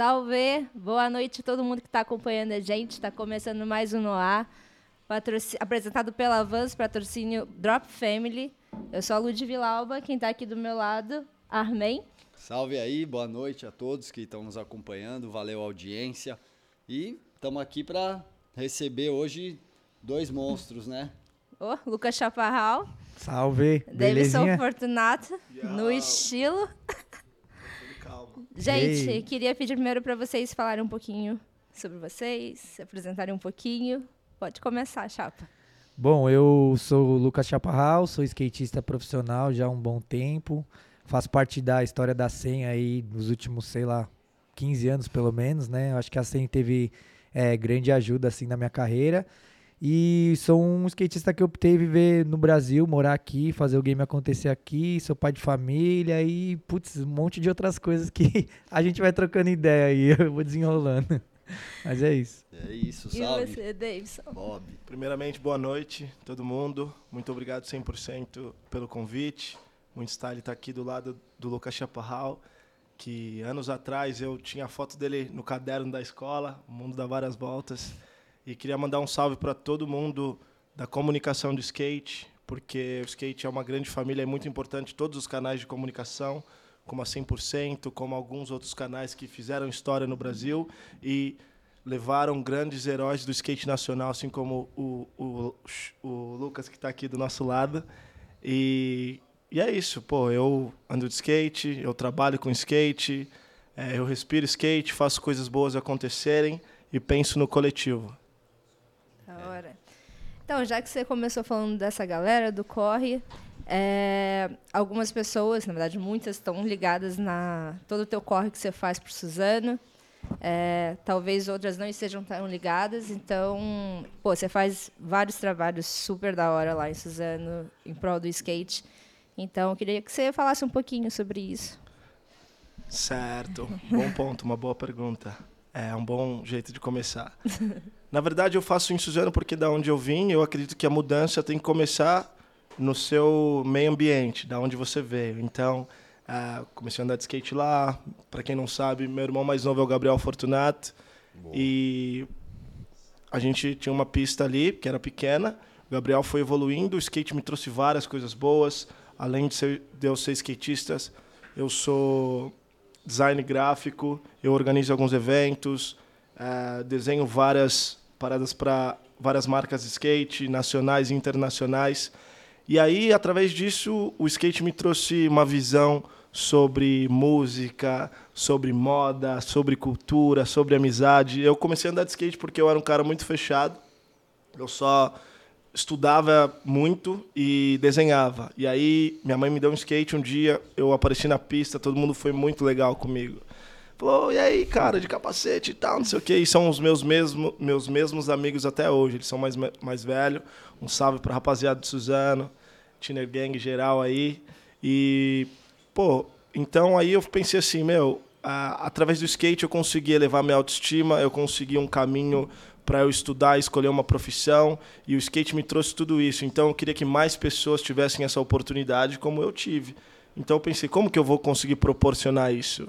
Salve! Boa noite a todo mundo que está acompanhando a gente. Está começando mais um Noir, apresentado pela Vans, patrocínio Drop Family. Eu sou a Lud Vilauba, quem está aqui do meu lado, Armen. Salve aí, boa noite a todos que estão nos acompanhando, valeu a audiência. E estamos aqui para receber hoje dois monstros, né? Oh, Lucas Chaparral. Salve, Davidson Fortunato, no estilo. Gente, Ei. queria pedir primeiro para vocês falarem um pouquinho sobre vocês, se apresentarem um pouquinho. Pode começar, Chapa. Bom, eu sou o Lucas Chaparral, sou skatista profissional já há um bom tempo. Faço parte da história da SEM aí nos últimos, sei lá, 15 anos pelo menos, né? Eu acho que a SEM teve é, grande ajuda assim na minha carreira. E sou um skatista que optei viver no Brasil, morar aqui, fazer o game acontecer aqui. Sou pai de família e, putz, um monte de outras coisas que a gente vai trocando ideia aí. Eu vou desenrolando. Mas é isso. É isso, salve. E você, Davidson? Bob. Primeiramente, boa noite, todo mundo. Muito obrigado 100% pelo convite. Muito style estar aqui do lado do Lucas Chaparral, que anos atrás eu tinha a foto dele no caderno da escola, O Mundo dá Várias Voltas. E queria mandar um salve para todo mundo da comunicação do skate, porque o skate é uma grande família, é muito importante todos os canais de comunicação, como a 100%, como alguns outros canais que fizeram história no Brasil e levaram grandes heróis do skate nacional, assim como o, o, o Lucas, que está aqui do nosso lado. E, e é isso, pô, eu ando de skate, eu trabalho com skate, é, eu respiro skate, faço coisas boas acontecerem e penso no coletivo. Da hora. Então, já que você começou falando dessa galera do corre, é, algumas pessoas, na verdade muitas, estão ligadas na todo o teu corre que você faz para Suzano. É, talvez outras não estejam tão ligadas, então, pô, você faz vários trabalhos super da hora lá em Suzano, em prol do skate. Então, eu queria que você falasse um pouquinho sobre isso. Certo, bom ponto, uma boa pergunta. É um bom jeito de começar. Na verdade, eu faço em Suzano porque da onde eu vim, eu acredito que a mudança tem que começar no seu meio ambiente, da onde você veio. Então, uh, comecei a andar de skate lá. Para quem não sabe, meu irmão mais novo é o Gabriel Fortunato. Boa. E a gente tinha uma pista ali, que era pequena. O Gabriel foi evoluindo, o skate me trouxe várias coisas boas. Além de, ser, de eu ser skatista, eu sou design gráfico, eu organizo alguns eventos, uh, desenho várias paradas para várias marcas de skate, nacionais e internacionais. E aí, através disso, o skate me trouxe uma visão sobre música, sobre moda, sobre cultura, sobre amizade. Eu comecei a andar de skate porque eu era um cara muito fechado. Eu só estudava muito e desenhava. E aí minha mãe me deu um skate um dia, eu apareci na pista, todo mundo foi muito legal comigo. Falou, e aí, cara, de capacete e tal, não sei o quê. E são os meus, mesmo, meus mesmos amigos até hoje. Eles são mais, mais velhos. Um salve pra rapaziada de Suzano, Tiner Gang geral aí. E, pô, então aí eu pensei assim, meu, a, através do skate eu consegui elevar minha autoestima, eu consegui um caminho para eu estudar, escolher uma profissão, e o skate me trouxe tudo isso. Então eu queria que mais pessoas tivessem essa oportunidade como eu tive. Então eu pensei, como que eu vou conseguir proporcionar isso?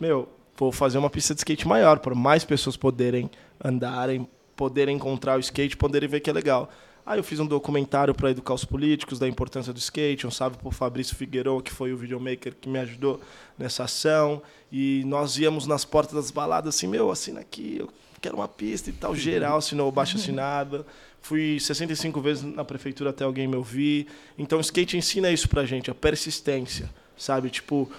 Meu, vou fazer uma pista de skate maior para mais pessoas poderem andarem, poderem encontrar o skate, poderem ver que é legal. Aí eu fiz um documentário para educar os políticos da importância do skate, um salve para o Fabrício Figueiredo, que foi o videomaker que me ajudou nessa ação. E nós íamos nas portas das baladas assim, meu, assina aqui, eu quero uma pista e tal. Geral assinou o baixo assinado. Fui 65 vezes na prefeitura até alguém me ouvir. Então, o skate ensina isso pra gente, a persistência, sabe? Tipo,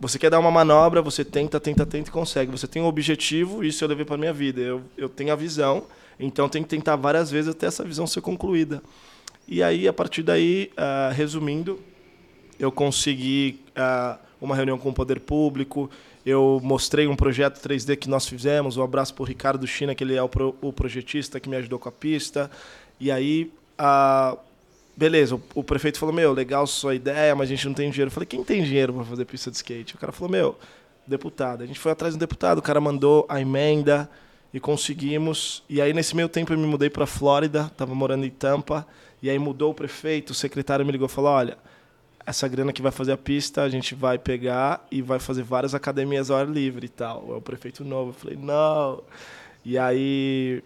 você quer dar uma manobra, você tenta, tenta, tenta e consegue. Você tem um objetivo, isso eu levei para minha vida. Eu, eu tenho a visão, então tem que tentar várias vezes até essa visão ser concluída. E aí, a partir daí, uh, resumindo, eu consegui uh, uma reunião com o poder público, eu mostrei um projeto 3D que nós fizemos. Um abraço para o Ricardo China, que ele é o, pro, o projetista que me ajudou com a pista. E aí, a, beleza, o, o, prefeito falou: Meu, legal sua ideia, mas a gente não tem dinheiro. Eu falei: Quem tem dinheiro para fazer pista de skate? O cara falou: Meu, deputado. A gente foi atrás do deputado, o cara mandou a emenda e conseguimos. E aí, nesse meio tempo, eu me mudei para Flórida, estava morando em Tampa. E aí mudou o prefeito, o secretário me ligou e falou: Olha essa grana que vai fazer a pista, a gente vai pegar e vai fazer várias academias ao ar livre e tal. É o prefeito novo. Eu falei, não. E aí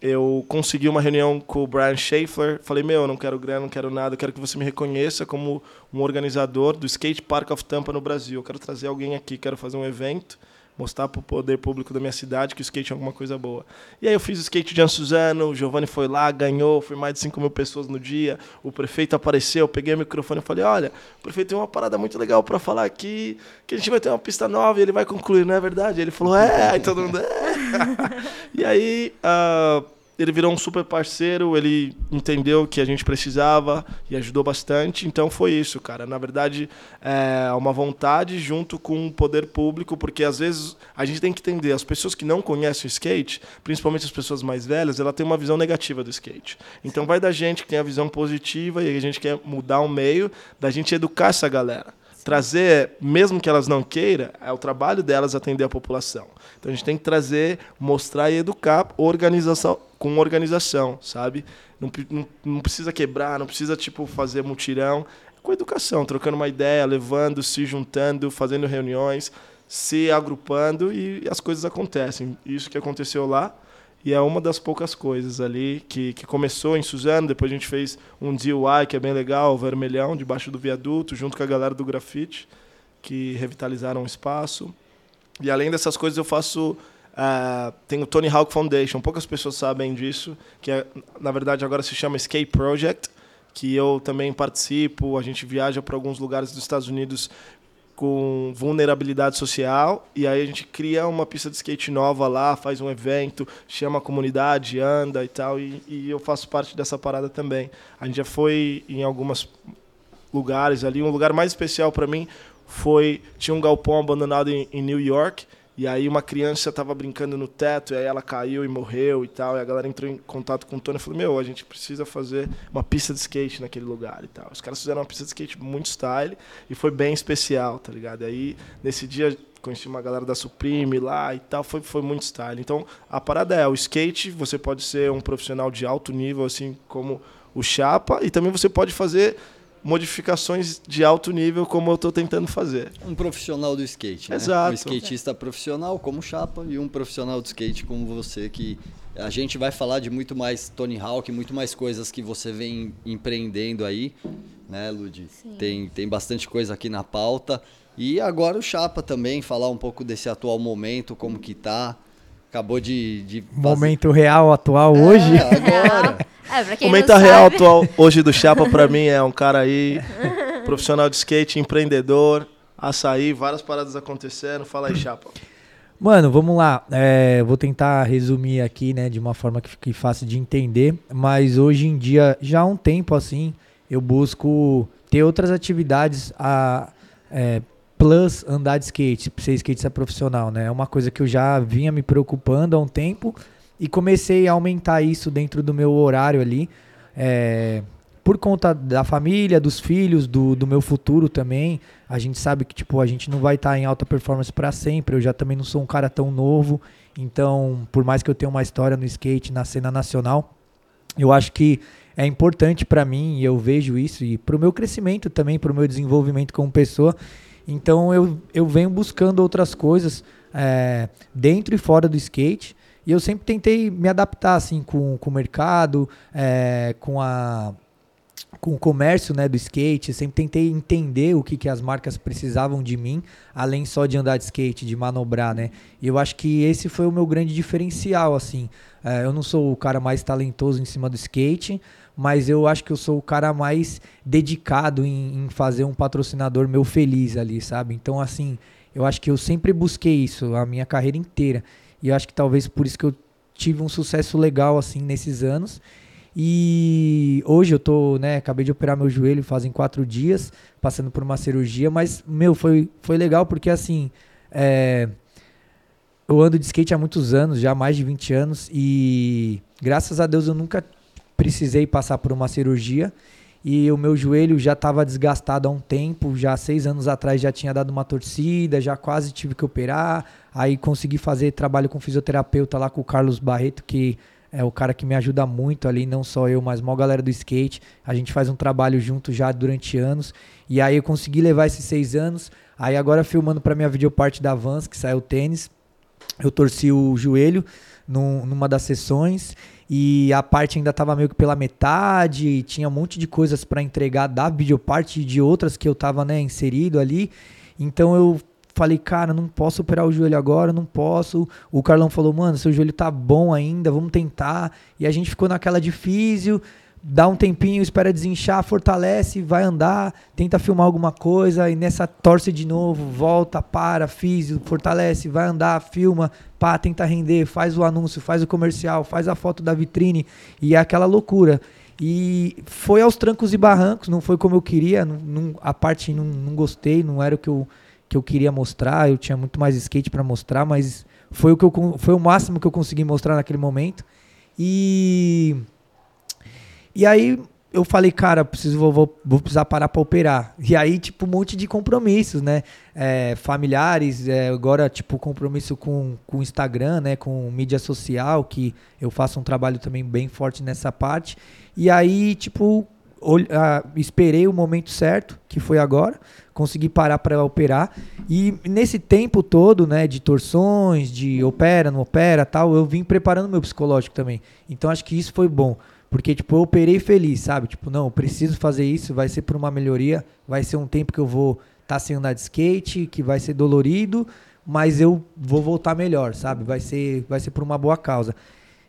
eu consegui uma reunião com o Brian Schaeffler. Falei, meu, eu não quero grana, não quero nada, eu quero que você me reconheça como um organizador do Skate Park of Tampa no Brasil. Eu quero trazer alguém aqui, quero fazer um evento mostrar para o poder público da minha cidade que o skate é alguma coisa boa. E aí eu fiz o skate de Suzano, o Giovanni foi lá, ganhou, foi mais de 5 mil pessoas no dia, o prefeito apareceu, eu peguei o microfone e falei, olha, o prefeito tem uma parada muito legal para falar aqui, que a gente vai ter uma pista nova e ele vai concluir, não é verdade? Ele falou, é, aí todo mundo, é. e aí... Uh, ele virou um super parceiro, ele entendeu que a gente precisava e ajudou bastante. Então foi isso, cara. Na verdade, é uma vontade junto com o poder público, porque às vezes a gente tem que entender, as pessoas que não conhecem o skate, principalmente as pessoas mais velhas, ela tem uma visão negativa do skate. Então vai da gente que tem a visão positiva e a gente quer mudar o meio, da gente educar essa galera trazer, mesmo que elas não queiram, é o trabalho delas atender a população. Então a gente tem que trazer, mostrar e educar organização, com organização, sabe? Não, não, não precisa quebrar, não precisa tipo fazer mutirão. É com educação, trocando uma ideia, levando, se juntando, fazendo reuniões, se agrupando e as coisas acontecem. Isso que aconteceu lá. E é uma das poucas coisas ali que, que começou em Suzano. Depois a gente fez um DIY que é bem legal, vermelhão, debaixo do viaduto, junto com a galera do grafite, que revitalizaram o espaço. E além dessas coisas, eu faço. Uh, tem o Tony Hawk Foundation. Poucas pessoas sabem disso, que é, na verdade agora se chama Escape Project, que eu também participo. A gente viaja para alguns lugares dos Estados Unidos com vulnerabilidade social e aí a gente cria uma pista de skate nova lá, faz um evento, chama a comunidade, anda e tal e, e eu faço parte dessa parada também. A gente já foi em alguns lugares ali, um lugar mais especial para mim foi tinha um galpão abandonado em, em New York e aí uma criança estava brincando no teto, e aí ela caiu e morreu e tal. E a galera entrou em contato com o Tony e falou: Meu, a gente precisa fazer uma pista de skate naquele lugar e tal. Os caras fizeram uma pista de skate muito style e foi bem especial, tá ligado? E aí, nesse dia, conheci uma galera da Supreme lá e tal, foi, foi muito style. Então, a parada é: o skate, você pode ser um profissional de alto nível, assim como o Chapa, e também você pode fazer modificações de alto nível, como eu estou tentando fazer. Um profissional do skate, né? Exato. Um skatista profissional como Chapa e um profissional do skate como você, que a gente vai falar de muito mais Tony Hawk, muito mais coisas que você vem empreendendo aí, né, Ludi? Tem, tem bastante coisa aqui na pauta. E agora o Chapa também, falar um pouco desse atual momento, como que tá. Acabou de. de fazer... Momento real, atual, é, hoje? Agora. É, pra quem o momento real atual hoje do Chapa, para mim, é um cara aí, profissional de skate, empreendedor, açaí, várias paradas acontecendo. Fala aí, Chapa. Mano, vamos lá. É, vou tentar resumir aqui, né, de uma forma que fique fácil de entender. Mas hoje em dia, já há um tempo assim, eu busco ter outras atividades a, é, plus andar de skate, ser skatista profissional, né? É uma coisa que eu já vinha me preocupando há um tempo e comecei a aumentar isso dentro do meu horário ali. É, por conta da família, dos filhos, do, do meu futuro também. A gente sabe que tipo a gente não vai estar tá em alta performance para sempre. Eu já também não sou um cara tão novo, então por mais que eu tenha uma história no skate na cena nacional, eu acho que é importante para mim e eu vejo isso e para o meu crescimento também, para o meu desenvolvimento como pessoa. Então eu, eu venho buscando outras coisas é, dentro e fora do skate e eu sempre tentei me adaptar assim com, com o mercado, é, com a com o comércio né, do skate, sempre tentei entender o que, que as marcas precisavam de mim, além só de andar de skate, de manobrar, né? E eu acho que esse foi o meu grande diferencial, assim. É, eu não sou o cara mais talentoso em cima do skate, mas eu acho que eu sou o cara mais dedicado em, em fazer um patrocinador meu feliz ali, sabe? Então, assim, eu acho que eu sempre busquei isso a minha carreira inteira. E eu acho que talvez por isso que eu tive um sucesso legal assim nesses anos. E hoje eu tô, né, acabei de operar meu joelho fazem quatro dias, passando por uma cirurgia, mas, meu, foi, foi legal porque, assim, é, eu ando de skate há muitos anos, já há mais de 20 anos, e graças a Deus eu nunca precisei passar por uma cirurgia e o meu joelho já estava desgastado há um tempo, já seis anos atrás já tinha dado uma torcida, já quase tive que operar, aí consegui fazer trabalho com fisioterapeuta lá com o Carlos Barreto, que é o cara que me ajuda muito ali, não só eu, mas a galera do skate. A gente faz um trabalho junto já durante anos. E aí eu consegui levar esses seis anos. Aí agora filmando para minha videoparte da Vans, que saiu o tênis, eu torci o joelho num, numa das sessões e a parte ainda estava meio que pela metade, tinha um monte de coisas para entregar da videoparte e de outras que eu estava né, inserido ali. Então eu falei, cara, não posso operar o joelho agora, não posso. O Carlão falou, mano, seu joelho tá bom ainda, vamos tentar. E a gente ficou naquela de físio, dá um tempinho, espera desinchar, fortalece, vai andar, tenta filmar alguma coisa, e nessa torce de novo, volta, para, físio, fortalece, vai andar, filma, pá, tenta render, faz o anúncio, faz o comercial, faz a foto da vitrine, e é aquela loucura. E foi aos trancos e barrancos, não foi como eu queria, não, não, a parte não, não gostei, não era o que eu que eu queria mostrar, eu tinha muito mais skate para mostrar, mas foi o que eu, foi o máximo que eu consegui mostrar naquele momento. E e aí eu falei, cara, preciso vou, vou, vou precisar parar para operar. E aí tipo um monte de compromissos, né? É, familiares, é, agora tipo compromisso com com Instagram, né? Com mídia social, que eu faço um trabalho também bem forte nessa parte. E aí tipo esperei o momento certo, que foi agora, consegui parar para operar. E nesse tempo todo, né, de torções, de opera, não opera, tal, eu vim preparando meu psicológico também. Então acho que isso foi bom, porque tipo, eu operei feliz, sabe? Tipo, não, preciso fazer isso, vai ser por uma melhoria, vai ser um tempo que eu vou estar tá sem andar de skate, que vai ser dolorido, mas eu vou voltar melhor, sabe? Vai ser vai ser por uma boa causa.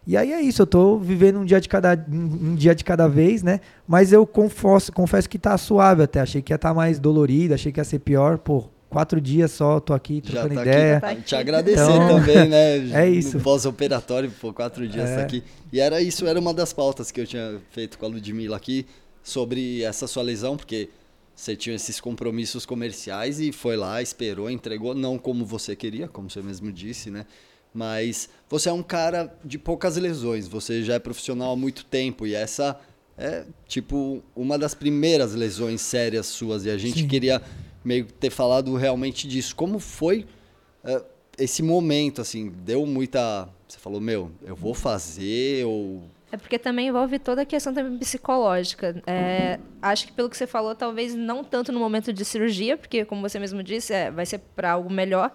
E aí é isso, eu tô vivendo um dia de cada, um dia de cada vez, né? Mas eu confesso, confesso que tá suave até. Achei que ia estar tá mais dolorido, achei que ia ser pior. Pô, quatro dias só, tô aqui trocando tá ideia. Aqui, Te agradecer então, também, né? É isso. pós-operatório, pô, quatro dias é. tá aqui. E era isso, era uma das pautas que eu tinha feito com a Ludmilla aqui sobre essa sua lesão, porque você tinha esses compromissos comerciais e foi lá, esperou, entregou, não como você queria, como você mesmo disse, né? Mas você é um cara de poucas lesões, você já é profissional há muito tempo e essa é tipo uma das primeiras lesões sérias suas e a gente Sim. queria meio ter falado realmente disso. Como foi uh, esse momento assim? Deu muita, você falou, meu, eu vou fazer ou é porque também envolve toda a questão também psicológica. É, acho que pelo que você falou, talvez não tanto no momento de cirurgia, porque como você mesmo disse, é, vai ser para algo melhor.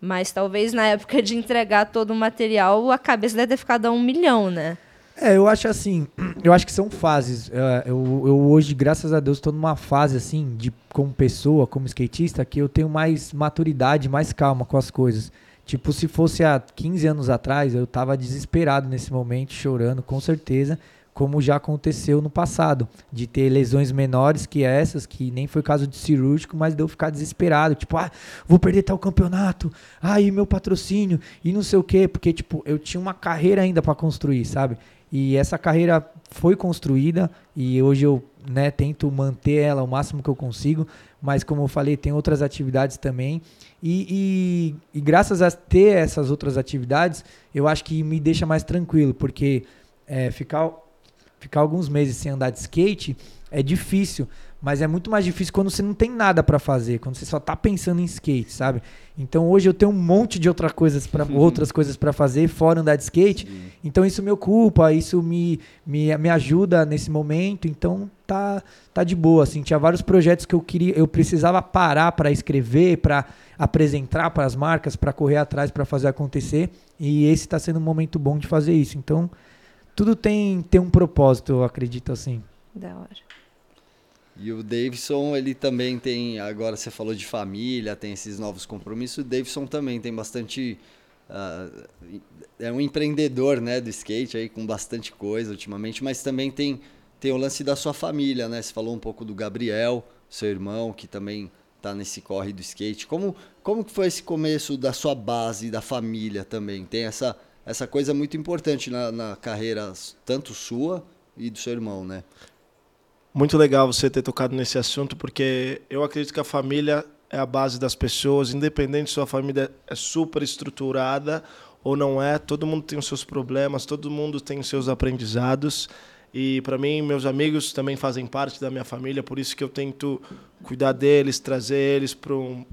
Mas talvez na época de entregar todo o material, a cabeça deve ter ficado a um milhão, né? É, eu acho assim, eu acho que são fases. É, eu, eu hoje, graças a Deus, estou numa fase assim, de como pessoa, como skatista, que eu tenho mais maturidade, mais calma com as coisas. Tipo, se fosse há 15 anos atrás, eu tava desesperado nesse momento, chorando, com certeza como já aconteceu no passado, de ter lesões menores que essas, que nem foi caso de cirúrgico, mas deu ficar desesperado, tipo, ah, vou perder tal campeonato, ah, e meu patrocínio, e não sei o quê, porque, tipo, eu tinha uma carreira ainda para construir, sabe? E essa carreira foi construída e hoje eu né, tento manter ela o máximo que eu consigo, mas como eu falei, tem outras atividades também. E, e, e graças a ter essas outras atividades, eu acho que me deixa mais tranquilo, porque é, ficar ficar alguns meses sem andar de skate é difícil, mas é muito mais difícil quando você não tem nada para fazer, quando você só tá pensando em skate, sabe? Então hoje eu tenho um monte de outra coisas pra, outras coisas para fazer fora andar de skate. Sim. Então isso me ocupa, isso me, me, me ajuda nesse momento. Então tá tá de boa, assim. Tinha vários projetos que eu queria, eu precisava parar para escrever, para apresentar para as marcas, para correr atrás, para fazer acontecer. E esse está sendo um momento bom de fazer isso. Então tudo tem, tem um propósito, eu acredito assim. Da hora. E o Davidson, ele também tem, agora você falou de família, tem esses novos compromissos, o Davidson também tem bastante, uh, é um empreendedor, né, do skate aí, com bastante coisa ultimamente, mas também tem, tem o lance da sua família, né, você falou um pouco do Gabriel, seu irmão, que também tá nesse corre do skate, como, como que foi esse começo da sua base, da família também, tem essa essa coisa muito importante na, na carreira, tanto sua e do seu irmão, né? Muito legal você ter tocado nesse assunto, porque eu acredito que a família é a base das pessoas, independente se sua família é super estruturada ou não é, todo mundo tem os seus problemas, todo mundo tem os seus aprendizados. E para mim, meus amigos também fazem parte da minha família, por isso que eu tento cuidar deles, trazer eles para um,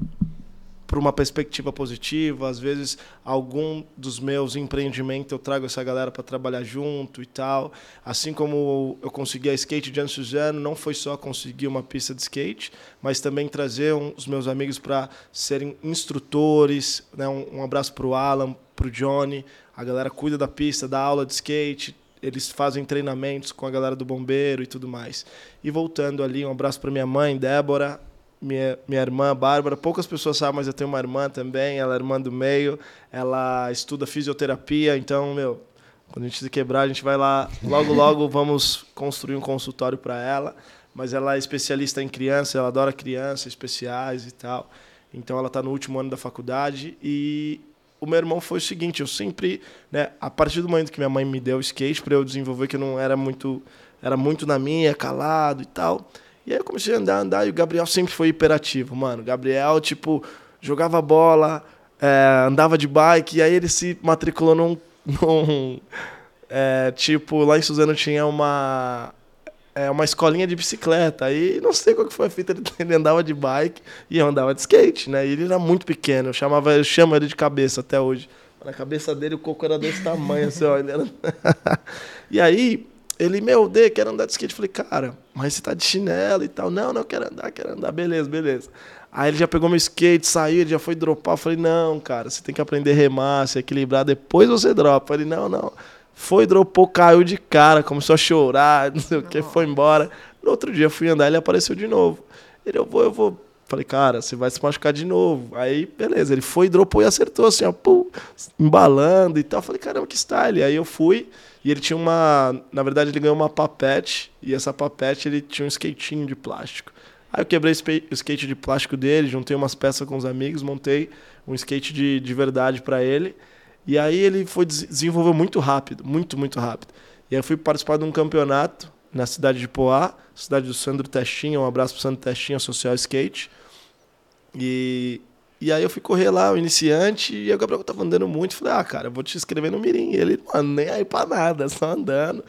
por uma perspectiva positiva. Às vezes, algum dos meus empreendimentos eu trago essa galera para trabalhar junto e tal. Assim como eu consegui a skate de Suzano, não foi só conseguir uma pista de skate, mas também trazer um, os meus amigos para serem instrutores. Né? Um, um abraço para o Alan, para o Johnny. A galera cuida da pista, dá aula de skate, eles fazem treinamentos com a galera do bombeiro e tudo mais. E voltando ali, um abraço para minha mãe, Débora, minha, minha irmã Bárbara. Poucas pessoas sabem, mas eu tenho uma irmã também, ela é irmã do meio. Ela estuda fisioterapia, então, meu, quando a gente se quebrar, a gente vai lá, logo, logo vamos construir um consultório para ela. Mas ela é especialista em criança, ela adora crianças especiais e tal. Então ela está no último ano da faculdade e o meu irmão foi o seguinte, eu sempre, né, a partir do momento que minha mãe me deu o skate para eu desenvolver que eu não era muito era muito na minha, calado e tal. E aí eu comecei a andar, andar, e o Gabriel sempre foi hiperativo, mano. O Gabriel, tipo, jogava bola, é, andava de bike, e aí ele se matriculou num. num é, tipo, lá em Suzano tinha uma. É, uma escolinha de bicicleta. Aí não sei qual que foi a fita, ele andava de bike e eu andava de skate, né? E ele era muito pequeno, eu, chamava, eu chamo ele de cabeça até hoje. Na cabeça dele o coco era desse tamanho, assim, ó. Ele era... e aí, ele, meu, Dê, quero andar de skate. Eu falei, cara, mas você tá de chinelo e tal. Não, não, quero andar, quero andar. Beleza, beleza. Aí ele já pegou meu skate, saiu, ele já foi dropar. Eu falei, não, cara, você tem que aprender a remar, se equilibrar, depois você dropa. Ele, não, não. Foi, dropou, caiu de cara, começou a chorar, não sei o que, foi embora. No outro dia fui andar, ele apareceu de novo. Ele, eu vou, eu vou. Falei, cara, você vai se machucar de novo. Aí, beleza, ele foi, dropou e acertou, assim, ó, pum, embalando e tal. Falei, caramba, que style. Aí eu fui. E ele tinha uma. Na verdade, ele ganhou uma papete. E essa papete ele tinha um skatinho de plástico. Aí eu quebrei o skate de plástico dele, juntei umas peças com os amigos, montei um skate de, de verdade para ele. E aí ele foi desenvolveu muito rápido, muito, muito rápido. E aí eu fui participar de um campeonato na cidade de Poá, cidade do Sandro Testinha, um abraço pro Sandro Testinha, Social Skate. E e aí eu fui correr lá, o iniciante, e o Gabriel tava andando muito. Falei, ah, cara, eu vou te inscrever no Mirim. E ele, mano, nem aí pra nada, só andando.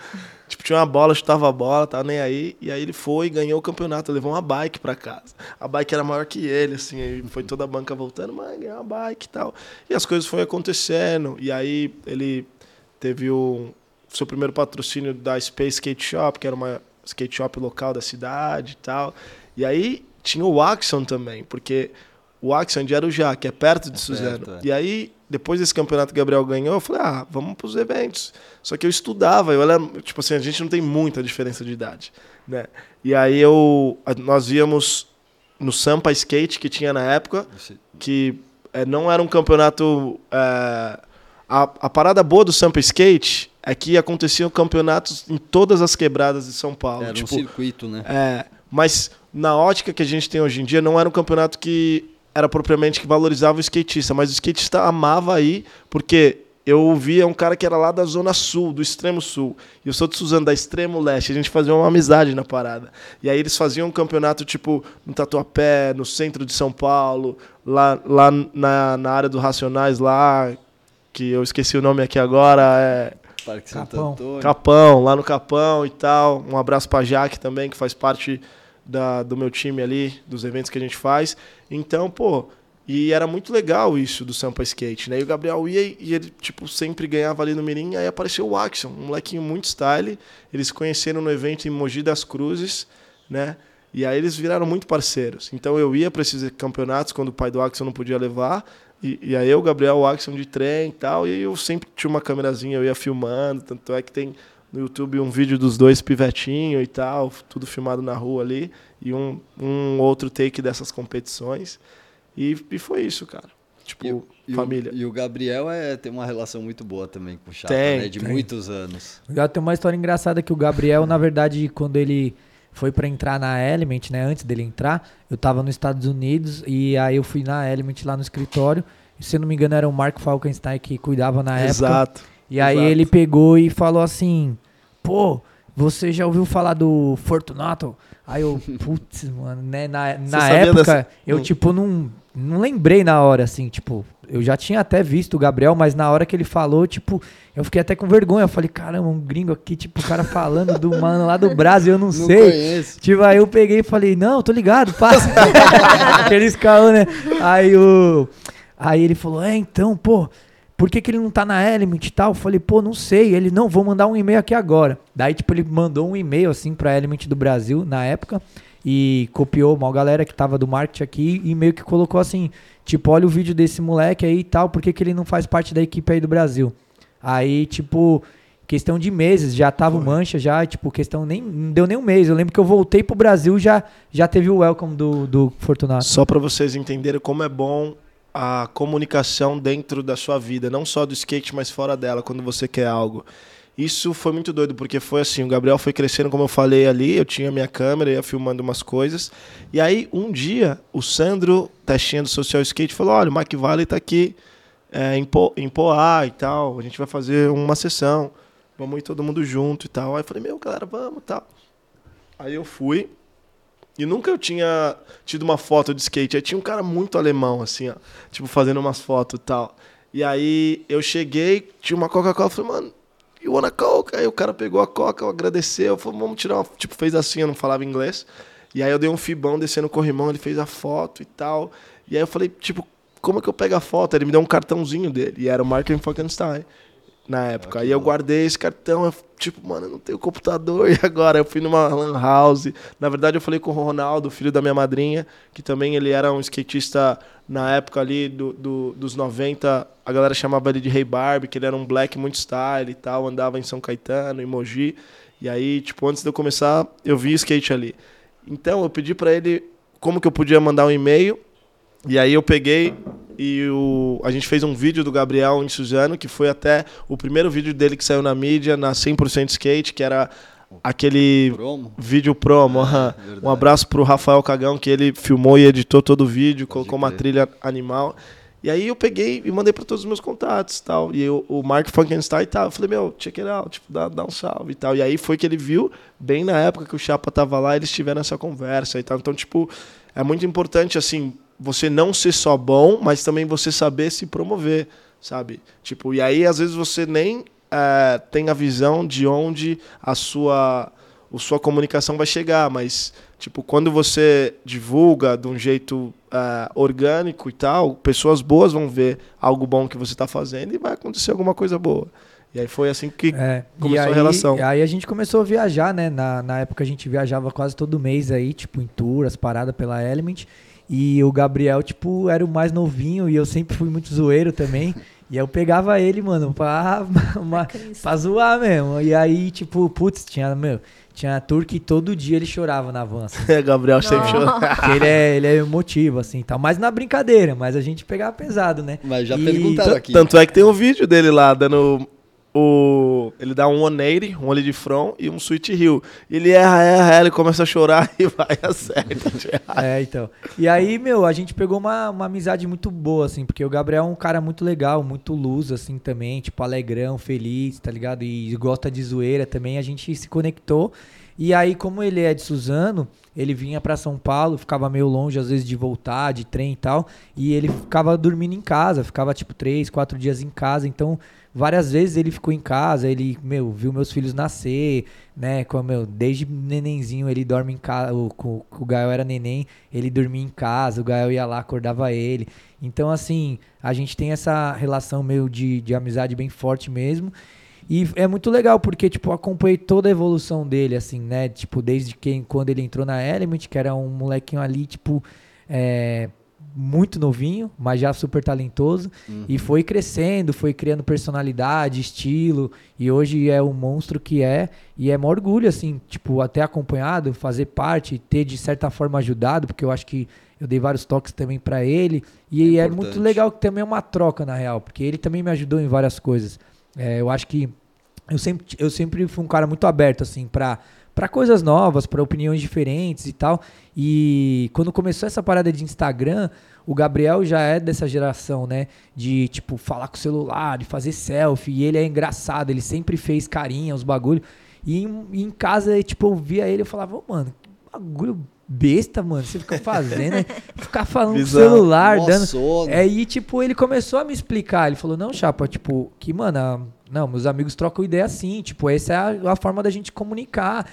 tipo, tinha uma bola, chutava a bola, tava nem aí. E aí ele foi e ganhou o campeonato, levou uma bike pra casa. A bike era maior que ele, assim, aí foi toda a banca voltando, mano, ganhou uma bike e tal. E as coisas foram acontecendo. E aí ele teve o seu primeiro patrocínio da Space Skate Shop, que era uma skate shop local da cidade e tal. E aí tinha o Axon também, porque o Axion de Arujá, que é perto de é Suzano. Perto, é. E aí, depois desse campeonato que o Gabriel ganhou, eu falei, ah, vamos para os eventos. Só que eu estudava, eu era, tipo assim, a gente não tem muita diferença de idade, né? E aí eu, nós íamos no Sampa Skate que tinha na época, que é, não era um campeonato... É, a, a parada boa do Sampa Skate é que aconteciam campeonatos em todas as quebradas de São Paulo. Era tipo, um circuito, né? É, mas na ótica que a gente tem hoje em dia, não era um campeonato que era propriamente que valorizava o skatista, mas o skatista amava aí, porque eu via um cara que era lá da zona sul, do extremo sul. E eu sou de Suzano, da extremo leste. A gente fazia uma amizade na parada. E aí eles faziam um campeonato, tipo, no Tatuapé, no centro de São Paulo, lá, lá na, na área do Racionais, lá, que eu esqueci o nome aqui agora, é... Parque Capão. Capão, lá no Capão e tal. Um abraço pra Jaque também, que faz parte da, do meu time ali, dos eventos que a gente faz. Então, pô, e era muito legal isso do Sampa Skate, né? E o Gabriel ia e ele, tipo, sempre ganhava ali no Mirim. Aí apareceu o Axon, um molequinho muito style. Eles se conheceram no evento em Mogi das Cruzes, né? E aí eles viraram muito parceiros. Então eu ia para esses campeonatos quando o pai do Axon não podia levar. E, e aí eu, Gabriel, o Axon de trem e tal. E eu sempre tinha uma câmerazinha, eu ia filmando. Tanto é que tem no YouTube um vídeo dos dois pivetinho e tal, tudo filmado na rua ali, e um, um outro take dessas competições. E, e foi isso, cara. Tipo, e, família. E o, e o, Gabriel é, tem uma relação muito boa também com o Chapa, tem, né? De tem. muitos anos. Tem uma história engraçada que o Gabriel, na verdade, quando ele foi para entrar na Element, né? Antes dele entrar, eu tava nos Estados Unidos e aí eu fui na Element lá no escritório. E, se eu não me engano, era o Mark Falkenstein que cuidava na Exato. época. Exato. E aí ele pegou e falou assim: pô, você já ouviu falar do Fortunato? Aí eu, putz, mano, né? Na, na época, dessa... eu, tipo, não, não lembrei na hora, assim, tipo, eu já tinha até visto o Gabriel, mas na hora que ele falou, tipo, eu fiquei até com vergonha. Eu falei, caramba, um gringo aqui, tipo, o cara falando do mano lá do Brasil, eu não, não sei. Conheço. Tipo, aí eu peguei e falei, não, tô ligado, passa. Aqueles caras, né? Aí o. Aí ele falou, é, então, pô, por que, que ele não tá na Element e tal? Eu falei, pô, não sei. Ele, não, vou mandar um e-mail aqui agora. Daí, tipo, ele mandou um e-mail, assim, pra Element do Brasil, na época, e copiou uma galera que tava do marketing aqui e meio que colocou assim, tipo, olha o vídeo desse moleque aí e tal, por que, que ele não faz parte da equipe aí do Brasil? Aí, tipo, questão de meses, já tava o Mancha, já, tipo, questão nem, não deu nem um mês. Eu lembro que eu voltei pro Brasil, já, já teve o welcome do, do Fortunato. Só para vocês entenderem como é bom a comunicação dentro da sua vida, não só do skate, mas fora dela, quando você quer algo. Isso foi muito doido, porque foi assim, o Gabriel foi crescendo, como eu falei ali, eu tinha minha câmera, ia filmando umas coisas. E aí, um dia, o Sandro, testinha do Social Skate, falou, olha, o Mike Valley tá aqui é, em, po em Poá e tal, a gente vai fazer uma sessão, vamos ir todo mundo junto e tal. Aí eu falei, meu, galera, vamos e tal. Aí eu fui, e nunca eu tinha tido uma foto de skate. Aí tinha um cara muito alemão, assim, ó. Tipo, fazendo umas fotos e tal. E aí eu cheguei, tinha uma Coca-Cola, falei, mano, you wanna Coke? Aí o cara pegou a Coca, eu agradeceu, falei, vamos tirar uma. Tipo, fez assim, eu não falava inglês. E aí eu dei um fibão descendo o corrimão, ele fez a foto e tal. E aí eu falei, tipo, como é que eu pego a foto? Ele me deu um cartãozinho dele. E era o Mark Frankenstein na época. Ah, aí eu guardei esse cartão, eu, tipo, mano, eu não tenho computador, e agora? Eu fui numa lan house. Na verdade, eu falei com o Ronaldo, filho da minha madrinha, que também ele era um skatista na época ali do, do dos 90. A galera chamava ele de Rei hey Barbie, que ele era um black muito style e tal, andava em São Caetano, em Mogi. E aí, tipo, antes de eu começar, eu vi skate ali. Então, eu pedi para ele como que eu podia mandar um e-mail. E aí eu peguei e o, a gente fez um vídeo do Gabriel em Suzano, que foi até o primeiro vídeo dele que saiu na mídia, na 100% Skate, que era aquele promo. vídeo promo. É, um abraço pro Rafael Cagão, que ele filmou e editou todo o vídeo, Pode colocou uma trilha animal. E aí eu peguei e mandei para todos os meus contatos tal. E eu, o Mark Frankenstein tal. Eu falei, meu, check it out, tipo, dá, dá um salve e tal. E aí foi que ele viu, bem na época que o Chapa tava lá, eles tiveram essa conversa e tal. Então, tipo, é muito importante, assim, você não ser só bom, mas também você saber se promover, sabe? Tipo, e aí às vezes você nem é, tem a visão de onde a sua, a sua comunicação vai chegar, mas tipo, quando você divulga de um jeito é, orgânico e tal, pessoas boas vão ver algo bom que você está fazendo e vai acontecer alguma coisa boa. E aí foi assim que é, começou aí, a relação. E aí a gente começou a viajar, né? Na, na época a gente viajava quase todo mês aí, tipo, em tour, as paradas pela Element. E o Gabriel, tipo, era o mais novinho e eu sempre fui muito zoeiro também. E eu pegava ele, mano, pra, uma, pra zoar mesmo. E aí, tipo, putz, tinha, meu, tinha tour que todo dia ele chorava na van. Assim. É, Gabriel sempre chorava. ele é, ele é emotivo, assim, tal. Mas na brincadeira, mas a gente pegava pesado, né? Mas já e... perguntaram aqui. Tanto é que tem um vídeo dele lá, dando o, ele dá um 180, um olho de front e um switch hill. Ele erra, erra, ele começa a chorar e vai acerta. é, então. E aí, meu, a gente pegou uma, uma amizade muito boa, assim, porque o Gabriel é um cara muito legal, muito luz, assim, também, tipo, alegrão, feliz, tá ligado? E gosta de zoeira também. A gente se conectou. E aí, como ele é de Suzano, ele vinha para São Paulo, ficava meio longe às vezes de voltar, de trem e tal, e ele ficava dormindo em casa, ficava tipo três, quatro dias em casa, então várias vezes ele ficou em casa, ele, meu, viu meus filhos nascer, né? Com, meu, desde nenenzinho ele dorme em casa, o, o, o Gael era neném, ele dormia em casa, o Gael ia lá, acordava ele. Então, assim, a gente tem essa relação meio de, de amizade bem forte mesmo. E é muito legal, porque, tipo, acompanhei toda a evolução dele, assim, né? Tipo, desde que, quando ele entrou na Element, que era um molequinho ali, tipo, é, muito novinho, mas já super talentoso. Uhum. E foi crescendo, foi criando personalidade, estilo. E hoje é o monstro que é. E é um orgulho, assim, tipo, até acompanhado, fazer parte, ter de certa forma ajudado, porque eu acho que eu dei vários toques também para ele. E é, é muito legal que também é uma troca, na real, porque ele também me ajudou em várias coisas. É, eu acho que eu sempre, eu sempre fui um cara muito aberto, assim, pra para coisas novas, para opiniões diferentes e tal. E quando começou essa parada de Instagram, o Gabriel já é dessa geração, né? De, tipo, falar com o celular, de fazer selfie. E ele é engraçado, ele sempre fez carinha, os bagulho. E em, em casa, tipo, eu via ele e falava, oh, mano, que bagulho besta, mano. Você fica fazendo, né? ficar falando no Bizarro. celular, Mó dando. sono. É, e tipo, ele começou a me explicar. Ele falou, não, Chapa, tipo, que, mano, não, meus amigos trocam ideia assim. Tipo, essa é a, a forma da gente comunicar.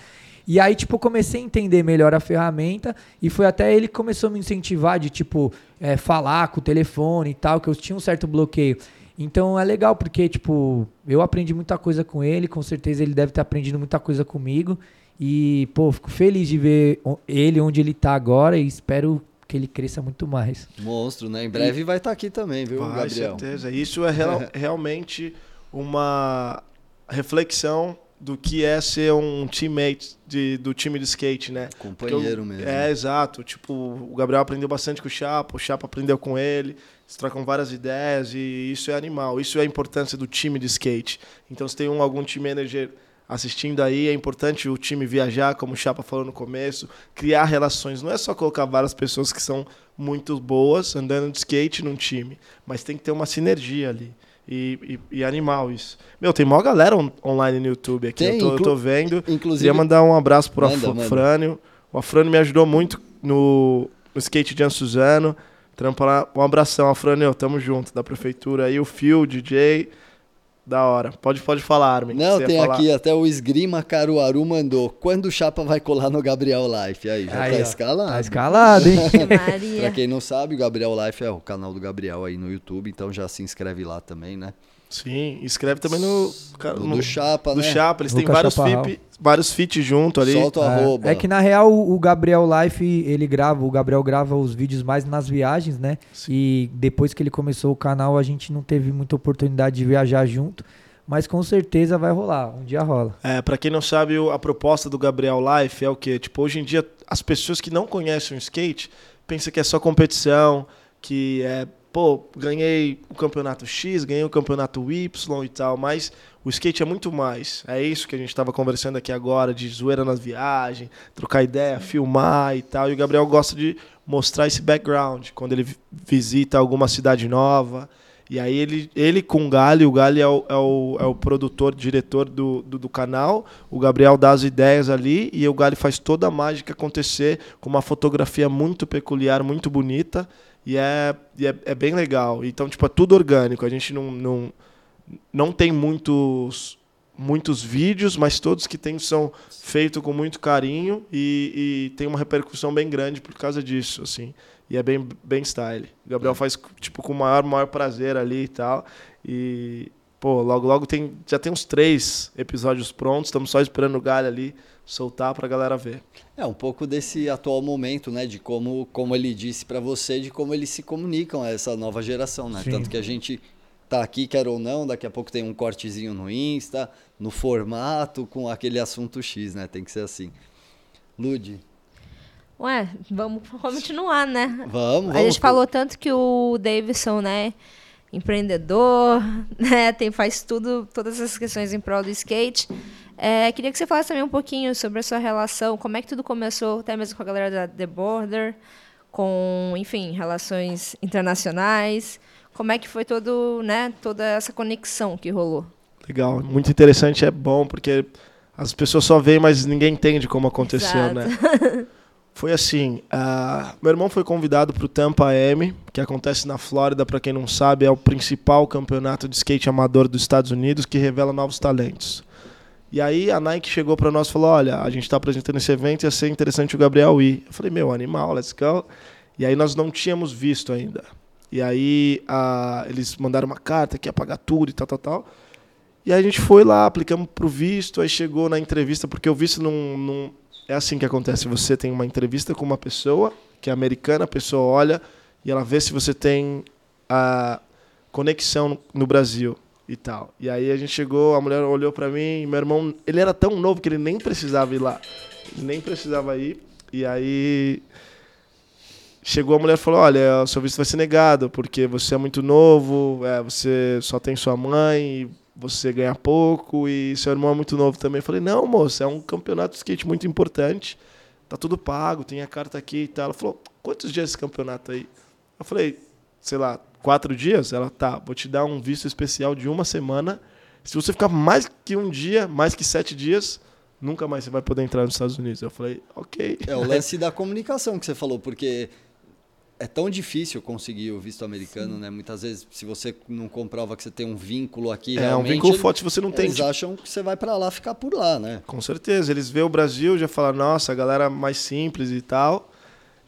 E aí, tipo, eu comecei a entender melhor a ferramenta. E foi até ele que começou a me incentivar de, tipo, é, falar com o telefone e tal, que eu tinha um certo bloqueio. Então é legal, porque, tipo, eu aprendi muita coisa com ele, com certeza ele deve ter aprendido muita coisa comigo. E, pô, fico feliz de ver ele onde ele tá agora e espero que ele cresça muito mais. Monstro, né? Em breve vai estar aqui também, viu, Vai, Gabriel? certeza. Isso é real- realmente uma reflexão do que é ser um teammate de- do time de skate, né? Companheiro eu- mesmo. É, exato. Tipo, o Gabriel aprendeu bastante com o Chapa, o Chapa aprendeu com ele, eles trocam várias ideias e isso é animal. Isso é a importância do time de skate. Então, se tem um, algum team manager assistindo aí, é importante o time viajar, como o Chapa falou no começo, criar relações. Não é só colocar várias pessoas que são muito boas andando de skate num time, mas tem que ter uma sinergia ali. E, e- e animal isso. Meu, tem maior galera on- online no YouTube aqui. Tem, eu, tô, eu tô vendo. Inclusive, Queria mandar um abraço pro Manda, Af- manda. Afrânio. O Afrânio me ajudou muito no, no skate de Suzano. Trampa lá. Um abração, Afrânio. Tamo junto, da prefeitura aí. O Phil, DJ. Da hora. Pode, pode falar, Armin. Não, tem falar. aqui até o Esgrima Caruaru mandou. Quando o Chapa vai colar no Gabriel Life? Aí, já Aí, tá ó, escalado. Tá escalado, hein? Pra quem não sabe, o Gabriel Life é o canal do Gabriel aí no YouTube, então já se inscreve lá também, né? Sim, escreve também no. Do, no do Chapa, do né? Chapa. Eles têm Lucas vários, fit, vários feats junto ali. Solta o arroba. É, é que na real o Gabriel Life, ele grava, o Gabriel grava os vídeos mais nas viagens, né? E depois que ele começou o canal, a gente não teve muita oportunidade de viajar junto, mas com certeza vai rolar, um dia rola. É, pra quem não sabe, o- a proposta do Gabriel Life é o quê? Tipo, hoje em dia, as pessoas que não conhecem o skate pensam que é só competição, que é, pô, ganhei o campeonato X, ganhei o campeonato Y e tal, mas o skate é muito mais. É isso que a gente tava conversando aqui agora, de zoeira nas viagens, trocar ideia, filmar e tal. E o Gabriel gosta de mostrar esse background quando ele vi- visita alguma cidade nova. E aí ele, ele com o Gali, o Gali é o, é o, é o produtor, diretor do, do, do canal, o Gabriel dá as ideias ali e o Gali faz toda a mágica acontecer com uma fotografia muito peculiar, muito bonita e é, e é, é bem legal. Então, tipo, é tudo orgânico, a gente não, não, não tem muitos muitos vídeos, mas todos que tem são feitos com muito carinho e, e tem uma repercussão bem grande por causa disso, assim. E é bem, bem style. O Gabriel faz, tipo, com o maior, maior prazer ali e tal. E, pô, logo, logo tem, já tem uns três episódios prontos. Estamos só esperando o Galho ali soltar pra galera ver. É um pouco desse atual momento, né? De como, como ele disse pra você, de como eles se comunicam a essa nova geração, né? Sim. Tanto que a gente tá aqui, quer ou não, daqui a pouco tem um cortezinho no Insta, no formato, com aquele assunto X, né? Tem que ser assim. Lude, Ué, vamos continuar, né? vamos, vamos. A gente falou tanto que o Davidson, né, empreendedor, né, tem, faz tudo, todas essas questões em prol do skate. É, queria que você falasse também um pouquinho sobre a sua relação, como é que tudo começou, até mesmo com a galera da The Border, com, enfim, relações internacionais. Como é que foi todo, né, toda essa conexão que rolou? Legal, muito interessante, é bom, porque as pessoas só veem, mas ninguém entende como aconteceu, Exato. né? Foi assim, ah, meu irmão foi convidado para o Tampa M, que acontece na Flórida, para quem não sabe, é o principal campeonato de skate amador dos Estados Unidos que revela novos talentos. E aí a Nike chegou para nós e falou: "Olha, a gente está apresentando esse evento, ia ser interessante o Gabriel ir". Eu falei: "Meu, animal, let's go". E aí nós não tínhamos visto ainda. E aí ah, eles mandaram uma carta que ia pagar tudo e tal, tal, tal. E aí a gente foi lá, aplicamos pro visto, aí chegou na entrevista, porque o visto não, não. É assim que acontece. Você tem uma entrevista com uma pessoa, que é americana, a pessoa olha e ela vê se você tem a conexão no Brasil e tal. E aí a gente chegou, a mulher olhou pra mim, meu irmão, ele era tão novo que ele nem precisava ir lá. Ele nem precisava ir. E aí chegou a mulher e falou: Olha, o seu visto vai ser negado, porque você é muito novo, é, você só tem sua mãe, você ganha pouco, e seu irmão é muito novo também. Eu falei: Não, moça, é um campeonato de skate muito importante, tá tudo pago, tem a carta aqui e tal. Ela falou: Quantos dias esse campeonato aí? Eu falei: Sei lá, quatro dias? Ela tá, vou te dar um visto especial de uma semana. Se você ficar mais que um dia, mais que sete dias, nunca mais você vai poder entrar nos Estados Unidos. Eu falei, ok. É o lance da comunicação que você falou, porque é tão difícil conseguir o visto americano, Sim. né? Muitas vezes, se você não comprova que você tem um vínculo aqui, é um vínculo forte. Você não tem, eles acham que você vai para lá ficar por lá, né? Com certeza. Eles vê o Brasil, já falam, nossa, a galera mais simples e tal.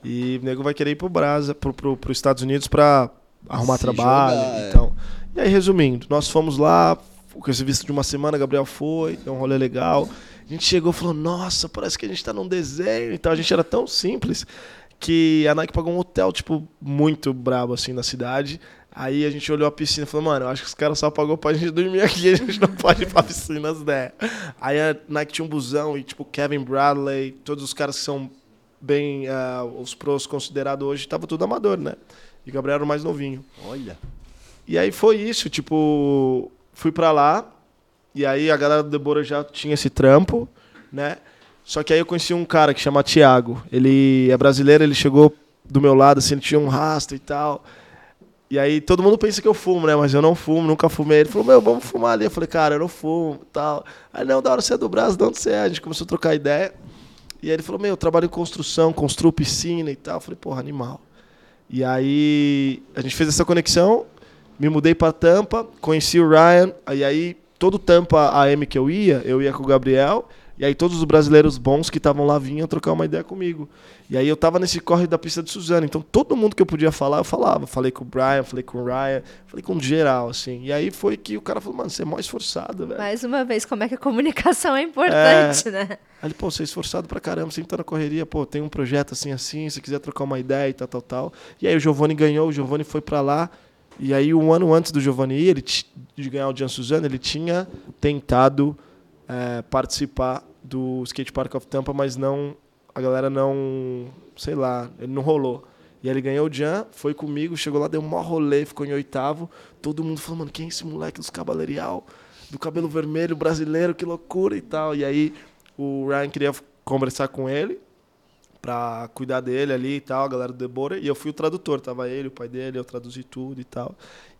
E o nego vai querer ir pro Brasa, pro, pro, pro Estados Unidos para arrumar Se trabalho. Jogar, é. então. É. E aí, resumindo, nós fomos lá, com esse visto de uma semana, Gabriel foi, deu um rolê legal. A gente chegou e falou, nossa, parece que a gente tá num desenho e tal. A gente era tão simples que a Nike pagou um hotel, tipo, muito brabo, assim, na cidade. Aí a gente olhou a piscina e falou, mano, eu acho que os caras só pagou pra gente dormir aqui, a gente não pode ir pra piscina, as ideias. Aí a Nike tinha um busão e, tipo, Kevin Bradley, todos os caras que são bem, uh, os pros considerados hoje, tava tudo amador, né? E o Gabriel era o mais novinho. Olha. E aí foi isso, tipo, fui pra lá, e aí a galera do Debora já tinha esse trampo, né? Só que aí eu conheci um cara que chama Thiago. Ele é brasileiro, ele chegou do meu lado, assim, ele tinha um rastro e tal. E aí todo mundo pensa que eu fumo, né? Mas eu não fumo, nunca fumei. Ele falou, meu, vamos fumar ali. Eu falei, cara, eu não fumo tal. Aí, não, da hora você é do Brasil, de onde você é? A gente começou a trocar ideia. E aí ele falou, meu, eu trabalho em construção, construo piscina e tal. Eu falei, porra, animal. E aí a gente fez essa conexão, me mudei para Tampa, conheci o Ryan, e aí todo Tampa AM que eu ia, eu ia com o Gabriel, e aí todos os brasileiros bons que estavam lá vinham trocar uma ideia comigo. E aí eu tava nesse corre da pista de Suzano. Então todo mundo que eu podia falar, eu falava. Falei com o Brian, falei com o Ryan, falei com o geral, assim. E aí foi que o cara falou, mano, você é mó esforçado, velho. Mais uma vez, como é que a comunicação é importante, é... né? Aí ele, pô, você é esforçado pra caramba, sempre tá na correria, pô, tem um projeto assim, assim, se quiser trocar uma ideia e tal, tal, tal. E aí o Giovanni ganhou, o Giovanni foi para lá. E aí um ano antes do Giovanni ir, ele, de ganhar o Jean Suzano, ele tinha tentado é, participar do Skate Park of Tampa, mas não a galera não, sei lá, ele não rolou. E ele ganhou o Jan, foi comigo, chegou lá, deu um rolê, ficou em oitavo. Todo mundo falou, mano, quem é esse moleque dos Cabalerial? Do cabelo vermelho brasileiro, que loucura e tal. E aí o Ryan queria conversar com ele pra cuidar dele ali e tal, a galera do Debora. E eu fui o tradutor, tava ele, o pai dele, eu traduzi tudo e tal.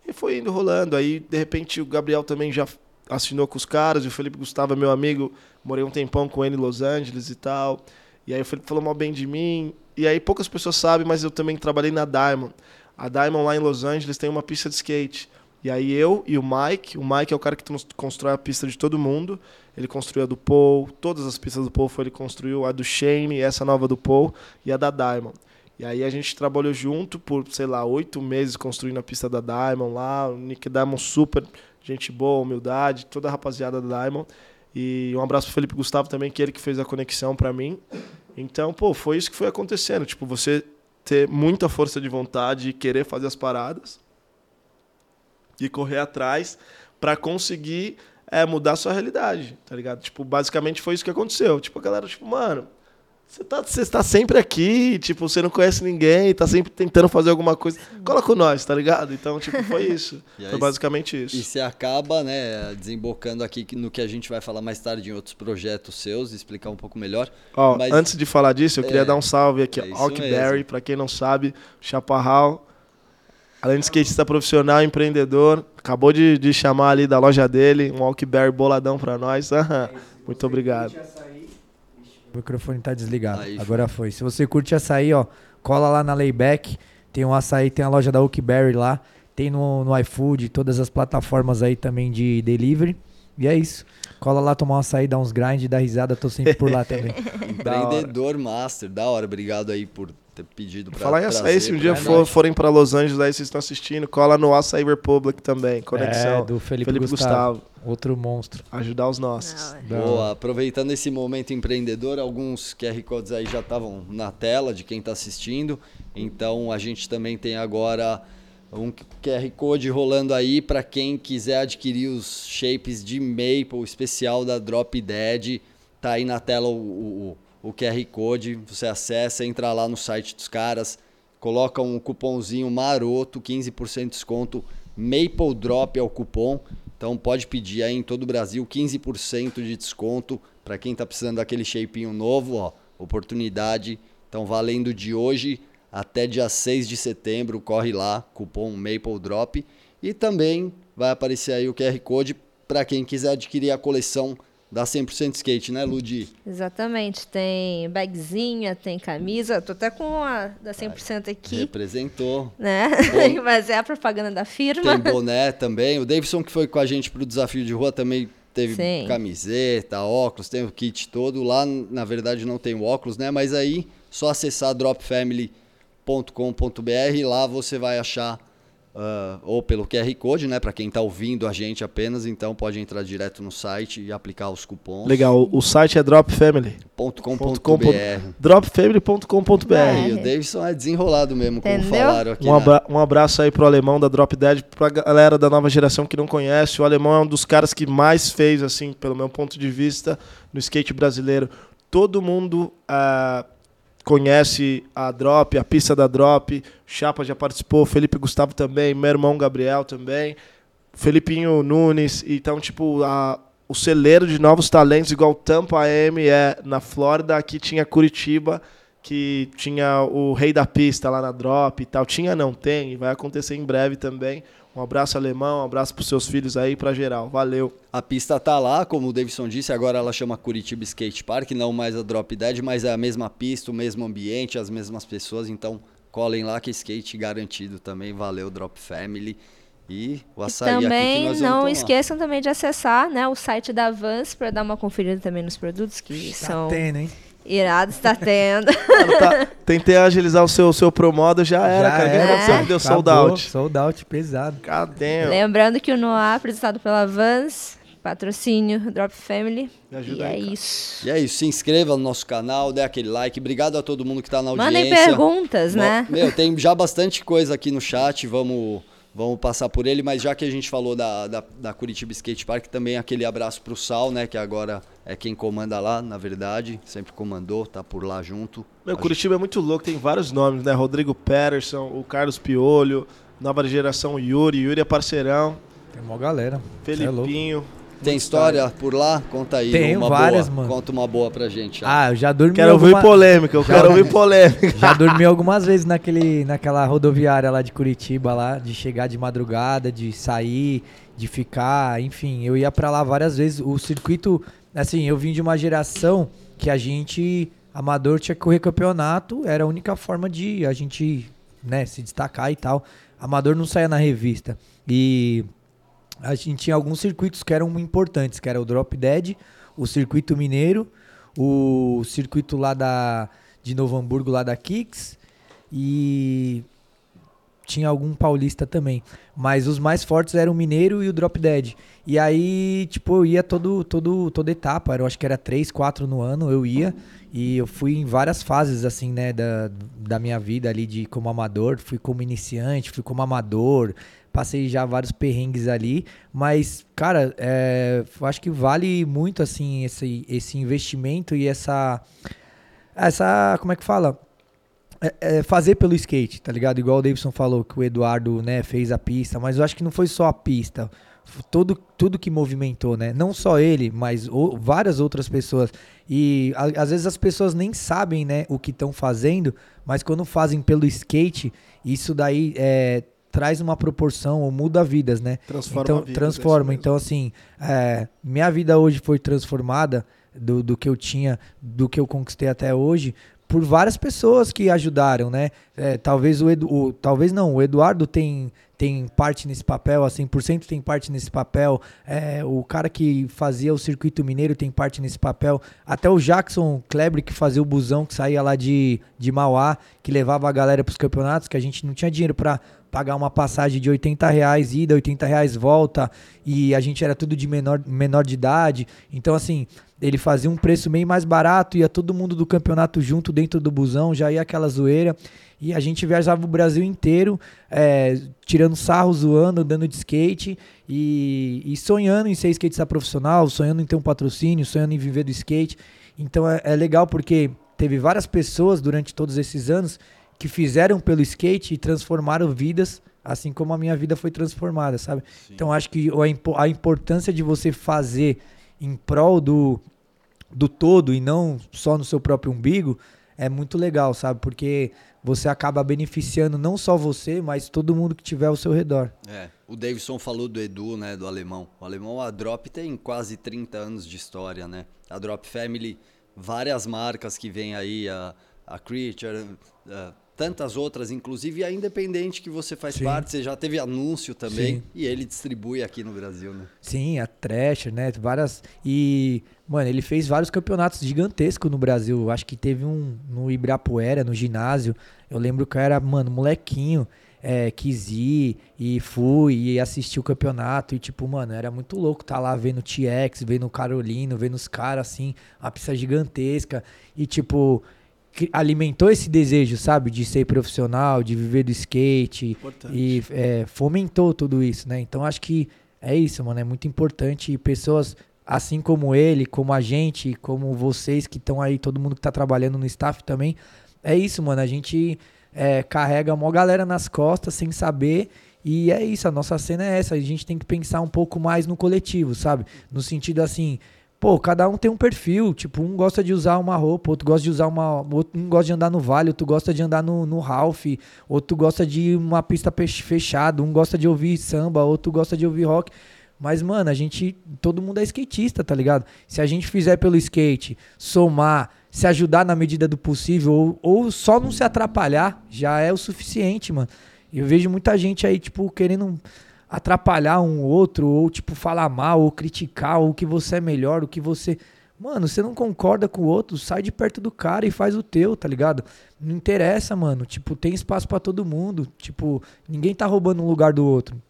E foi indo rolando. Aí, de repente, o Gabriel também já assinou com os caras, e o Felipe Gustavo é meu amigo, morei um tempão com ele em Los Angeles e tal. E aí o falou mal bem de mim. E aí poucas pessoas sabem, mas eu também trabalhei na Diamond. A Diamond lá em Los Angeles tem uma pista de skate. E aí eu e o Mike, o Mike é o cara que constrói a pista de todo mundo. Ele construiu a do Paul, todas as pistas do Paul foi ele construiu, a do Shane, essa nova do Paul e a da Diamond. E aí a gente trabalhou junto por, sei lá, oito meses construindo a pista da Diamond lá. O Nick Diamond super gente boa, humildade, toda a rapaziada da Diamond. E um abraço pro Felipe Gustavo também, que é ele que fez a conexão para mim. Então, pô, foi isso que foi acontecendo. Tipo, você ter muita força de vontade e querer fazer as paradas e correr atrás para conseguir é, mudar a sua realidade, tá ligado? Tipo, basicamente foi isso que aconteceu. Tipo, a galera, tipo, mano, você tá, você está sempre aqui, tipo, você não conhece ninguém, tá sempre tentando fazer alguma coisa. Cola com nós, tá ligado? Então, tipo, foi isso. foi basicamente isso. E você acaba, né, desembocando aqui no que a gente vai falar mais tarde em outros projetos seus, explicar um pouco melhor. Ó, Mas... antes de falar disso, eu queria é, dar um salve aqui, é Alkberry, para quem não sabe, Chaparral, além de skatista profissional, empreendedor, acabou de, de chamar ali da loja dele, um Alkberry boladão para nós. Muito obrigado. O microfone tá desligado. Aí, Agora foi. Se você curte açaí, ó, cola lá na Layback. Tem um açaí, tem a loja da Oakberry lá. Tem no, no iFood, todas as plataformas aí também de delivery. E é isso. Cola lá, tomar um açaí, dar uns grind, dar risada, tô sempre por lá também. Empreendedor Master, da hora. Obrigado aí por ter pedido pra Falar em açaí, se um dia for, forem para Los Angeles aí, vocês estão assistindo, cola no Açaí Republic também, conexão. É, do Felipe, Felipe Gustavo. Gustavo. Outro monstro. Ajudar os nossos. Não, é. Boa, aproveitando esse momento empreendedor, alguns QR Codes aí já estavam na tela de quem está assistindo. Então a gente também tem agora um QR Code rolando aí para quem quiser adquirir os shapes de Maple especial da Drop Dead. Tá aí na tela o, o o QR Code, você acessa, entra lá no site dos caras, coloca um cupomzinho maroto, 15% de desconto, Maple Drop é o cupom. Então pode pedir aí em todo o Brasil 15% de desconto para quem está precisando daquele shapinho novo, ó, oportunidade. Então valendo de hoje até dia 6 de setembro, corre lá, cupom Maple Drop e também vai aparecer aí o QR Code para quem quiser adquirir a coleção da 100% Skate, né, Ludi? Exatamente. Tem bagzinha, tem camisa. Tô até com a da 100% aqui. Representou. Né? Bom. Mas é a propaganda da firma. Tem boné também. O Davidson, que foi com a gente pro desafio de rua, também teve Sim. camiseta, óculos, tem o kit todo. Lá, na verdade, não tem o óculos, né? Mas aí, só acessar dropfamily.com.br. Lá você vai achar, ah, ou pelo QR Code, né? Para quem tá ouvindo a gente apenas, então pode entrar direto no site e aplicar os cupons. Legal, o site é Drop Family. .com.br. Dropfamily.com.br. É, o Davidson é desenrolado mesmo, como Entendeu? falaram aqui. Um, na- abra- um abraço aí pro alemão da Drop Dead, pra galera da nova geração que não conhece. O alemão é um dos caras que mais fez, assim, pelo meu ponto de vista, no skate brasileiro. Todo mundo ah, conhece a Drop, a pista da Drop. Chapa já participou, Felipe Gustavo também, meu irmão Gabriel também, Felipinho Nunes. Então, tipo, a- o celeiro de novos talentos, igual Tampa AM é na Flórida, aqui tinha Curitiba que tinha o rei da pista lá na drop e tal. Tinha, não tem, vai acontecer em breve também. Um abraço alemão, um abraço pros seus filhos aí, pra geral. Valeu. A pista tá lá, como o Davidson disse, agora ela chama Curitiba Skate Park, não mais a Drop Dead, mas é a mesma pista, o mesmo ambiente, as mesmas pessoas, então colhem lá que é skate garantido também. Valeu, Drop Family. E o E açaí aqui que também nós vamos não esqueçam também de acessar né, o site da Vans para dar uma conferida também nos produtos que Tá são tendo, hein? Irados, está tendo. Mano, tá- tentei agilizar o seu, seu promodo, já era, cara. O que era. aconteceu que deu sold Acabou, out? Sold out, pesado. Cadê? Lembrando que o Noah, apresentado pela Vans, patrocínio Drop Family. Me ajuda e aí, é cara. isso. E é isso, se inscreva no nosso canal, dê aquele like. Obrigado a todo mundo que tá na audiência. Mandem perguntas, Mo- né? Meu, tem já bastante coisa aqui no chat, vamos, vamos passar por ele, mas já que a gente falou da, da, da Curitiba Skate Park, também aquele abraço pro Sal, né, que agora é quem comanda lá, na verdade, sempre comandou, tá por lá junto. Meu, Acho- Curitiba é muito louco, tem vários nomes, né? Rodrigo Patterson, o Carlos Piolho, nova geração Yuri, Yuri é parceirão, Tem uma galera. É. Felipinho. Tem história por lá? Conta aí. Tem uma várias, boa. mano. Conta uma boa pra gente. Ah, eu já dormi Quero ouvir alguma- polêmica, eu Já- quero ouvir polêmica. Já dormi algumas vezes naquele, naquela rodoviária lá de Curitiba, lá, de chegar de madrugada, de sair, de ficar, enfim, eu ia pra lá várias vezes. O circuito, assim, eu vim de uma geração que a gente, amador, tinha que correr campeonato, era a única forma de a gente, né, se destacar e tal. Amador não saía na revista. E a gente tinha alguns circuitos que eram importantes, que era o Drop Dead, o circuito mineiro, o circuito lá da de Novo Hamburgo lá da Kicks e tinha algum paulista também, mas os mais fortes eram o mineiro e o Drop Dead. E aí, tipo, eu ia todo todo toda etapa, eu acho que era três, quatro no ano, eu ia e eu fui em várias fases assim, né, da, da minha vida ali de como amador, fui como iniciante, fui como amador, passei já vários perrengues ali, mas, cara, é, eu acho que vale muito, assim, esse, esse investimento e essa, essa, como é que fala? É, é fazer pelo skate, tá ligado? Igual o Davidson falou que o Eduardo, né, fez a pista, mas eu acho que não foi só a pista, todo, tudo que movimentou, né? Não só ele, mas o- várias outras pessoas. E a- às vezes as pessoas nem sabem, né, o que estão fazendo, mas quando fazem pelo skate, isso daí é, traz uma proporção ou muda vidas, né? Transforma então, vidas, é transforma. mesmo. Então, assim, é, minha vida hoje foi transformada do, do que eu tinha, do que eu conquistei até hoje, por várias pessoas que ajudaram, né? É, talvez o, Edu, o- talvez não, o Eduardo tem, tem parte nesse papel, a 100% tem parte nesse papel, é, o cara que fazia o circuito mineiro tem parte nesse papel, até o Jackson Kleber que fazia o busão que saía lá de, de Mauá, que levava a galera para os campeonatos, que a gente não tinha dinheiro para pagar uma passagem de 80 reais ida, 80 reais volta, e a gente era tudo de menor, menor de idade. Então, assim, ele fazia um preço meio mais barato, ia todo mundo do campeonato junto dentro do busão, já ia aquela zoeira. E a gente viajava o Brasil inteiro, é, tirando sarro, zoando, andando de skate e, e sonhando em ser skatista profissional, sonhando em ter um patrocínio, sonhando em viver do skate. Então é, é legal porque teve várias pessoas durante todos esses anos que fizeram pelo skate e transformaram vidas, assim como a minha vida foi transformada, sabe? Então acho que a importância de você fazer em prol do, do todo e não só no seu próprio umbigo é muito legal, sabe? Porque você acaba beneficiando não só você, mas todo mundo que tiver ao seu redor. É, o Davidson falou do Edu, né, do alemão. O alemão, a Drop tem quase 30 anos de história, né? A Drop Family, várias marcas que vem aí, a, a Creature, a, tantas outras, inclusive a Independente que você faz Sim. parte, você já teve anúncio também Sim. e ele distribui aqui no Brasil, né? Sim, a Thrasher, né? Várias. E, mano, ele fez vários campeonatos gigantescos no Brasil. Acho que teve um no Ibirapuera, no ginásio. Eu lembro que eu era, mano, molequinho. É, quis ir e fui e assisti o campeonato. E, tipo, mano, era muito louco tá lá vendo o TX, vendo o Carolino, vendo os caras assim, a pista gigantesca. E, tipo, alimentou esse desejo, sabe, de ser profissional, de viver do skate importante. e é, fomentou tudo isso, né? Então acho que é isso, mano, é muito importante e pessoas assim como ele, como a gente, como vocês que estão aí, todo mundo que tá trabalhando no staff também, é isso, mano, a gente é, carrega uma galera nas costas sem saber e é isso, a nossa cena é essa, a gente tem que pensar um pouco mais no coletivo, sabe? No sentido assim, Pô, cada um tem um perfil. Tipo, um gosta de usar uma roupa, outro gosta de usar uma. Um gosta de andar no vale, outro gosta de andar no, no Ralph, outro gosta de uma pista fechada, um gosta de ouvir samba, outro gosta de ouvir rock. Mas, mano, a gente. Todo mundo é skatista, tá ligado? Se a gente fizer pelo skate, somar, se ajudar na medida do possível, ou, ou só não se atrapalhar, já é o suficiente, mano. Eu vejo muita gente aí, tipo, querendo atrapalhar um outro, ou tipo, falar mal, ou criticar, ou que você é melhor, o que você. Mano, você não concorda com o outro, sai de perto do cara e faz o teu, tá ligado? Não interessa, mano. Tipo, tem espaço para todo mundo. Tipo, ninguém tá roubando um lugar do outro.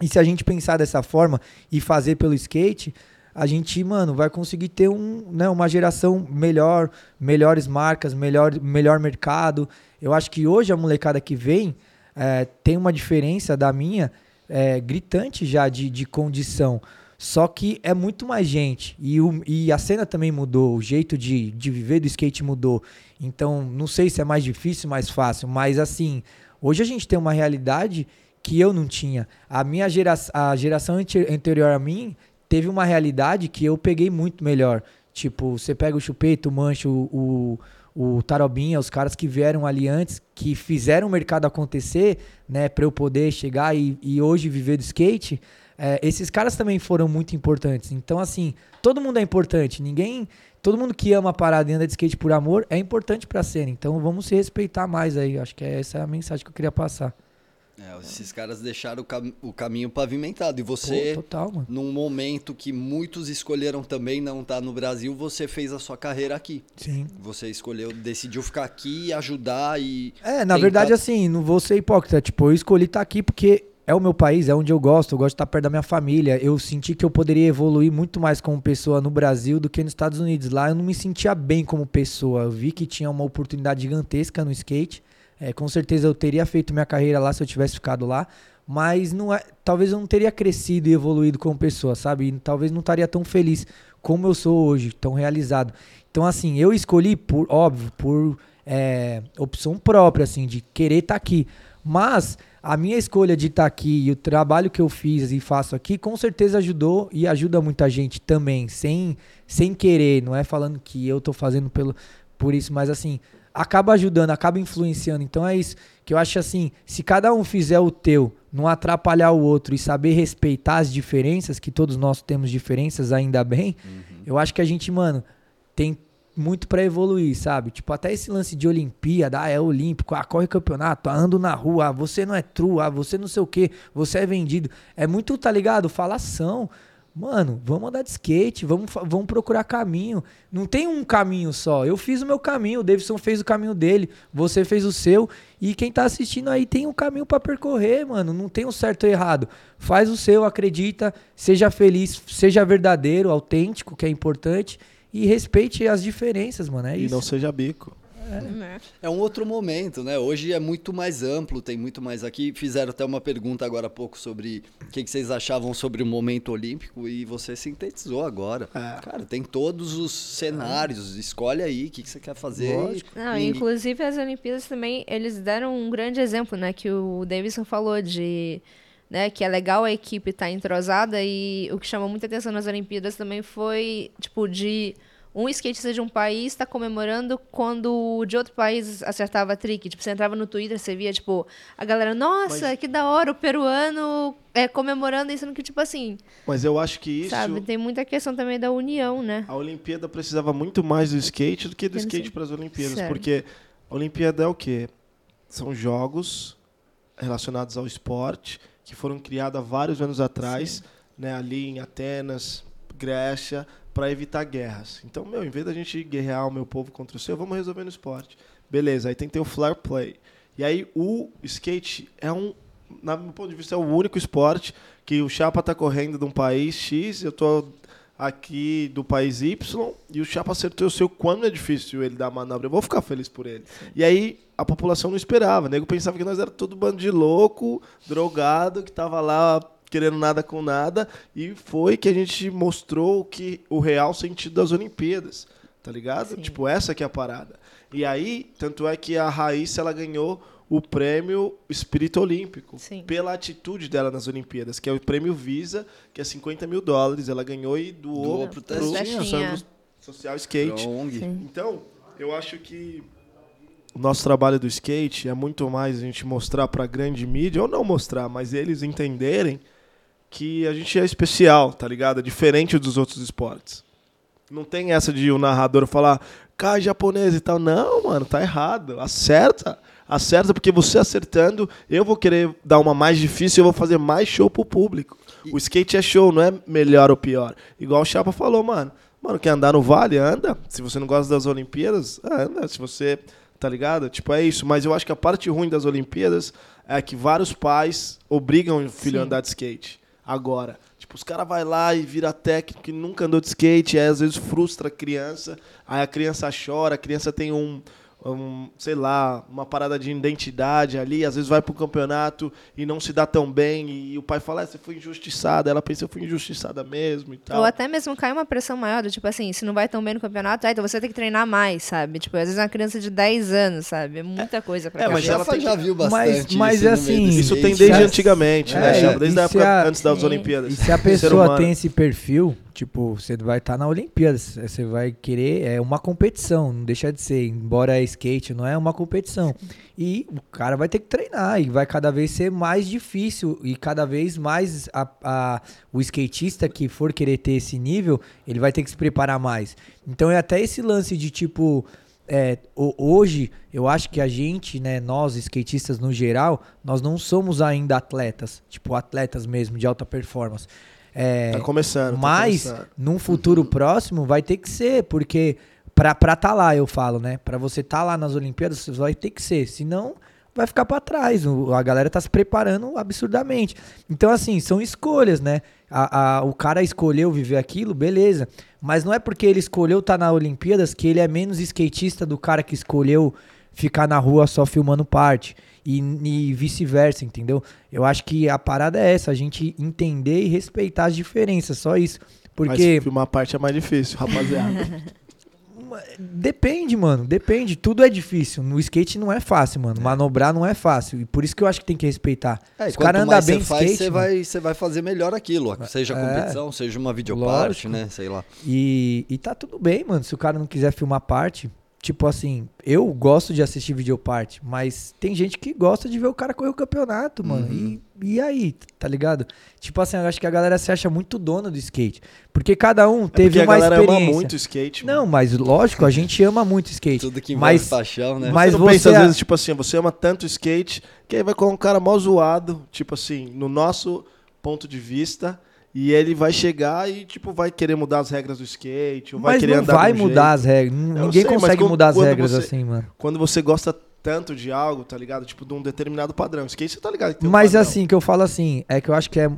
E se a gente pensar dessa forma e fazer pelo skate, a gente, mano, vai conseguir ter um, né, uma geração melhor, melhores marcas, melhor, melhor mercado. Eu acho que hoje a molecada que vem é, tem uma diferença da minha é, gritante já de, de condição. Só que é muito mais gente. E, o, e a cena também mudou, o jeito de, de viver do skate mudou. Então, não sei se é mais difícil, mais fácil, mas assim, hoje a gente tem uma realidade que eu não tinha. A minha gera, a geração anterior a mim teve uma realidade que eu peguei muito melhor. Tipo, você pega o Chupeto, o Mancho, o, o Tarobinha, os caras que vieram ali antes, que fizeram o mercado acontecer, né, para eu poder chegar e, e, hoje viver do skate, é, esses caras também foram muito importantes. Então, assim, todo mundo é importante. Ninguém, todo mundo que ama a parada e anda de skate por amor é importante para a cena. Então, vamos se respeitar mais aí. Acho que essa é a mensagem que eu queria passar. É, esses caras deixaram o, cam o, caminho pavimentado. E você, Pô, total, num momento que muitos escolheram também não estar tá no Brasil, você fez a sua carreira aqui. Sim. Você escolheu, decidiu ficar aqui e ajudar e. É, na tentar... verdade, assim, não vou ser hipócrita. Tipo, eu escolhi estar tá aqui porque é o meu país, é onde eu gosto, eu gosto de estar tá perto da minha família. Eu senti que eu poderia evoluir muito mais como pessoa no Brasil do que nos Estados Unidos. Lá eu não me sentia bem como pessoa. Eu vi que tinha uma oportunidade gigantesca no skate é, com certeza eu teria feito minha carreira lá se eu tivesse ficado lá, mas não é, talvez eu não teria crescido e evoluído como pessoa, sabe? E talvez não estaria tão feliz como eu sou hoje, tão realizado. Então, assim, eu escolhi, por óbvio, por é, opção própria, assim, de querer estar tá aqui. Mas a minha escolha de estar tá aqui e o trabalho que eu fiz e faço aqui, com certeza ajudou e ajuda muita gente também, sem, sem querer, não é falando que eu estou fazendo pelo, por isso, mas assim, acaba ajudando, acaba influenciando. Então é isso que eu acho assim, se cada um fizer o teu, não atrapalhar o outro e saber respeitar as diferenças, que todos nós temos diferenças ainda bem, uhum. eu acho que a gente, mano, tem muito para evoluir, sabe? Tipo, até esse lance de Olimpíada, ah, é olímpico, ah, corre campeonato, ah, ando na rua, ah, você não é true, ah, você não sei o que, você é vendido. É muito, tá ligado? Falação. Mano, vamos andar de skate, vamos, vamos procurar caminho. Não tem um caminho só. Eu fiz o meu caminho, o Davidson fez o caminho dele, você fez o seu. E quem tá assistindo aí tem um caminho para percorrer, mano. Não tem um certo ou errado. Faz o seu, acredita, seja feliz, seja verdadeiro, autêntico, que é importante. E respeite as diferenças, mano. É e isso. não seja bico. É. é um outro momento, né? Hoje é muito mais amplo, tem muito mais aqui. Fizeram até uma pergunta agora há pouco sobre o que, que vocês achavam sobre o momento olímpico e você sintetizou agora. É. Cara, tem todos os cenários, escolhe aí o que, que você quer fazer. Não, inclusive as Olimpíadas também, eles deram um grande exemplo, né? Que o Davidson falou de... Né, que é legal a equipe estar tá entrosada e o que chamou muita atenção nas Olimpíadas também foi, tipo, de um skatista de um país está comemorando quando o de outro país acertava a trick. Tipo, você entrava no Twitter, você via, tipo, a galera, nossa, Mas- que da hora, o peruano é, comemorando isso, que, tipo assim, Mas eu acho que isso. sabe? Tem muita questão também da união, né? A Olimpíada precisava muito mais do skate do que do Eu skate para as Olimpíadas, Sério. porque a Olimpíada é o quê? São jogos relacionados ao esporte que foram criados há vários anos atrás, né, ali em Atenas, Grécia, para evitar guerras. Então, meu, em vez da gente guerrear o meu povo contra o seu, vamos resolver no esporte. Beleza, aí tem que ter o flare play. E aí o skate é um, na meu ponto de vista, é o único esporte que o Chapa tá correndo de um país X, eu tô aqui do país Y e o Chapa acertou o seu quando é difícil ele dar a manobra. Eu vou ficar feliz por ele. E aí a população não esperava. O nego pensava que nós era todo bando de louco, drogado, que tava lá querendo nada com nada. E foi que a gente mostrou que o real sentido das Olimpíadas. Tá ligado? Sim. Tipo, essa que é a parada. E aí, tanto é que a Raíssa ela ganhou o prêmio Espírito Olímpico Sim. pela atitude dela nas Olimpíadas, que é o prêmio Visa, que é 50 mil dólares. Ela ganhou e doou Doou pro Testinha. Centro Social Skate. Então, eu acho que o nosso trabalho do skate é muito mais a gente mostrar pra grande mídia, ou não mostrar, mas eles entenderem que a gente é especial, tá ligado? É diferente dos outros esportes. Não tem essa de o narrador falar, cai japonês e tal. Não, mano, tá errado. Acerta. Acerta, porque você acertando, eu vou querer dar uma mais difícil, eu vou fazer mais show pro público. O skate é show, não é melhor ou pior. Igual o Chapa falou, mano. Mano, quer andar no vale? Anda. Se você não gosta das Olimpíadas, anda. Se você. Tá ligado? Tipo, é isso. Mas eu acho que a parte ruim das Olimpíadas é que vários pais obrigam o filho a Sim. andar de skate. Agora. Tipo, os caras vai lá e vira técnico que nunca andou de skate, aí às vezes frustra a criança, aí a criança chora, a criança tem um, um, sei lá, uma parada de identidade ali, às vezes vai pro campeonato e não se dá tão bem, e o pai fala, ah, você foi injustiçada, ela pensa, eu fui injustiçada mesmo e tal. Ou até mesmo cai uma pressão maior, do tipo assim, se não vai tão bem no campeonato, ah, então você tem que treinar mais, sabe? Tipo, às vezes uma criança de 10 anos, sabe? É muita coisa pra É, mas ela tem já viu Mas- bastante mas isso no assim, Isso tem desde a- antigamente, né, É, Chapa? Desde a época a- antes das Sim. Olimpíadas. E se a Ser pessoa tem esse perfil, tipo, você vai estar na Olimpíada, você vai querer, é uma competição, não deixa de ser, embora é skate, não é uma competição. E o cara vai ter que treinar e vai cada vez ser mais difícil e cada vez mais a, a- o skatista que for querer ter esse nível, ele vai ter que se preparar mais. Então é até esse lance de tipo, é, ho- hoje eu acho que a gente, né, nós skatistas no geral, nós não somos ainda atletas, tipo atletas mesmo de alta performance. É, Tá começando. tá mas começando. num futuro próximo vai ter que ser, porque pra estar tá lá, eu falo, né? Pra você estar tá lá nas Olimpíadas, você vai ter que ser, senão vai ficar pra trás. O- a galera tá se preparando absurdamente. Então, assim, são escolhas, né? A, a- o cara escolheu viver aquilo, beleza. Mas não é porque ele escolheu estar na Olimpíadas que ele é menos skatista do cara que escolheu ficar na rua só filmando parte. E, e vice-versa, entendeu? Eu acho que a parada é essa, a gente entender e respeitar as diferenças, só isso. Porque Mas filmar a parte é mais difícil, rapaziada. Depende, mano. Depende. Tudo é difícil. No skate não é fácil, mano. Manobrar não é fácil. E por isso que eu acho que tem que respeitar. É, Se o cara anda mais bem faz, skate, você vai, você vai fazer melhor aquilo. ó. Seja É. competição, seja uma videoparte, né? Sei lá. E, e tá tudo bem, mano. Se o cara não quiser filmar parte, tipo assim, eu gosto de assistir videoparte, mas tem gente que gosta de ver o cara correr o campeonato, mano. Uhum. E, e aí, tá ligado? Tipo assim, eu acho que a galera se acha muito dona do skate. Porque cada um É teve porque a uma galera experiência. ama muito skate. Não, mano. mas lógico, a gente ama muito skate. Tudo que envolve mas, paixão, né? mas você não pensa você às a- vezes, tipo assim, você ama tanto skate, que aí vai colocar um cara mó zoado, tipo assim, no nosso ponto de vista, e ele vai chegar e, tipo, vai querer mudar as regras do skate, ou vai Mas querer não andar vai mudar jeito. as regras. Eu Ninguém sei, consegue quando- mudar as regras você- assim, mano. Quando você gosta tanto de algo, tá ligado? Tipo, de um determinado padrão. Skate, você tá ligado um Mas padrão. assim, que eu falo assim, é que eu acho que é,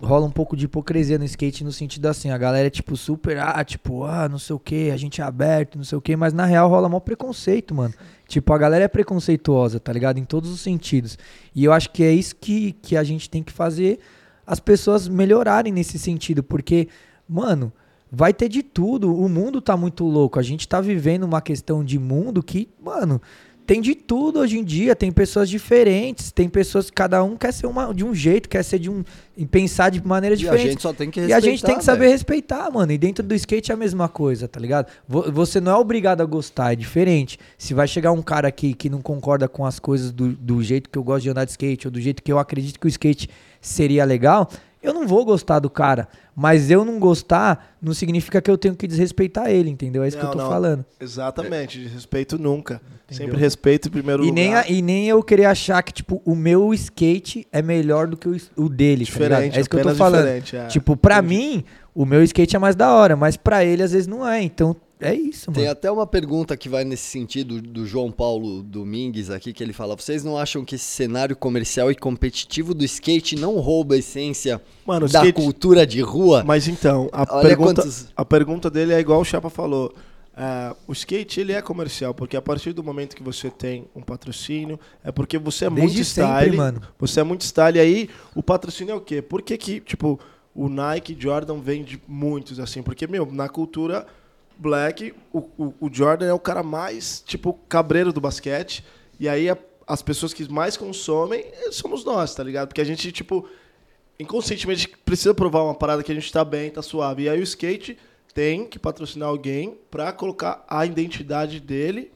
rola um pouco de hipocrisia no skate no sentido assim, a galera é tipo super, ah, tipo, ah, não sei o que, a gente é aberto, não sei o que, mas na real rola mó preconceito, mano. Tipo, a galera é preconceituosa, tá ligado? Em todos os sentidos. E eu acho que é isso que, que a gente tem que fazer as pessoas melhorarem nesse sentido, porque, mano, vai ter de tudo. O mundo tá muito louco. A gente tá vivendo uma questão de mundo que, mano, tem de tudo hoje em dia, tem pessoas diferentes, tem pessoas que cada um quer ser uma, de um jeito, quer ser de um. e pensar de maneira E a diferente. gente só tem que E respeitar. a gente tem que saber velho. respeitar, mano. E dentro do skate é a mesma coisa, tá ligado? Vo- Você não é obrigado a gostar, é diferente. Se vai chegar um cara aqui que não concorda com as coisas do, do jeito que eu gosto de andar de skate, ou do jeito que eu acredito que o skate seria legal, eu não vou gostar do cara. Mas eu não gostar não significa que eu tenho que desrespeitar ele, entendeu? É isso que eu Não, tô não. falando. Exatamente, de respeito nunca. Entendeu? Sempre respeito em primeiro E nem, lugar. a- e nem eu querer achar que, tipo, o meu skate é melhor do que o, o dele, tá? Diferente, É isso que eu tô falando. é. Tipo, pra Entendi. mim, o meu skate é mais da hora, mas pra ele às vezes não é. Então, é isso, Tem mano. até uma pergunta que vai nesse sentido do João Paulo Domingues aqui, que ele fala: vocês não acham que esse cenário comercial e competitivo do skate não rouba a essência Mano, da skate- cultura de rua? Mas então, a Olha pergunta, quantos- a pergunta dele é igual o Chapa falou. É, o skate ele é comercial, porque a partir do momento que você tem um patrocínio, é porque você é Desde muito sempre, style. mano. Você é muito style. Aí o patrocínio é o quê? Por que, que tipo, o Nike Jordan vende muitos assim? Porque, meu, na cultura black, o, o, o Jordan é o cara mais, tipo, cabreiro do basquete. E aí a- as pessoas que mais consomem somos nós, tá ligado? Porque a gente, tipo, inconscientemente precisa provar uma parada que a gente tá bem, tá suave. E aí o skate tem que patrocinar alguém pra colocar a identidade dele,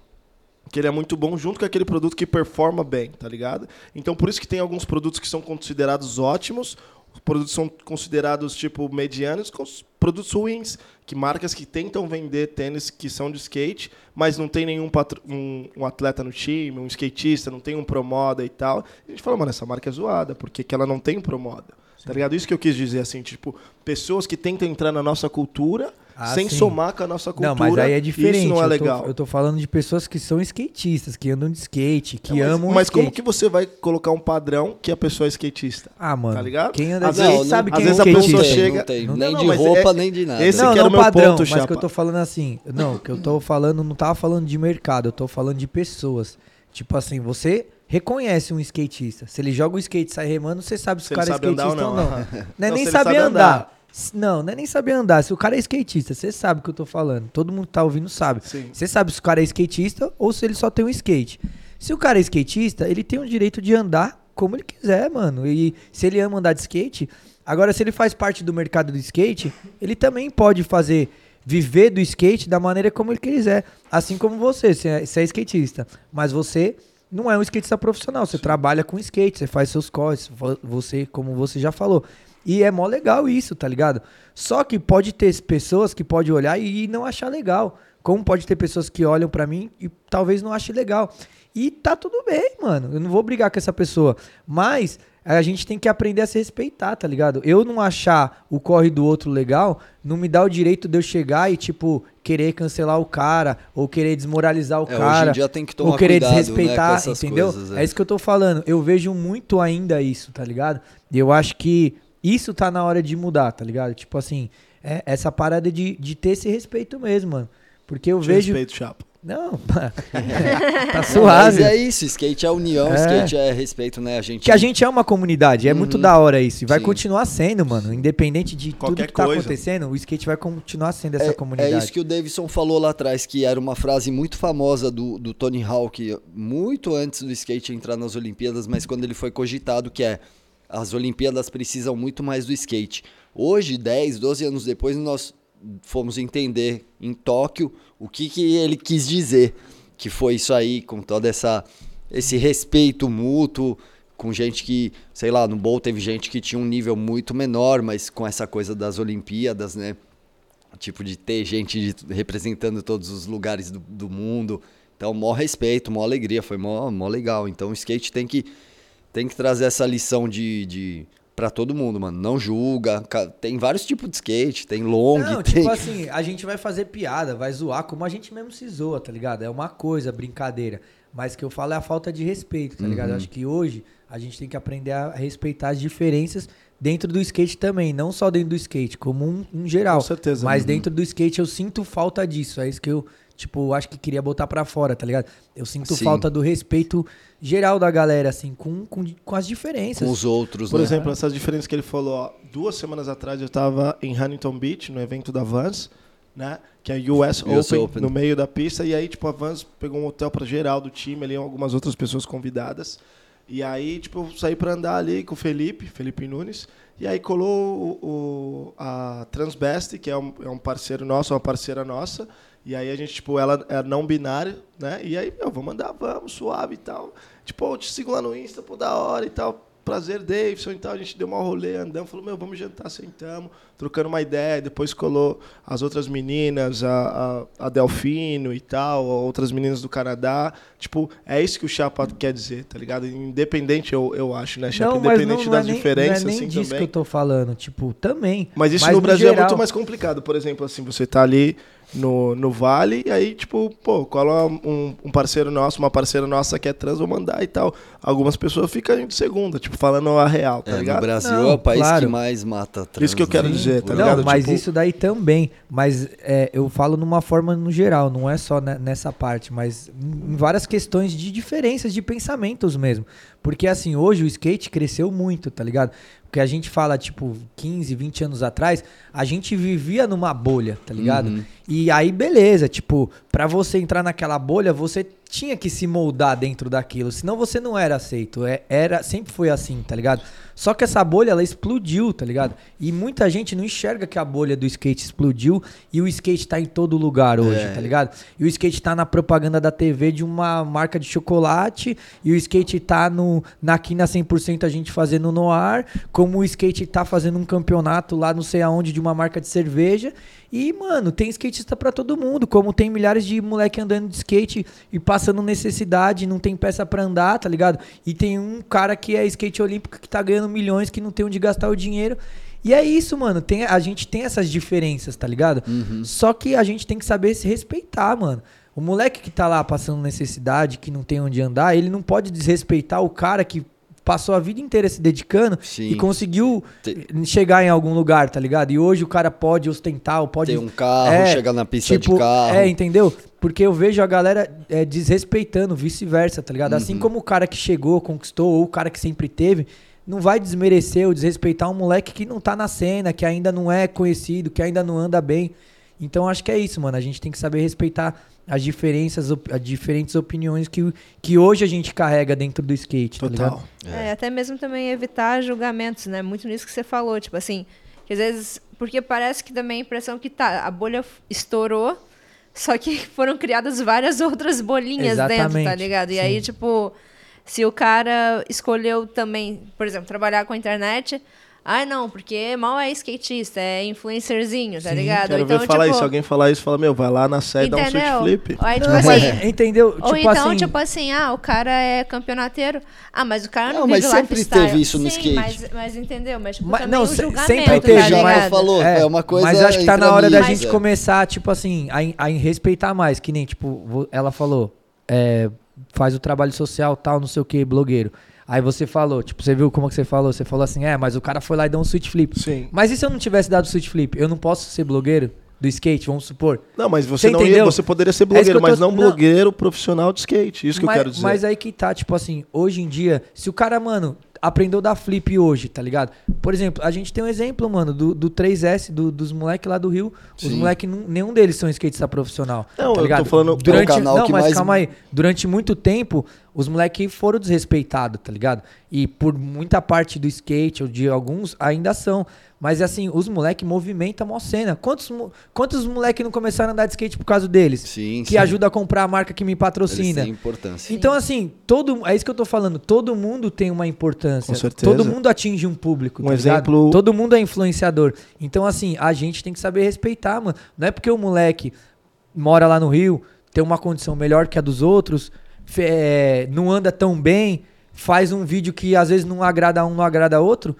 que ele é muito bom, junto com aquele produto que performa bem, tá ligado? Então por isso que tem alguns produtos que são considerados ótimos, os produtos são considerados tipo medianos, produtos ruins, que marcas que tentam vender tênis que são de skate, mas não tem nenhum um, um atleta no time, um skatista, não tem um promoda e tal. E a gente fala, mano, essa marca é zoada, porque que ela não tem promoda. Tá ligado? Isso que eu quis dizer, assim, tipo, pessoas que tentam entrar na nossa cultura Ah, sem sim. somar com a nossa cultura. Não, mas aí é diferente. Isso não é eu, legal. Tô, eu tô falando de pessoas que são skatistas, que andam de skate, que Não, mas, amam o Mas como skate. que você vai colocar um padrão que a pessoa é skatista? Ah, mano. Tá ligado? Quem anda Às de vezes- skate sabe às quem vezes é a pessoa chega- Não tem, Não, nem de mas roupa, é- nem de nada. esse não, que era não o meu padrão, ponto, mas Chapa. que eu tô falando assim, não, que eu tô falando, não tava falando de mercado, eu tô falando de pessoas. Tipo assim, você reconhece um skatista. Se ele joga o skate e sai remando, você sabe se, Se o cara é andar skatista ou ou não. não. Não é nem saber sabe andar. Não, não é nem saber andar. Se o cara é skatista, você sabe o que eu tô falando. Todo mundo que tá ouvindo sabe. Você sabe se o cara é skatista ou se ele só tem um skate. Se o cara é skatista, ele tem o direito de andar como ele quiser, mano. E se ele ama andar de skate, agora se ele faz parte do mercado do skate, ele também pode fazer viver do skate da maneira como ele quiser. Assim como você, você é, você é skatista, mas você não é um skatista profissional, você trabalha com skate, você faz seus corres, vo- você, como você já falou. E é mó legal isso, tá ligado? Só que pode ter pessoas que podem olhar e não achar legal. Como pode ter pessoas que olham pra mim e talvez não achem legal. E tá tudo bem, mano. Eu não vou brigar com essa pessoa. Mas a gente tem que aprender a se respeitar, tá ligado? Eu não achar o corre do outro legal não me dá o direito de eu chegar e, tipo, querer cancelar o cara ou querer desmoralizar o É, cara. hoje em dia tem que tomar ou querer cuidado, né, desrespeitar, essas entendeu? coisas, é. isso que eu tô falando. Eu vejo muito ainda isso, tá ligado? E eu acho que isso tá na hora de mudar, tá ligado? Tipo assim, é essa parada de, de ter esse respeito mesmo, mano. Porque eu Te vejo. respeito, Chapa. Não, tá Não, suave. Mas é isso, skate é união, É. skate é respeito, né? A gente. Que a gente é uma comunidade, é muito da hora isso. E vai Sim. continuar sendo, mano. Independente de tudo Qualquer que tá coisa. acontecendo, o skate vai continuar sendo essa é, comunidade. É isso que o Davidson falou lá atrás, que era uma frase muito famosa do, do Tony Hawk, muito antes do skate entrar nas Olimpíadas, mas quando ele foi cogitado, que é as Olimpíadas precisam muito mais do skate. Hoje, 10, 12 anos depois, nós fomos entender em Tóquio o que, que ele quis dizer, que foi isso aí, com toda essa esse respeito mútuo, com gente que, sei lá, no bowl teve gente que tinha um nível muito menor, mas com essa coisa das Olimpíadas, né? Tipo, de ter gente de- representando todos os lugares do, do mundo. Então, maior respeito, maior alegria, foi mó, mó legal. Então, o skate tem que, tem que trazer essa lição de, de para todo mundo, mano. Não julga. Tem vários tipos de skate, tem long, Não, tem... tipo assim, a gente vai fazer piada, vai zoar, como a gente mesmo se zoa, tá ligado? É uma coisa, brincadeira. Mas o que eu falo é a falta de respeito, tá ligado? Eu acho que hoje a gente tem que aprender a respeitar as diferenças dentro do skate também. Não só dentro do skate, como um, um geral. Com certeza. Mas Uhum. dentro do skate eu sinto falta disso. É isso que eu, tipo, acho que queria botar pra fora, tá ligado? Eu sinto Sim. falta do respeito geral da galera, assim, com, com, com as diferenças. com os outros, Por né? exemplo, essas diferenças que ele falou, ó, duas semanas atrás eu tava em Huntington Beach, no evento da Vans, né? Que é US, US Open, Open. no meio da pista. E aí, tipo, a Vans pegou um hotel pra geral do time, ali algumas outras pessoas convidadas. E aí, tipo, eu saí pra andar ali com o Felipe, Felipe Nunes. E aí colou o, o- a Transbest, que é um, é um parceiro nosso, uma parceira nossa. E aí a gente, tipo, ela é não binária, né? E aí, meu, vamos andar, vamos, suave e tal. Tipo, eu te sigo lá no Insta, pô, da hora e tal. Prazer, Davidson e tal. A gente deu uma rolê, andamos, falou, meu, vamos jantar, sentamos, trocando uma ideia. Depois colou as outras meninas, a, a, a Delfino e tal, outras meninas do Canadá. Tipo, é isso que o Chapa quer dizer, tá ligado? Independente, eu, eu acho, né, Chapa? Não, Independente não, não é das nem, diferenças, não é nem assim, disso também. que eu tô falando. Tipo, também. Mas isso Mas no no Brasil é geral- muito mais complicado. Por exemplo, assim, você tá ali no, no Vale e aí, tipo, pô, cola um, um parceiro nosso, uma parceira nossa que é trans, vou mandar e tal. Algumas pessoas ficam de segunda, tipo, falando a real, tá É, no ligado? Brasil Não, é o país claro. que mais mata trans. Isso que eu quero né? dizer, tá Não, ligado? mas Tipo- isso daí também. Mas é, eu falo numa forma no geral, não é só ne- nessa parte, mas em em várias questões de diferenças de pensamentos mesmo. Porque assim, hoje o skate cresceu muito, tá ligado? Porque a gente fala, tipo, 15, 20 anos atrás, a gente vivia numa bolha, tá ligado? Uhum. E aí, beleza, tipo, pra você entrar naquela bolha, você tinha que se moldar dentro daquilo, senão você não era aceito. É, era, sempre foi assim, tá ligado? Só que essa bolha, ela explodiu, tá ligado? E muita gente não enxerga que a bolha do skate explodiu e o skate tá em todo lugar hoje, É. tá ligado? E o skate tá na propaganda da TV de uma marca de chocolate, e o skate tá no, na Quina 100% a gente fazendo no ar, como o skate tá fazendo um campeonato lá não sei aonde de uma marca de cerveja. E, mano, tem skatista pra todo mundo, como tem milhares de moleque andando de skate e passando necessidade, não tem peça pra andar, tá ligado? E tem um cara que é skate olímpico que tá ganhando milhões, que não tem onde gastar o dinheiro. E é isso, mano. Tem, a gente tem essas diferenças, tá ligado? Só que a gente tem que saber se respeitar, mano. O moleque que tá lá passando necessidade, que não tem onde andar, ele não pode desrespeitar o cara que passou a vida inteira se dedicando Sim. e conseguiu Te- chegar em algum lugar, tá ligado? E hoje o cara pode ostentar, ou pode Ter um carro, É, chegar na pista tipo, de carro. É, entendeu? Porque eu vejo a galera é, desrespeitando, vice-versa, tá ligado? Uhum. Assim como o cara que chegou, conquistou, ou o cara que sempre teve, não vai desmerecer ou desrespeitar um moleque que não tá na cena, que ainda não é conhecido, que ainda não anda bem. Então acho que é isso, mano. A gente tem que saber respeitar as diferenças, as diferentes opiniões que, que hoje a gente carrega dentro do skate, tá Total. ligado? É, até mesmo também evitar julgamentos, né? Muito nisso que você falou, tipo assim, que às vezes, porque parece que também a impressão que tá, a bolha estourou, só que foram criadas várias outras bolinhas dentro, tá Exatamente, ligado? E aí, sim. tipo, se o cara escolheu também, por exemplo, trabalhar com a internet, ah, não, porque mal é skatista, é influencerzinho, tá Sim, ligado? Quero então, ver falar tipo, isso. Alguém falar isso, fala, meu, vai lá na sede e dá um switch Entendeu? flip. Aí, tipo assim, mas, entendeu? ou tipo então, assim, tipo assim, ah, o cara é campeonateiro. Ah, mas o cara não, Não, mas vive sempre lifestyle. teve isso no Sim, skate. Mas, mas entendeu? Mas, tipo, Mas- não, o sempre tá teve, ligado? falou, é, uma coisa. Mas acho que tá na hora da gente é. começar, tipo assim, a, a respeitar mais. Que nem, tipo, ela falou, é, faz o trabalho social, tal, não sei o que, blogueiro. Aí você falou, tipo, você viu como que você falou? Você falou assim, é, mas o cara foi lá e deu um switch flip. Sim. Mas e se eu não tivesse dado switch flip? Eu não posso ser blogueiro do skate, vamos supor. Não, mas você, Você não ia, você poderia ser É blogueiro, eu tô- mas não não. blogueiro profissional de skate. Isso que mas, eu quero dizer. Mas aí que tá, tipo assim, hoje em dia, se o cara, mano, aprendeu da flip hoje, tá ligado? Por exemplo, a gente tem um exemplo, mano, do, do 3S, do- dos moleques lá do Rio. Os Sim. moleques, nenhum deles são skatista profissional. Não, tá eu tô falando- Durante, É o canal não, que mas mais- calma aí. Durante muito tempo, os moleques foram desrespeitados, tá ligado? E por muita parte do skate, ou de alguns, ainda são. Mas assim, os moleques movimentam a mó cena. Quantos, quantos moleques não começaram a andar de skate por causa deles? Sim, que sim. ajuda a comprar a marca que me Eles patrocina. têm importância. Então, assim, todo, é isso que eu tô falando. Todo mundo tem uma importância. Com certeza. Todo mundo atinge um público. Um tá ligado? exemplo- Todo mundo é influenciador. Então, assim, a gente tem que saber respeitar, mano. Não é porque o moleque mora lá no Rio, tem uma condição melhor que a dos outros, é, não anda tão bem, faz um vídeo que às vezes não agrada um, não agrada outro.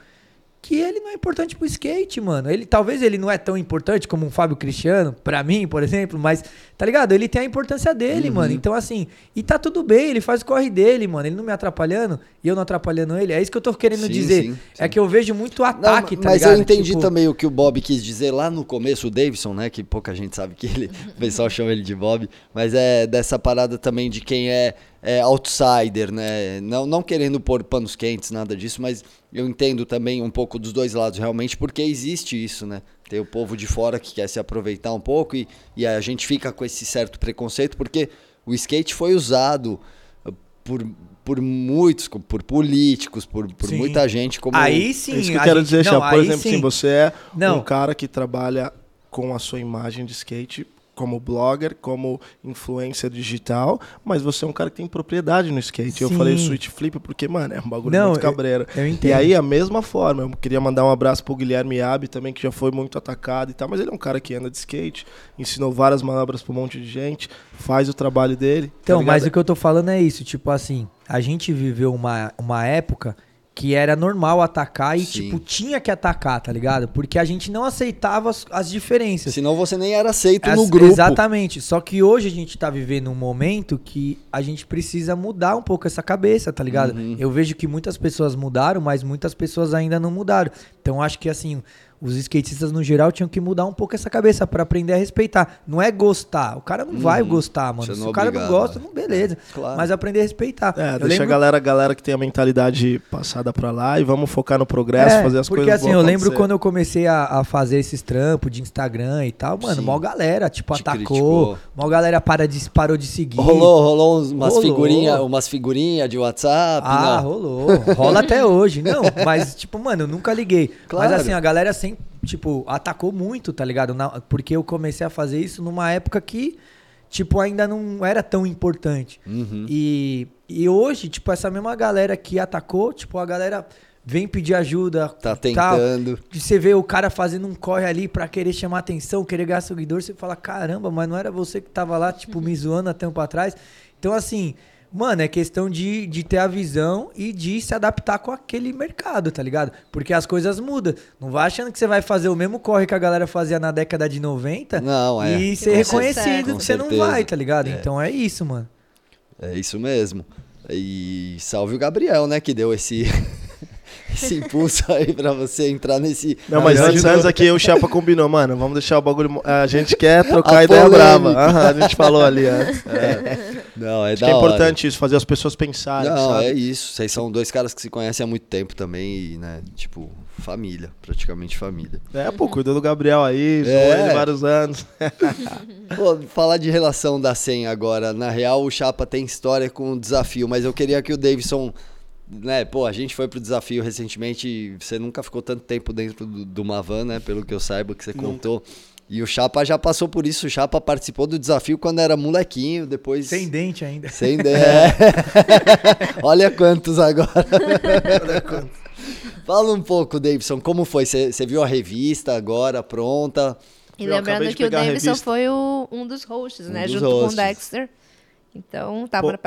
Que ele não é importante pro skate, mano. Ele talvez ele não é tão importante como um Fábio Cristiano, pra mim, por exemplo, mas tá ligado? Ele tem a importância dele, mano. Então assim, e tá tudo bem, ele faz o corre dele, mano. Ele não me atrapalhando e eu não atrapalhando ele. É isso que eu tô querendo Sim, dizer. sim, É sim. que eu vejo muito Não, ataque, tá mas ligado? eu entendi Tipo, também o que o Bob quis dizer lá no começo, o Davidson, né? Que pouca gente sabe que ele, o pessoal chama ele de Bob, mas é dessa parada também de quem é, é, outsider, né? Não, não querendo pôr panos quentes, nada disso, mas eu entendo também um pouco dos dois lados, realmente, porque existe isso, né? Tem o povo de fora que quer se aproveitar um pouco e, e a gente fica com esse certo preconceito, porque o skate foi usado por, por muitos, por políticos, por, por muita gente como. Aí sim, é isso que eu quero gente, dizer, não, Por exemplo, sim. você é não. um cara que trabalha com a sua imagem de skate como blogger, como influencer digital, mas você é um cara que tem propriedade no skate. Sim. Eu falei Switch Flip porque, mano, é um bagulho Não, muito cabreiro. Eu, eu entendo. E aí, a mesma forma, eu queria mandar um abraço pro Guilherme Abi também, que já foi muito atacado e tal, mas ele é um cara que anda de skate, ensinou várias manobras pra um monte de gente, faz o trabalho dele. Tá então, tá mas o que eu tô falando é isso, tipo assim, a gente viveu uma, uma época que era normal atacar e, Sim. tipo, tinha que atacar, tá ligado? Porque a gente não aceitava as, as diferenças. Senão você nem era aceito as, no grupo. Exatamente. Só que hoje a gente tá vivendo um momento que a gente precisa mudar um pouco essa cabeça, tá ligado? Uhum. Eu vejo que muitas pessoas mudaram, mas muitas pessoas ainda não mudaram. Então acho que, assim, os skatistas no geral tinham que mudar um pouco essa cabeça para aprender a respeitar. Não é gostar. O cara não vai uhum. gostar, mano. Se o cara obrigado, não gosta, não, beleza. É, claro. Mas aprender a respeitar. É, eu deixa lembro... a galera, a galera que tem a mentalidade passada para lá e vamos focar no progresso, é, fazer as porque, coisas Porque assim, eu lembro quando eu comecei a, a, fazer esses trampos de Instagram e tal, mano, Sim. mó galera, tipo, Te atacou. Criticou. Mó galera para de, parou de seguir. Rolou, rolou umas figurinhas umas figurinha de WhatsApp. Ah, não. rolou. Rola até hoje. Não, mas, tipo, mano, eu nunca liguei. Claro. Mas assim, a galera sempre tipo, atacou muito, tá ligado? Na, porque eu comecei a fazer isso numa época que, tipo, ainda não era tão importante. Uhum. E, e hoje, tipo, essa mesma galera que atacou, tipo, a galera vem pedir ajuda. Tá tentando. Tal, você vê o cara fazendo um corre ali para querer chamar atenção, querer ganhar seguidor, você fala, caramba, mas não era você que tava lá, tipo, me zoando há tempo atrás. Então, assim, Mano, é questão de, de ter a visão e de se adaptar com aquele mercado, tá ligado? Porque as coisas mudam. Não vai achando que você vai fazer o mesmo corre que a galera fazia na década de 90 não, é. e ser reconhecido, que você não vai, tá ligado? É. Então é isso, mano. É isso mesmo. E salve o Gabriel, né, que deu esse esse impulso aí pra você entrar nesse. Não, mas antes, antes aqui o Chapa combinou, mano. Vamos deixar o bagulho. A gente quer trocar a ideia brava. Aham, a gente falou ali antes. É. Não, é Acho da que é importante isso, fazer as pessoas pensarem. Não, sabe? é isso. Vocês são dois caras que se conhecem há muito tempo também, e, né? Tipo, família, praticamente família. É, pô, cuidou do Gabriel aí, é. ele vários anos. pô, falar de relação da senha agora. Na real, o Chapa tem história com o desafio, mas eu queria que o Davidson né, pô, a gente foi pro desafio recentemente. Você nunca ficou tanto tempo dentro do, de uma van, né? Pelo que eu saiba que você nunca. contou. E o Chapa já passou por isso. O Chapa participou do desafio quando era molequinho, depois. Sem dente ainda. Sem dente. É. Olha quantos agora. Olha quantos. Fala um pouco, Davidson, como foi? Você viu a revista agora pronta? E lembrando que o Davidson foi o, um dos hosts, um né? Dos junto hosts. com o Dexter. Então, tá para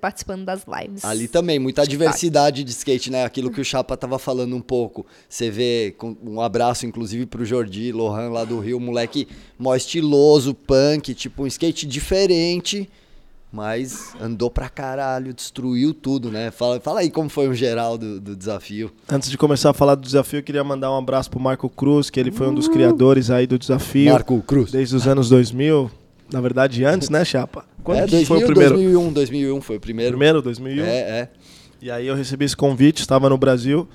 participando das lives. Ali também, muita diversidade de skate, né? Aquilo que o Chapa tava falando um pouco. Você vê, um abraço inclusive pro Jordi Lohan lá do Rio, moleque mó estiloso, punk, tipo um skate diferente, mas andou pra caralho, destruiu tudo, né? Fala, fala aí como foi o geral do, do desafio. Antes de começar a falar do desafio, eu queria mandar um abraço pro Marco Cruz, que ele foi um dos uh! criadores aí do desafio. Marco Cruz. Desde os anos 2000. Na verdade, antes, né, Chapa? Quando é, 2000, foi o primeiro? 2001, 2001 foi o primeiro. Primeiro, 2001? É, é. E aí eu recebi esse convite, estava no Brasil,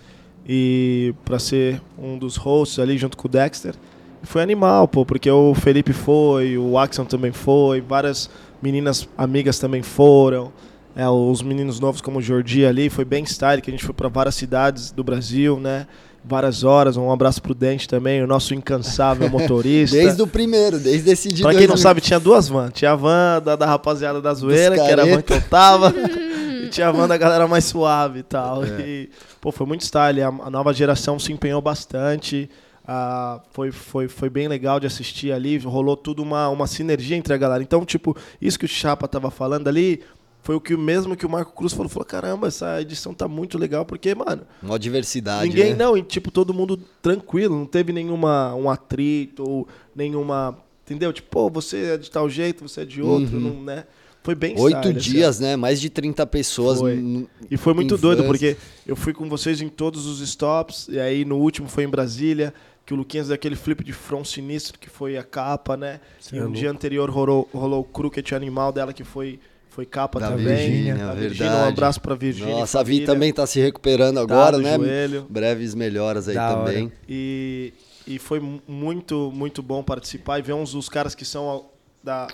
e para ser um dos hosts ali junto com o Dexter. Foi animal, pô, porque o Felipe foi, o Axon também foi, várias meninas amigas também foram. É, os meninos novos como o Jordi ali, foi bem style, que a gente foi para várias cidades do Brasil, né? Várias horas. Um abraço pro Dente também, o nosso incansável motorista. Desde o primeiro, desde esse dia. Pra quem não sabe, tinha duas vans. Tinha a van da, da rapaziada da zoeira, que era a van que eu tava. e tinha a van da galera mais suave e tal. É. E, pô, foi muito style. A, a nova geração se empenhou bastante. Ah, foi, foi, foi bem legal de assistir ali. Rolou tudo uma, uma sinergia entre a galera. Então, tipo, isso que o Chapa tava falando ali foi o que mesmo que o Marco Cruz falou, falou, caramba, essa edição tá muito legal, porque, mano... Uma diversidade, Ninguém, né? não, e tipo, todo mundo tranquilo, não teve nenhuma um atrito ou nenhuma... Entendeu? Tipo, pô, você é de tal jeito, você é de outro, uhum. não, né? Foi bem Oito style, assim, dias, assim. né? Mais de 30 pessoas. Foi. E foi muito doido, porque eu fui com vocês em todos os stops, e aí no último foi em Brasília, que o Luquinhas deu aquele flip de front sinistro, que foi a capa, né? Sim, e um é dia anterior rolou, rolou o Crooked Animal dela, que foi foi capa Da também. Virgínia, a verdade. Um abraço pra Virgínia. Nossa, a Vi também tá se recuperando Tá agora, do né? joelho. Breves melhoras aí Da hora. também. E, e foi mu- muito, muito bom participar e ver uns dos caras que são da,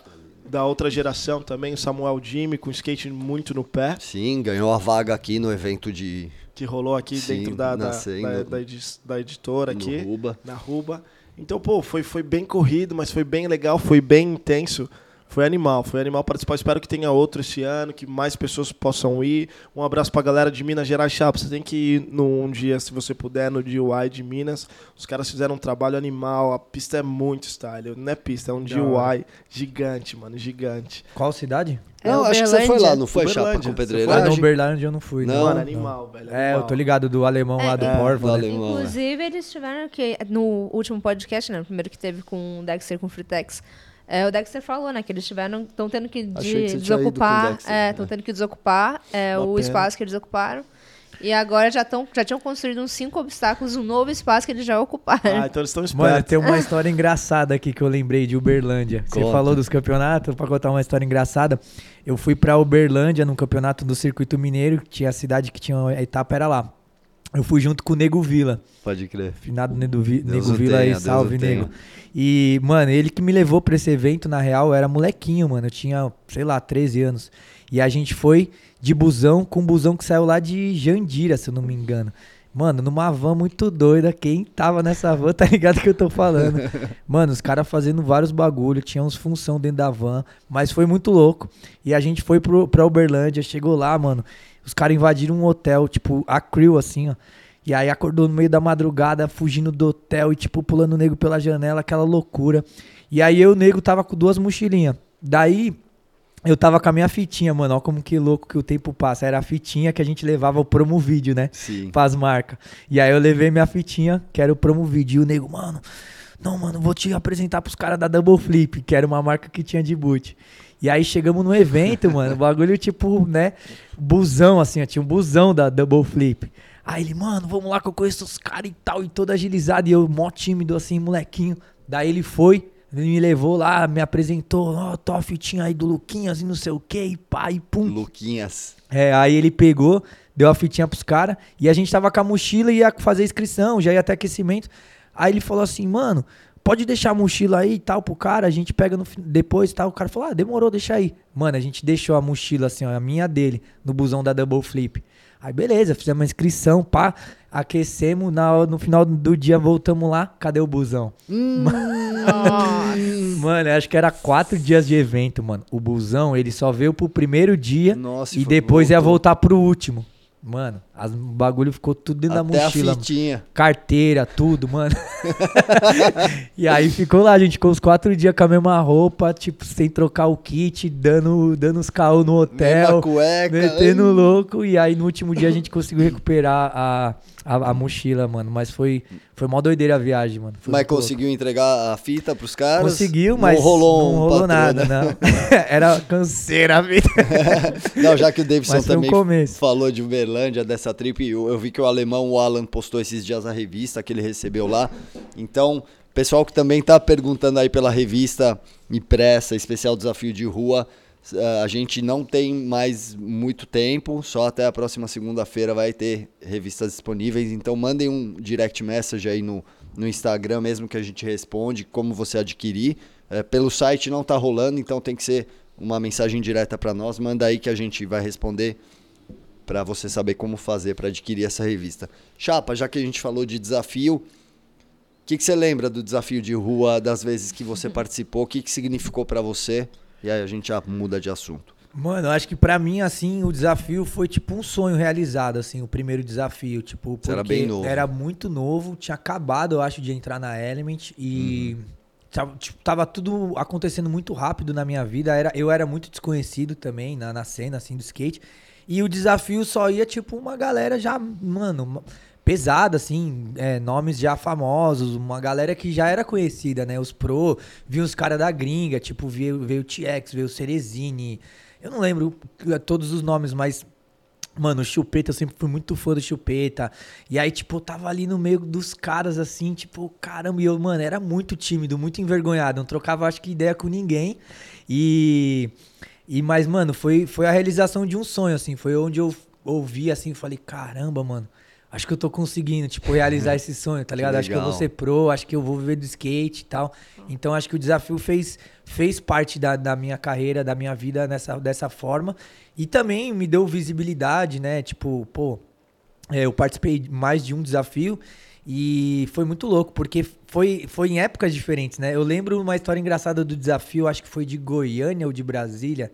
da outra geração também, o Samuel Jimmy, com skate muito no pé, Sim, ganhou a vaga aqui no evento de que rolou aqui Sim, dentro da, da, da, da edi- da editora aqui. Ruba. na Ruba. Então, pô, foi, foi bem corrido, mas foi bem legal, foi bem intenso. Foi animal, foi animal participar. Espero que tenha outro esse ano, que mais pessoas possam ir. Um abraço pra galera de Minas Gerais, Chapa. Você tem que ir num dia, se você puder, no DIY de Minas. Os caras fizeram um trabalho animal. A pista é muito style. Não é pista, é um DIY gigante, mano, gigante. Qual cidade? É Não, acho que você foi lá, não foi, Chapa, com Você Ah, pedreiragem? no Uberlândia eu não fui. Não. Mano, animal, velho. É, eu tô ligado do alemão lá do É, Porvo, do né? alemão. é. Inclusive, eles tiveram que. No último podcast, né? O primeiro que teve com o Dexter com o Freetex. É, o Dexter falou, né? Que eles tiveram. Estão tendo que de- você desocupar. Dexter, É, né? estão tendo que desocupar é, o pena. espaço que eles ocuparam. E agora já, tão, já tinham construído uns cinco obstáculos, um novo espaço que eles já ocuparam. Ah, então eles estão Mano, espertos. tem uma história engraçada aqui que eu lembrei de Uberlândia. Você Conta. falou dos campeonatos, pra contar uma história engraçada. Eu fui pra Uberlândia num campeonato do Circuito Mineiro, que tinha a cidade que tinha a etapa era lá. Eu fui junto com o Nego Vila. Pode crer. Finado Nego, Vi- Deus Nego Vila tenha, aí, salve. Nego. E, mano, ele que me levou pra esse evento, na real, eu era molequinho, mano. Eu tinha, sei lá, 13 anos. E a gente foi de busão com um busão que saiu lá de Jandira, se eu não me engano. Mano, numa van muito doida. Quem tava nessa van tá ligado que eu tô falando. Mano, os caras fazendo vários bagulho, tinha uns função dentro da van, mas foi muito louco. E a gente foi pro, pra Uberlândia, chegou lá, mano. Os caras invadiram um hotel, tipo, a crew, assim, ó. E aí acordou no meio da madrugada, fugindo do hotel e, tipo, pulando o nego pela janela, aquela loucura. E aí eu, o nego, tava com duas mochilinhas. Daí, eu tava com a minha fitinha, mano. Ó como que louco que o tempo passa. Era a fitinha que a gente levava o promo vídeo, né? Sim. Pras marcas. E aí eu levei minha fitinha, que era o promo vídeo. E o nego, mano, não, mano, vou te apresentar pros caras da Double Flip, que era uma marca que tinha de boot. E aí chegamos no evento, mano, o bagulho tipo, né, busão, assim, ó, tinha um busão da Double Flip. Aí ele, mano, vamos lá que eu conheço os caras e tal, e todo agilizado, e eu mó tímido, assim, molequinho. Daí ele foi, ele me levou lá, me apresentou, ó, tô a fitinha aí do Luquinhas e não sei o que, e pá, e pum. Luquinhas. É, aí ele pegou, deu a fitinha pros caras, e a gente tava com a mochila e ia fazer inscrição, já ia até aquecimento. Aí ele falou assim, mano, pode deixar a mochila aí e tal pro cara, a gente pega no, depois e tal. O cara falou, ah, demorou, deixa aí. Mano, a gente deixou a mochila assim, ó, a minha dele, no busão da Double Flip. Aí beleza, fizemos uma inscrição, pá, aquecemos, na, no final do dia voltamos lá, cadê o busão? Mano, eu acho que era quatro dias de evento, mano. O busão, ele só veio pro primeiro dia Nossa, e depois ia voltou. voltar pro último. Mano, as- o bagulho ficou tudo dentro Até da a mochila. fitinha. Carteira, tudo, mano. e aí ficou lá, a gente ficou uns quatro dias com a mesma roupa, tipo, sem trocar o kit, dando, dando os caô no hotel, Mesma cueca. metendo ai. louco. E aí no último dia a gente conseguiu recuperar a, a, a mochila, mano. Mas foi, foi mó doideira a viagem, mano. Foi Mas muito louco. conseguiu entregar a fita pros caras? Conseguiu, mas não rolou, um não rolou patrão, nada, não. Era canseira a vida. Não, já que o Davidson um também começo. falou de Uberlândia, dessa trip, eu, eu vi que o alemão, o Alan, postou esses dias a revista que ele recebeu lá. Então, pessoal que também tá perguntando aí pela revista impressa, especial desafio de rua, a gente não tem mais muito tempo, só até a próxima segunda-feira vai ter revistas disponíveis. Então, mandem um direct message aí no, no Instagram mesmo que a gente responde como você adquirir. Eh, pelo site não tá rolando, então tem que ser uma mensagem direta para nós. Manda aí que a gente vai responder para você saber como fazer para adquirir essa revista. Chapa, já que a gente falou de desafio, o que, que você lembra do desafio de rua, das vezes que você participou? O que, que significou para você? E aí a gente já muda de assunto. Mano, eu acho que pra mim, assim, o desafio foi tipo um sonho realizado, assim, o primeiro desafio. Tipo, porque Você era bem novo. era muito novo, tinha acabado, eu acho, de entrar na Element e. Tava, tipo, tava tudo acontecendo muito rápido na minha vida. Era, eu era muito desconhecido também na, na cena, assim, do skate. E o desafio só ia, tipo, uma galera já, mano, pesada, assim, é, nomes já famosos, uma galera que já era conhecida, né? Os pro, vi os caras da gringa, tipo, veio, veio o TX, veio o Cerezini. Eu não lembro todos os nomes, mas Mano, o Chupeta, eu sempre fui muito fã do Chupeta. E aí, tipo, eu tava ali no meio dos caras, assim, tipo, caramba, e eu, mano, era muito tímido, muito envergonhado. Não trocava, acho que, ideia com ninguém. E. E, mas, mano, foi, foi a realização de um sonho, assim. Foi onde eu ouvi, assim, falei, caramba, mano. Acho que eu tô conseguindo, tipo, realizar esse sonho, tá ligado? Que acho que eu vou ser pro, acho que eu vou viver do skate e tal. Então, acho que o desafio fez, fez parte da, da minha carreira, da minha vida nessa, dessa forma. E também me deu visibilidade, né? Tipo, pô, é, eu participei de mais de um desafio e foi muito louco, porque foi, foi em épocas diferentes, né? Eu lembro uma história engraçada do desafio, acho que foi de Goiânia ou de Brasília,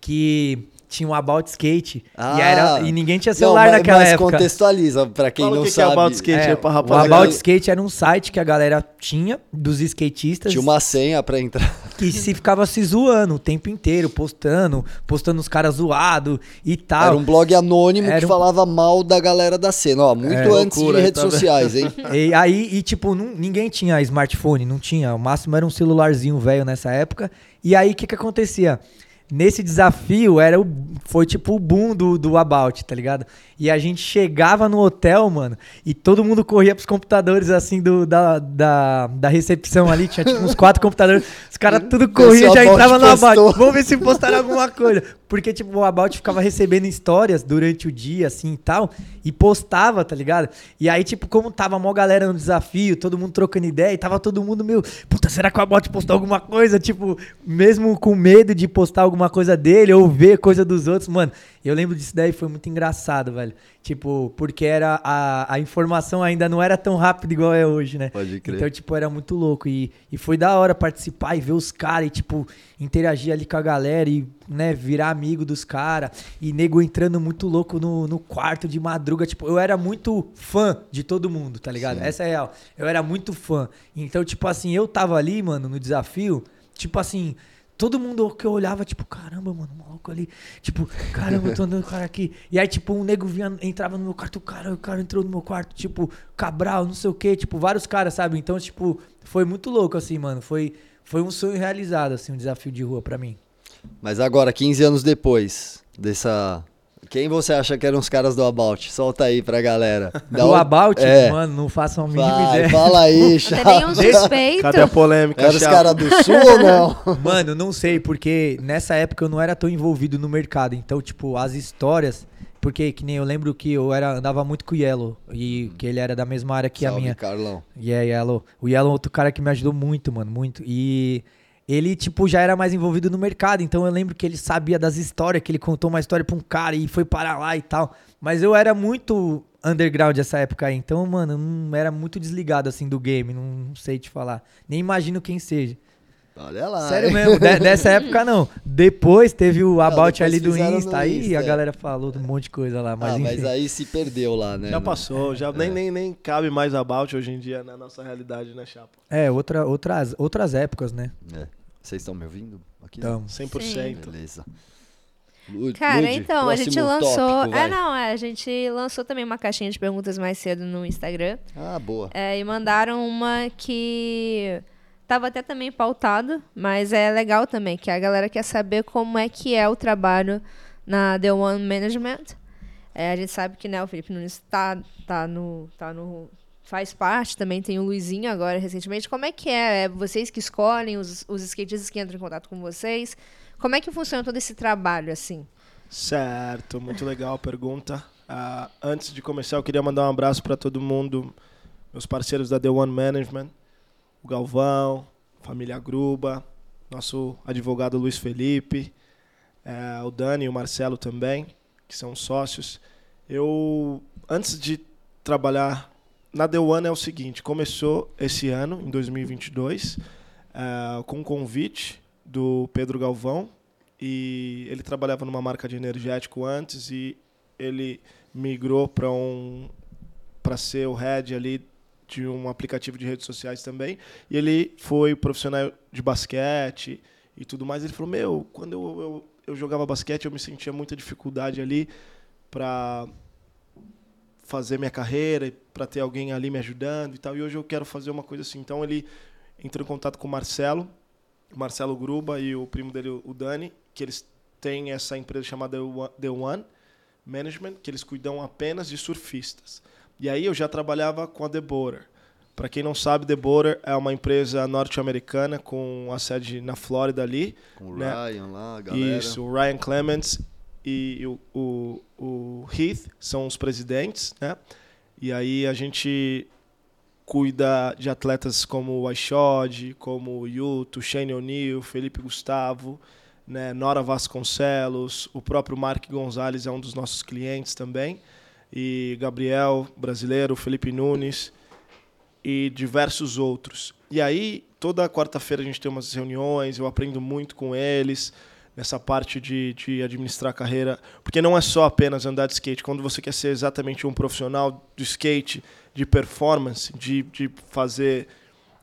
que tinha um About Skate Ah. e, era, e ninguém tinha Não, celular mas, naquela mas época. contextualiza pra quem Fala não o que que é sabe. About Skate É, aí pra o. About Skate era um site que a galera tinha dos skatistas Tinha uma senha pra entrar. que se ficava se zoando o tempo inteiro, postando, postando os caras zoados e tal. Era um blog anônimo Era que um- falava mal da galera da cena, ó, muito É, antes loucura, de redes tá sociais, hein? E aí, e, tipo, não- ninguém tinha smartphone, não tinha. O máximo era um celularzinho velho nessa época. E aí, o que que acontecia? Nesse desafio, era o, foi tipo o boom do, do About, tá ligado? E a gente chegava no hotel, mano, e todo mundo corria pros computadores, assim, do, da, da, da recepção ali. Tinha tipo uns quatro computadores. Os caras tudo corriam, o já entrava no About. Vamos ver se postaram alguma coisa. Porque, tipo, o About ficava recebendo histórias durante o dia, assim e tal, e postava, tá ligado? E aí, tipo, como tava mó galera no desafio, todo mundo trocando ideia, e tava todo mundo meio, puta, será que o About postou alguma coisa? Tipo, mesmo com medo de postar alguma coisa dele ou ver coisa dos outros, mano. Eu lembro disso daí, foi muito engraçado, velho. Tipo, porque era a, a informação ainda não era tão rápida igual é hoje, né? Pode crer. Então, tipo, era muito louco. E, e foi da hora participar e ver os caras e, tipo, interagir ali com a galera e, né, virar amigo dos caras. E nego entrando muito louco no, no quarto de madruga. Tipo, eu era muito fã de todo mundo, tá ligado? Sim. Essa é a real. Eu era muito fã. Então, tipo assim, eu tava ali, mano, no desafio, tipo assim. Todo mundo que eu olhava, tipo, caramba, mano, maluco ali. Tipo, caramba, eu tô andando com o cara aqui. E aí, tipo, um nego vinha, entrava no meu quarto, o cara, o cara entrou no meu quarto, tipo, Cabral, não sei o quê, tipo, vários caras, sabe? Então, tipo, foi muito louco, assim, mano. Foi, foi um sonho realizado, assim, um desafio de rua pra mim. Mas agora, 15 anos depois dessa. Quem você acha que eram os caras do About? Solta aí pra galera. Da Do onde- About, É. mano, não façam a mínima Vai, ideia. fala aí, Não tem nenhum suspeito. Cadê a polêmica, Era os caras do Sul ou não? Mano, não sei, porque nessa época eu não era tão envolvido no mercado. Então, tipo, as histórias. Porque, que nem eu lembro que eu era, andava muito com o Yellow. E que ele era da mesma área que a Salve, minha. Carlão. E é Yellow. O Yellow é outro cara que me ajudou muito, mano, muito. E ele, tipo, já era mais envolvido no mercado. Então eu lembro que ele sabia das histórias, que ele contou uma história pra um cara e foi parar lá e tal. Mas eu era muito underground essa época aí. Então, mano, eu não era muito desligado, assim, do game. Não sei te falar. Nem imagino quem seja. Olha lá. Sério hein? mesmo, de- dessa época não. Depois teve o About depois ali do Insta, aí Insta, a é. galera falou um monte de coisa lá, mas ah, enfim. mas aí se perdeu lá, né? Já no- passou, já nem, nem, nem cabe mais about hoje em dia na nossa realidade, né, Chapa? É, outra, outras, outras épocas, né? É. Vocês estão me ouvindo? Aqui? Então, 100%. Beleza. Lu- Cara, Lud, então, a gente lançou. tópico, é, não, é, a gente lançou também uma caixinha de perguntas mais cedo no Instagram. Ah, boa. É, e mandaram uma que tava até também pautado, mas é legal também, que a galera quer saber como é que é o trabalho na The One Management. É, a gente sabe que né, o Felipe Nunes tá, tá no. Tá no faz parte, também tem o Luizinho agora recentemente. Como é que é? É vocês que escolhem os, os skatistas que entram em contato com vocês? Como é que funciona todo esse trabalho, assim? Certo, muito legal a pergunta. Ah, antes de começar, eu queria mandar um abraço para todo mundo, meus parceiros da The One Management, o Galvão, família Gruba, nosso advogado Luiz Felipe, eh, o Dani e o Marcelo também, que são sócios. Eu, antes de trabalhar na The One, é o seguinte: começou esse ano, em 2022, eh, com um convite do Pedro Galvão, e ele trabalhava numa marca de energético antes e ele migrou para um para ser o head ali de um aplicativo de redes sociais também. E ele foi profissional de basquete e tudo mais. Ele falou meu quando eu, eu, eu jogava basquete eu me sentia muita dificuldade ali para fazer minha carreira para ter alguém ali me ajudando e tal e hoje eu quero fazer uma coisa assim então ele entrou em contato com o Marcelo Marcelo Gruba e o primo dele, o Dani, que eles têm essa empresa chamada The One Management, que eles cuidam apenas de surfistas. E aí eu já trabalhava com a The Boater. Para quem não sabe, The Border é uma empresa norte-americana com a sede na Flórida ali. Com o né? Ryan lá, a galera. Isso, o Ryan Clements e o, o, o Heath são os presidentes, né? E aí a gente cuida de atletas como o Aishod, como o Yuto, Shane O'Neill, Felipe Gustavo, né? Nora Vasconcelos, o próprio Mark Gonzalez é um dos nossos clientes também, e Gabriel, brasileiro, Felipe Nunes e diversos outros. E aí, toda quarta-feira a gente tem umas reuniões, eu aprendo muito com eles nessa parte de, de administrar a carreira, porque não é só apenas andar de skate. Quando você quer ser exatamente um profissional do skate, de performance, de, de fazer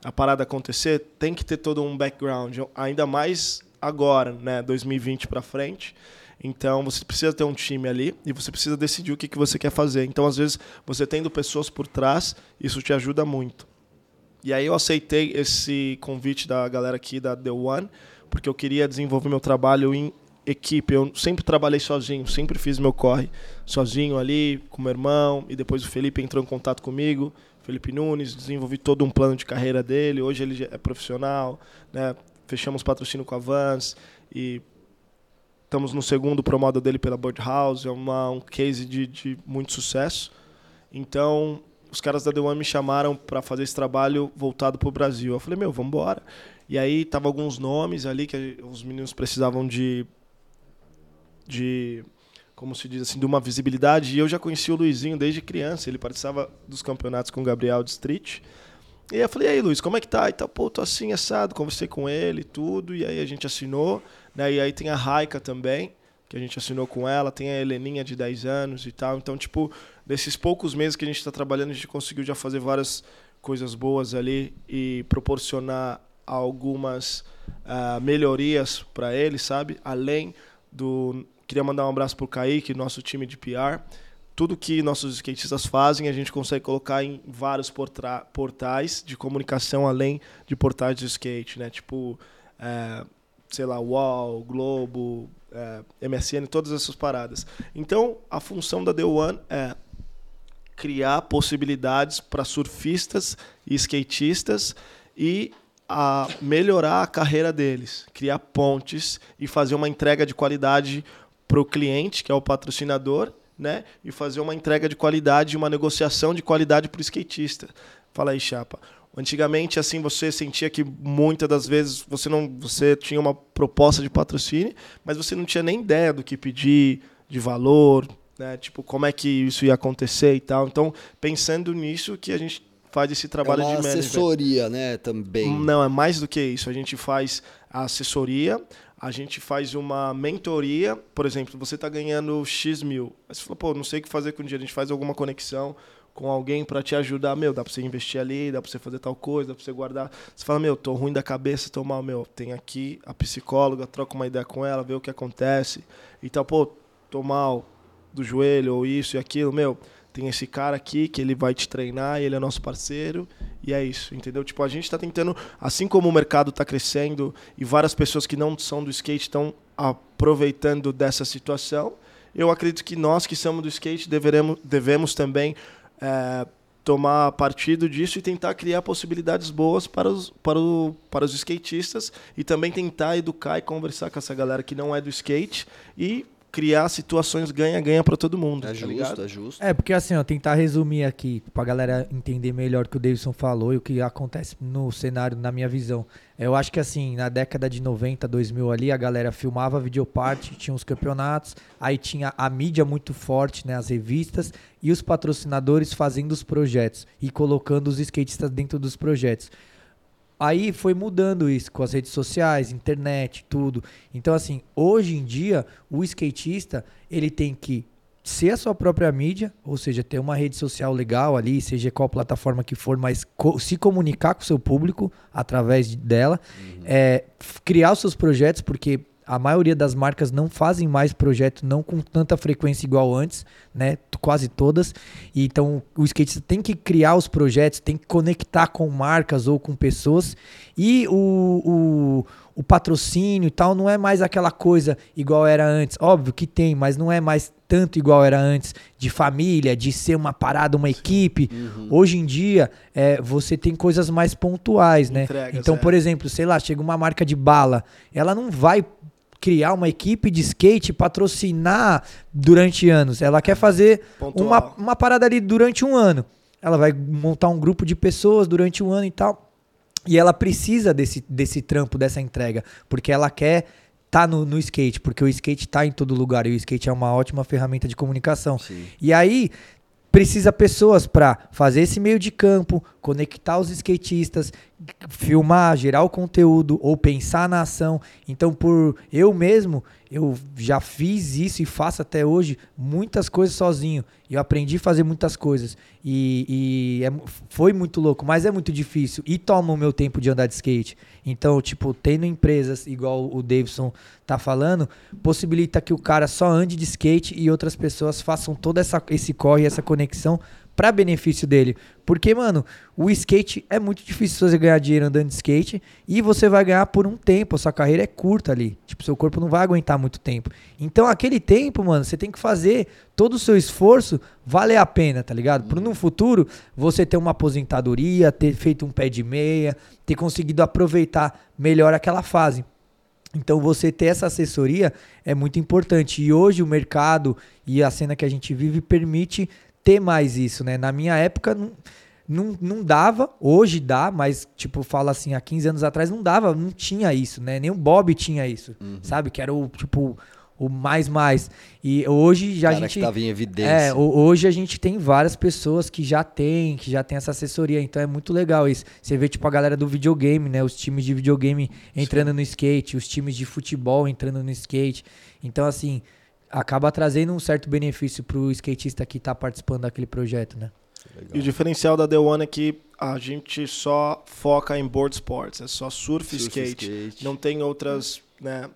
a parada acontecer, tem que ter todo um background, ainda mais agora, né, 2020 para frente. Então você precisa ter um time ali e você precisa decidir o que, que você quer fazer. Então, às vezes, você tendo pessoas por trás, isso te ajuda muito. E aí eu aceitei esse convite da galera aqui da The One, porque eu queria desenvolver meu trabalho em equipe. Eu sempre trabalhei sozinho, sempre fiz meu corre sozinho ali, com meu irmão, e depois o Felipe entrou em contato comigo. Felipe Nunes, desenvolvi todo um plano de carreira dele. Hoje ele é profissional, né? Fechamos patrocínio com a Vans e Estamos no segundo pro model dele pela Birdhouse, é uma, um case de, de muito sucesso. Então, os caras da The One me chamaram para fazer esse trabalho voltado para o Brasil. Eu falei, meu, vamos embora. E aí tava alguns nomes ali que os meninos precisavam de de como se diz assim, de uma visibilidade. E eu já conheci o Luizinho desde criança, ele participava dos campeonatos com o Gabriel de Street. E eu falei, e aí, Luiz, como é que tá? E tal, pô, tô assim, assado, conversei com ele tudo, e aí a gente assinou, né? E aí tem a Raika também, que a gente assinou com ela, tem a Heleninha de 10 anos e tal. Então, tipo, desses poucos meses que a gente está trabalhando, a gente conseguiu já fazer várias coisas boas ali e proporcionar algumas uh, melhorias para ele, sabe? Além do. Queria mandar um abraço pro Kaique, nosso time de PR tudo que nossos skatistas fazem a gente consegue colocar em vários portais de comunicação além de portais de skate, né? Tipo, é, sei lá, UOL, Globo, é, MSN, todas essas paradas. Então, a função da The One é criar possibilidades para surfistas e skatistas e a melhorar a carreira deles, criar pontes e fazer uma entrega de qualidade para o cliente, que é o patrocinador, né? E fazer uma entrega de qualidade, uma negociação de qualidade para o skatista. Fala aí, chapa. Antigamente, assim, você sentia que muitas das vezes você não, você tinha uma proposta de patrocínio, mas você não tinha nem ideia do que pedir, de valor, né? Tipo, como é que isso ia acontecer e tal. Então, pensando nisso, que a gente faz esse trabalho é uma de management. assessoria, né, também. Não, é mais do que isso. A gente faz a assessoria, a gente faz uma mentoria, por exemplo, você está ganhando X mil. Aí você fala, pô, não sei o que fazer com o dinheiro, a gente faz alguma conexão com alguém para te ajudar, meu, dá para você investir ali, dá para você fazer tal coisa, dá para você guardar. Você fala, meu, tô ruim da cabeça, tô mal, meu, tem aqui a psicóloga, troca uma ideia com ela, vê o que acontece. Então, pô, tô mal do joelho ou isso e aquilo, meu, tem esse cara aqui que ele vai te treinar, ele é nosso parceiro e é isso, entendeu? Tipo, a gente está tentando, assim como o mercado está crescendo e várias pessoas que não são do skate estão aproveitando dessa situação, eu acredito que nós que somos do skate deveremos, devemos também é, tomar partido disso e tentar criar possibilidades boas para os, para, o, para os skatistas e também tentar educar e conversar com essa galera que não é do skate e criar situações ganha-ganha para todo mundo. É tá justo, ligado? é justo. É, porque assim, ó, tentar resumir aqui, pra galera entender melhor o que o Davidson falou e o que acontece no cenário, na minha visão. Eu acho que assim, na década de 90, 2000 ali, a galera filmava videoparte, tinha os campeonatos, aí tinha a mídia muito forte, né, as revistas, e os patrocinadores fazendo os projetos e colocando os skatistas dentro dos projetos. Aí foi mudando isso com as redes sociais, internet, tudo. Então, assim, hoje em dia, o skatista, ele tem que ser a sua própria mídia, ou seja, ter uma rede social legal ali, seja qual plataforma que for, mas co se comunicar com o seu público através dela, uhum. é, criar os seus projetos, porque a maioria das marcas não fazem mais projeto não com tanta frequência igual antes, né? Quase todas. E então o skatista tem que criar os projetos, tem que conectar com marcas ou com pessoas. E o, o, o patrocínio e tal não é mais aquela coisa igual era antes. Óbvio que tem, mas não é mais tanto igual era antes, de família, de ser uma parada, uma equipe. Uhum. Hoje em dia, é, você tem coisas mais pontuais, né? Entregas, então, é. por exemplo, sei lá, chega uma marca de bala, ela não vai criar uma equipe de skate, patrocinar durante anos. Ela quer fazer uma, uma parada ali durante um ano. Ela vai montar um grupo de pessoas durante um ano e tal. E ela precisa desse, desse trampo, dessa entrega, porque ela quer tá no, no skate, porque o skate tá em todo lugar e o skate é uma ótima ferramenta de comunicação. Sim. E aí precisa pessoas para fazer esse meio de campo, conectar os skatistas, filmar, gerar o conteúdo ou pensar na ação. Então, por eu mesmo, eu já fiz isso e faço até hoje muitas coisas sozinho. Eu aprendi a fazer muitas coisas. E, e é, foi muito louco, mas é muito difícil. E toma o meu tempo de andar de skate. Então, tipo, tendo empresas igual o Davidson tá falando, possibilita que o cara só ande de skate e outras pessoas façam todo essa, esse corre, essa conexão para benefício dele. Porque, mano, o skate é muito difícil você ganhar dinheiro andando de skate e você vai ganhar por um tempo. A sua carreira é curta ali. Tipo, seu corpo não vai aguentar muito tempo. Então, aquele tempo, mano, você tem que fazer todo o seu esforço valer a pena, tá ligado? Para no futuro você ter uma aposentadoria, ter feito um pé de meia, ter conseguido aproveitar melhor aquela fase. Então, você ter essa assessoria é muito importante. E hoje o mercado e a cena que a gente vive permite ter mais isso, né? Na minha época não, não, não dava, hoje dá, mas tipo, fala assim, há 15 anos atrás não dava, não tinha isso, né? Nem o Bob tinha isso, uhum. sabe? Que era o tipo o mais mais. E hoje já Cara a gente que tava em evidência. É, hoje a gente tem várias pessoas que já tem, que já tem essa assessoria, então é muito legal isso. Você vê tipo a galera do videogame, né, os times de videogame entrando Sim. no skate, os times de futebol entrando no skate. Então assim, acaba trazendo um certo benefício para o skatista que está participando daquele projeto, né? Legal. E o diferencial da The One é que a gente só foca em board sports, é só surf, e skate. skate. Não tem outras, né,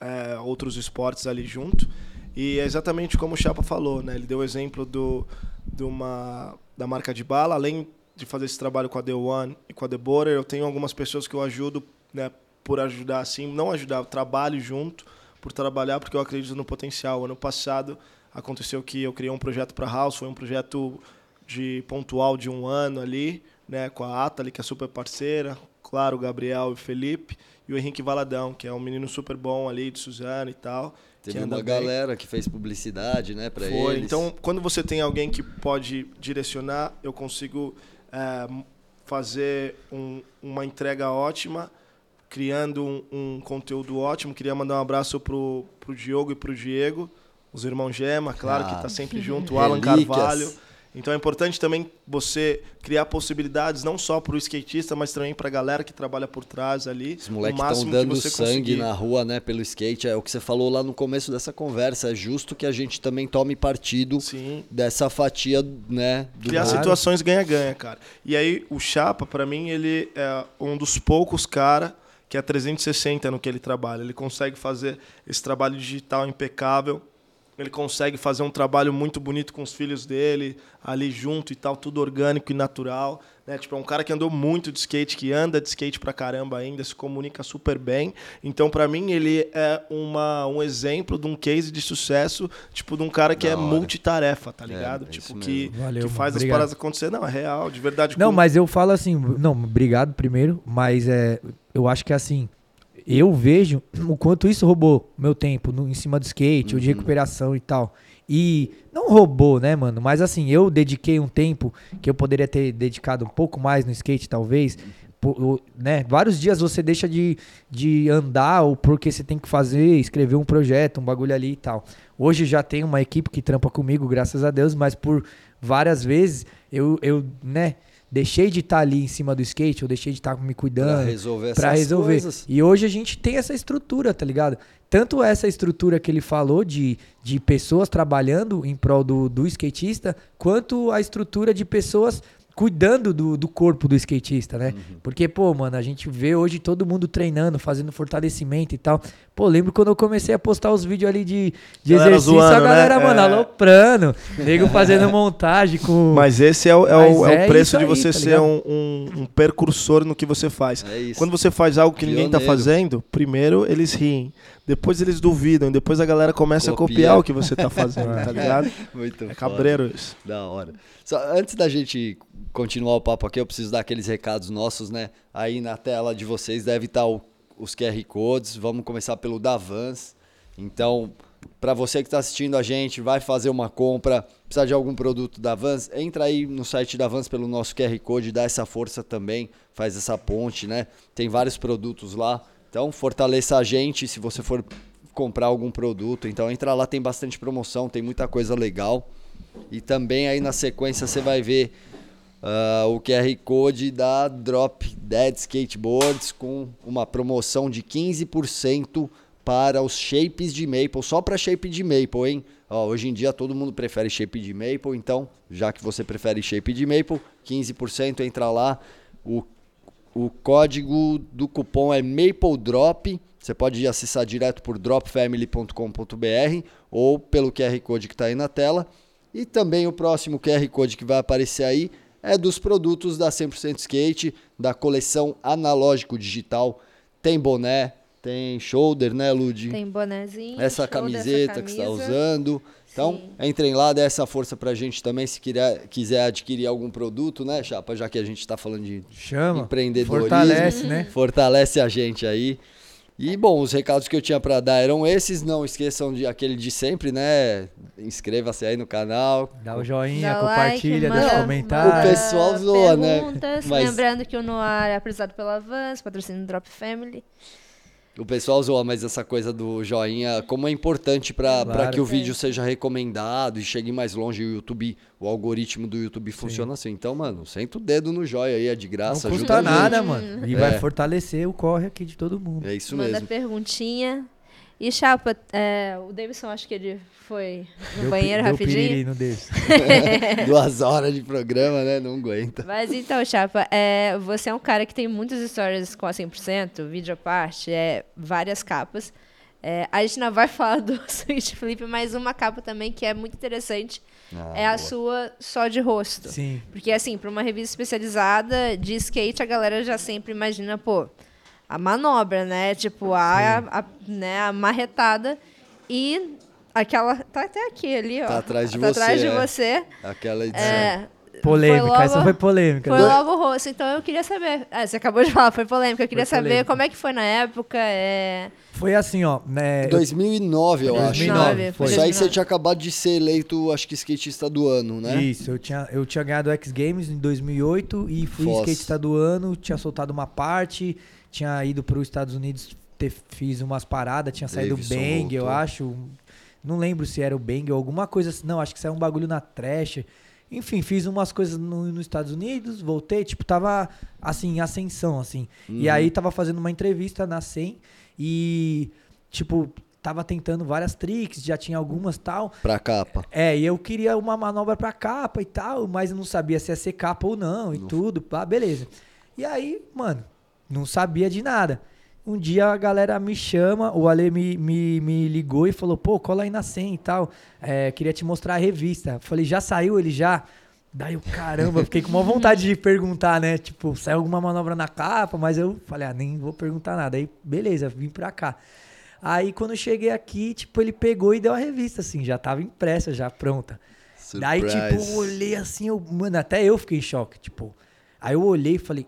é, outros esportes ali junto. E é exatamente como o Chapa falou, né? Ele deu o exemplo do, de uma, da marca de bala. Além de fazer esse trabalho com a The One e com a The Border, eu tenho algumas pessoas que eu ajudo, né, por ajudar assim, não ajudar, eu trabalho junto por trabalhar, porque eu acredito no potencial. Ano passado aconteceu que eu criei um projeto para a House, foi um projeto de pontual de um ano ali, né, com a Atali, que é super parceira, claro, o Gabriel e o Felipe, e o Henrique Valadão, que é um menino super bom ali, de Suzano e tal. Teve uma bem. galera que fez publicidade, né, para eles. Então, quando você tem alguém que pode direcionar, eu consigo é, fazer um, uma entrega ótima criando um, um, conteúdo ótimo. Queria mandar um abraço pro, pro Diogo e pro Diego, os irmãos Gema, claro, ah, que está sempre junto, o Alan Carvalho. Então é importante também você criar possibilidades não só para o skatista, mas também para a galera que trabalha por trás ali. Os moleques estão dando sangue conseguir. na rua, né, pelo skate. É o que você falou lá no começo dessa conversa. É justo que a gente também tome partido Sim. dessa fatia, né? Criar situações ganha-ganha, cara. E aí o Chapa, para mim, ele é um dos poucos cara que é 360 no que ele trabalha. Ele consegue fazer esse trabalho digital impecável. Ele consegue fazer um trabalho muito bonito com os filhos dele, ali junto e tal, tudo orgânico e natural. Né? Tipo, é um cara que andou muito de skate, que anda de skate pra caramba ainda, se comunica super bem. Então, para mim, ele é uma, um exemplo de um case de sucesso, tipo, de um cara que da é hora. multitarefa, tá é, ligado? É, tipo, que, Valeu, que faz obrigado. as paradas acontecer. Não, é real, de verdade. Não, mas eu falo assim, não, obrigado primeiro, mas é, eu acho que assim, eu vejo o quanto isso roubou meu tempo no, em cima do skate, uhum. ou de recuperação e tal. E não roubou, né, mano? Mas assim, eu dediquei um tempo que eu poderia ter dedicado um pouco mais no skate, talvez. Por, né? Vários dias você deixa de, de andar ou porque você tem que fazer, escrever um projeto, um bagulho ali e tal. Hoje já tem uma equipe que trampa comigo, graças a Deus, mas por várias vezes eu, eu né, deixei de estar tá ali em cima do skate, eu deixei de estar tá me cuidando. Pra resolver essas pra resolver. coisas. E hoje a gente tem essa estrutura, tá ligado? Tanto essa estrutura que ele falou de, de pessoas trabalhando em prol do, do skatista, quanto a estrutura de pessoas cuidando do, do corpo do skatista, né? Uhum. Porque, pô, mano, a gente vê hoje todo mundo treinando, fazendo fortalecimento e tal. Pô, lembro quando eu comecei a postar os vídeos ali de, de exercício, zoando, a galera, né? mano, é... aloprando, nego fazendo montagem com. Mas esse é o, é o, é o é preço de você tá ser um, um, um, percursor no que você faz. É quando você faz algo que Pioneiro. ninguém tá fazendo, primeiro eles riem. Depois eles duvidam, depois a galera começa Copia. a copiar o que você tá fazendo, tá ligado? Muito É cabreiro isso. Da hora. Só antes da gente continuar o papo aqui, eu preciso dar aqueles recados nossos, né? Aí na tela de vocês deve estar o, os QR Codes. Vamos começar pelo da Vans. Então, para você que está assistindo a gente, vai fazer uma compra, precisar de algum produto da Vans, entra aí no site da Vans pelo nosso QR Code, dá essa força também, faz essa ponte, né? Tem vários produtos lá. Então, fortaleça a gente se você for comprar algum produto. Então, entra lá, tem bastante promoção, tem muita coisa legal. E também aí na sequência você vai ver uh, o QR Code da Drop Dead Skateboards com uma promoção de 15% para os shapes de maple, só para shape de maple, hein? Ó, hoje em dia todo mundo prefere shape de maple, então, já que você prefere shape de maple, 15% entra lá. O, o código do cupom é MapleDrop. Você pode acessar direto por dropfamily.com.br ou pelo QR Code que está aí na tela. E também o próximo QR Code que vai aparecer aí é dos produtos da 100% Skate, da coleção analógico digital. Tem boné, tem shoulder, né, Lud? Tem bonézinho. Essa camiseta essa que está usando. Então, Sim. entrem lá, dê essa força pra gente também, se quiser, quiser adquirir algum produto, né, Chapa? Já que a gente está falando de Chama, empreendedorismo. Fortalece, né? Fortalece a gente aí. E bom, os recados que eu tinha para dar eram esses. Não esqueçam de aquele de sempre, né? Inscreva-se aí no canal. Dá o joinha, Dá compartilha, like, deixa comentário. O pessoal zoa, né? Mas... Lembrando que o Noir é apresentado pela Vans, patrocínio do Drop Family. O pessoal zoa, mas essa coisa do joinha, como é importante para claro. que o vídeo seja recomendado e chegue mais longe. O YouTube, o algoritmo do YouTube Sim. funciona assim. Então, mano, senta o dedo no joia aí, é de graça. Não custa nada, mano. E é. vai fortalecer o corre aqui de todo mundo. É isso Manda mesmo. Manda perguntinha. E Chapa, é, o Davidson acho que ele foi no deu, banheiro deu rapidinho. no Davidson. Duas horas de programa, né? Não aguenta. Mas então, Chapa, é, você é um cara que tem muitas histórias com a 100%, vídeo à parte, é, várias capas. É, a gente não vai falar do Switch Flip, mas uma capa também que é muito interessante ah, é boa. a sua só de rosto. Sim. Porque, assim, para uma revista especializada de skate, a galera já sempre imagina, pô, a manobra, né? Tipo, a, a, né, a marretada. E aquela. Tá até aqui ali, ó. Tá atrás de tá você. atrás de é. você. Aquela edição. É, polêmica, logo, essa foi polêmica. Foi logo o rosto. Então eu queria saber. Ah, você acabou de falar, foi polêmica. Eu queria saber como é que foi na época. É... Foi assim, ó. Né, 2009, eu 2009, acho. 2009, foi. Isso aí você tinha acabado de ser eleito, acho que skatista do ano, né? Isso, eu tinha, eu tinha ganhado o X Games em 2008 e fui Foz. skatista do ano, tinha soltado uma parte tinha ido para os Estados Unidos, ter, fiz umas paradas, tinha saído o Bang, voltou. eu acho. Não lembro se era o Bang ou alguma coisa assim. Não, acho que saiu um bagulho na trash. Enfim, fiz umas coisas no, nos Estados Unidos, voltei, tipo, tava assim, em ascensão, assim. Uhum. E aí tava fazendo uma entrevista na SEM e, tipo, tava tentando várias tricks, já tinha algumas tal. Pra capa. É, e eu queria uma manobra pra capa e tal, mas eu não sabia se ia ser capa ou não e tudo. Pá, beleza. E aí, mano, não sabia de nada. Um dia a galera me chama, o Ale me, me, me ligou e falou, pô, cola aí na 100 e tal. É, queria te mostrar a revista. Falei, já saiu ele já? Daí eu, caramba, fiquei com uma vontade de perguntar, né? Tipo, saiu alguma manobra na capa, mas eu falei, ah, nem vou perguntar nada. Aí, beleza, vim pra cá. Aí quando eu cheguei aqui, tipo, ele pegou e deu a revista, assim, já tava impressa, já pronta. Surprise. Daí, tipo, eu olhei assim, eu, mano, até eu fiquei em choque, tipo. Aí eu olhei e falei,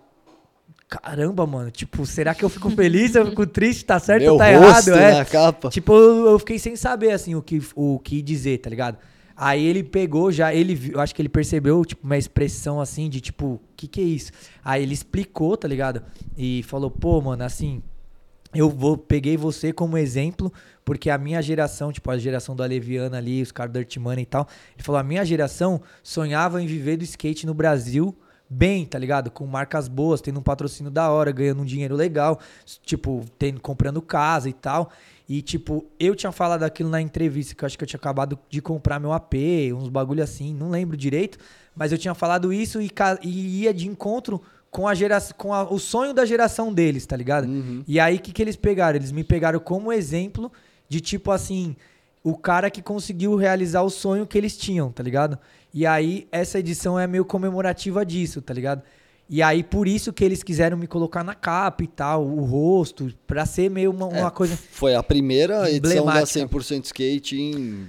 caramba, mano, tipo, será que eu fico feliz, eu fico triste, tá certo Meu ou tá errado? É. Na capa. Tipo, eu, eu, fiquei sem saber, assim, o que, o que dizer, tá ligado? Aí ele pegou já, ele, eu acho que ele percebeu, tipo, uma expressão assim de tipo, o que que é isso? Aí ele explicou, tá ligado? E falou, pô, mano, assim, eu vou, peguei você como exemplo, porque a minha geração, tipo, a geração do Aleviana ali, os caras do Dirt Money e tal, ele falou, a minha geração sonhava em viver do skate no Brasil bem, tá ligado? Com marcas boas, tendo um patrocínio da hora, ganhando um dinheiro legal, tipo, tendo, comprando casa e tal. E, tipo, eu tinha falado aquilo na entrevista, que eu acho que eu tinha acabado de comprar meu AP, uns bagulho assim, não lembro direito, mas eu tinha falado isso e, e ia de encontro com a geração, com a, o sonho da geração deles, tá ligado? Uhum. E aí, o que, que eles pegaram? Eles me pegaram como exemplo de, tipo assim, o cara que conseguiu realizar o sonho que eles tinham, tá ligado? E aí, essa edição é meio comemorativa disso, tá ligado? E aí, por isso que eles quiseram me colocar na capa e tal, o rosto, pra ser meio uma, uma é, coisa. Foi a primeira edição da 100% Skate em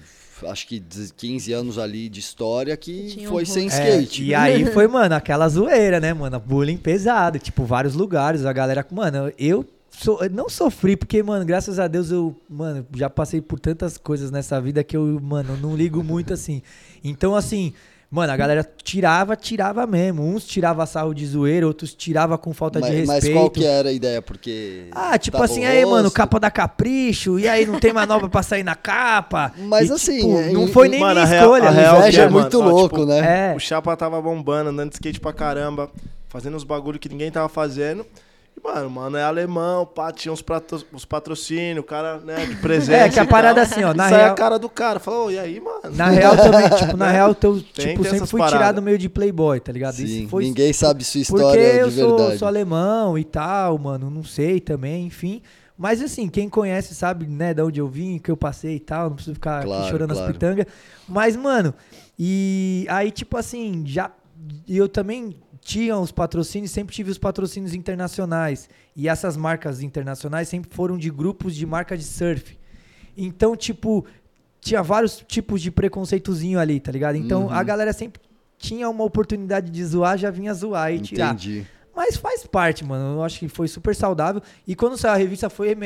acho que 15 anos ali de história que foi um sem skate. É, e aí foi, mano, aquela zoeira, né, mano? Bullying pesado, tipo, vários lugares, a galera. Mano, eu so, não sofri, porque, mano, graças a Deus eu, mano, já passei por tantas coisas nessa vida que eu, mano, não ligo muito assim. Então, assim, Mano, a galera tirava, tirava mesmo. Uns tirava sarro de zoeira, outros tirava com falta mas, de respeito. Mas qual que era a ideia? Porque. Ah, tipo assim, aí, mano, capa da capricho, e aí não tem manobra pra sair na capa. Mas e, assim. Tipo, é, não foi nem mano, minha a escolha. A real, a real é, é muito mano, louco, ó, tipo, né? É. O Chapa tava bombando, andando de skate pra caramba, fazendo os bagulho que ninguém tava fazendo. Mano, mano, é alemão, pá, tinha uns, patro, uns patrocínios, o cara, né, de presente. É, que a parada assim, ó, na Isso real... é a cara do cara. Falou, e aí, mano? Na real também, tipo, na real, teu, tipo, sempre fui paradas. tirado meio de playboy, tá ligado? Sim, foi... ninguém sabe sua história Porque de eu sou, verdade. sou alemão e tal, mano, não sei também, enfim... Mas assim, quem conhece sabe, né, de onde eu vim, que eu passei e tal, não preciso ficar claro, chorando claro. as pitangas. Mas, mano, e aí, tipo assim, já. E eu também tinha os patrocínios, sempre tive os patrocínios internacionais. E essas marcas internacionais sempre foram de grupos de marca de surf. Então, tipo, tinha vários tipos de preconceitozinho ali, tá ligado? Então uhum. a galera sempre tinha uma oportunidade de zoar, já vinha zoar e tirar. Entendi. Mas faz parte, mano. Eu acho que foi super saudável. E quando saiu a revista foi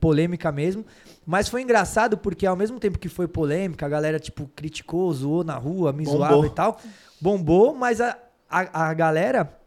polêmica mesmo. Mas foi engraçado porque ao mesmo tempo que foi polêmica, a galera, tipo, criticou, zoou na rua, me bombou. zoava e tal. Bombou, mas a, a, a galera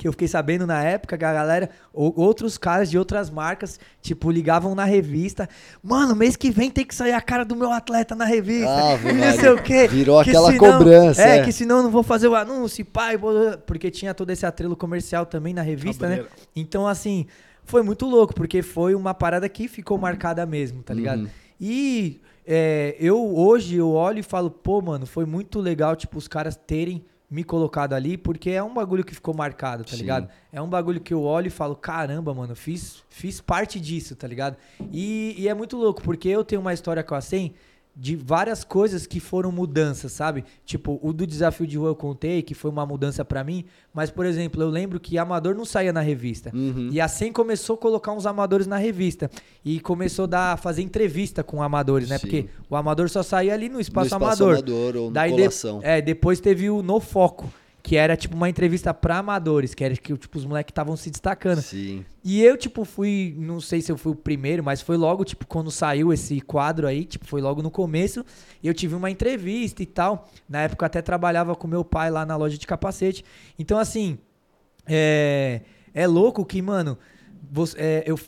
que eu fiquei sabendo na época que a galera, outros caras de outras marcas, tipo, ligavam na revista. Mano, mês que vem tem que sair a cara do meu atleta na revista. Ah, e não sei o quê. Virou que aquela senão, cobrança. É, é, que senão eu não vou fazer o anúncio, pai. Porque tinha todo esse atrelo comercial também na revista, né? Então, assim, foi muito louco, porque foi uma parada que ficou marcada mesmo, tá ligado? Uhum. E é, eu hoje eu olho e falo, pô, mano, foi muito legal, tipo, os caras terem me colocado ali, porque é um bagulho que ficou marcado, tá Sim. ligado? É um bagulho que eu olho e falo, caramba, mano, fiz, fiz parte disso, tá ligado? E, e é muito louco, porque eu tenho uma história com a SEM de várias coisas que foram mudanças, sabe? Tipo, o do desafio de rua eu contei, que foi uma mudança para mim, mas, por exemplo, eu lembro que Amador não saía na revista. Uhum. E a SEM começou a colocar uns amadores na revista. E começou a dar, fazer entrevista com amadores, né? Sim. Porque o amador só saía ali no espaço, no espaço amador. amador ou Daí de, é, depois teve o No Foco que era tipo uma entrevista para amadores, que era que tipo os moleques estavam se destacando. Sim. E eu tipo fui, não sei se eu fui o primeiro, mas foi logo tipo quando saiu esse quadro aí, tipo foi logo no começo, e eu tive uma entrevista e tal. Na época eu até trabalhava com meu pai lá na loja de capacete. Então assim, é é louco que, mano, você, é, eu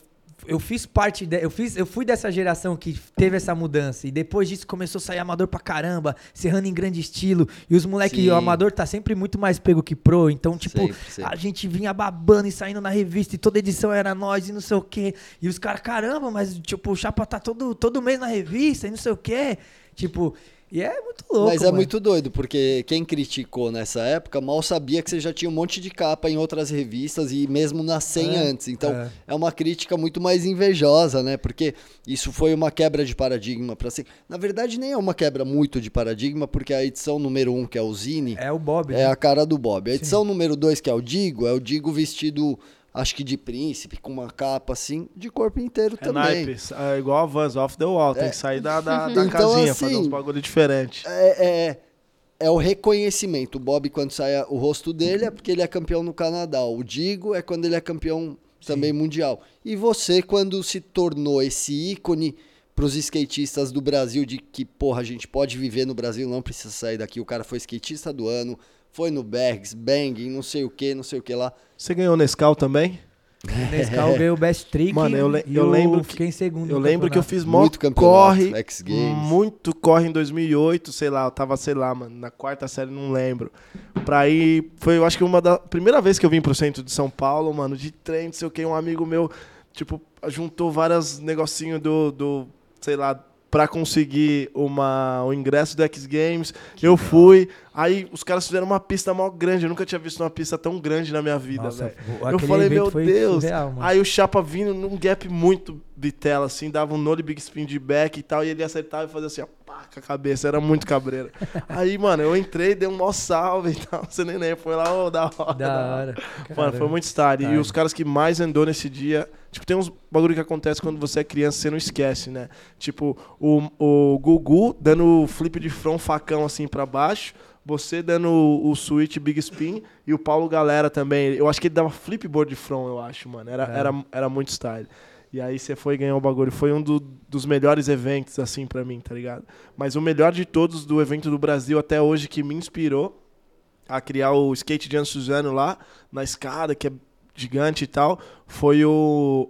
eu fiz parte, de, eu fiz, eu fui dessa geração que teve essa mudança e depois disso começou a sair amador pra caramba, serrando em grande estilo e os moleques, o amador tá sempre muito mais pego que pro, então tipo, sempre, sempre. a gente vinha babando e saindo na revista e toda edição era nós e não sei o quê. E os caras, caramba, mas tipo, o Chapa tá todo todo mês na revista e não sei o quê. Tipo, e é muito louco. Mas é mano. muito doido, porque quem criticou nessa época mal sabia que você já tinha um monte de capa em outras revistas e mesmo na 100 é, antes. Então é. é. uma crítica muito mais invejosa, né? Porque isso foi uma quebra de paradigma para si. Na verdade, nem é uma quebra muito de paradigma, porque a edição número 1, um, que é o Zine. É o Bob. É né? a cara do Bob. A edição Sim. número 2, que é o Digo, é o Digo vestido acho que de príncipe, com uma capa assim, de corpo inteiro é também. Naipes, é igual a Vans, off the wall, é. tem que sair da, da, da então, casinha, assim, fazer uns bagulho diferente. É, é, é, o reconhecimento. O Bob, quando sai o rosto dele, é porque ele é campeão no Canadá. O Digo é quando ele é campeão também Sim. mundial. E você, quando se tornou esse ícone para os skatistas do Brasil, de que, porra, a gente pode viver no Brasil, não precisa sair daqui. O cara foi skatista do ano, foi no Bergs, Bang, não sei o que, não sei o que lá. Você ganhou Nescau também? Nescau ganhou o Best Trick. Mano, eu le- e eu lembro que- fiquei em segundo. Eu lembro que eu campeonato. fiz Muito campeonato, corre, X Games. muito corre em 2008, sei lá, eu tava, sei lá, mano, na quarta série, não lembro. Pra ir, foi, eu acho que uma da primeira vez que eu vim pro centro de São Paulo, mano, de trem, não sei o que, um amigo meu, tipo, juntou vários negocinhos do, do, sei lá, pra conseguir uma, o ingresso do X Games. eu fui, aí os caras fizeram uma pista mó grande, eu nunca tinha visto uma pista tão grande na minha vida, Nossa, Eu falei, meu Deus. surreal. Aí o Chapa vindo num gap muito bitela, assim, dava um nole big spin de back e tal, e ele acertava e fazia assim, ó, pá, com a cabeça, era muito cabreiro. Aí, mano, eu entrei, dei um mó salve e tal, você nem lembra, foi lá, ô, da hora. Da hora. Mano, foi muito style. E os caras que mais andou nesse dia. Tipo, tem uns bagulho que acontece quando você é criança você não esquece, né? Tipo, o, o Gugu dando flip de front facão assim pra baixo. Você dando o, o switch big spin. E o Paulo Galera também. Eu acho que ele dava flipboard de front, eu acho, mano. Era, É. era, era muito style. E aí você foi ganhar o bagulho. Foi um do- dos melhores eventos, assim, pra mim, tá ligado? Mas o melhor de todos do evento do Brasil até hoje que me inspirou a criar o skate de Ana Suzano lá, na escada, que é gigante e tal, foi o,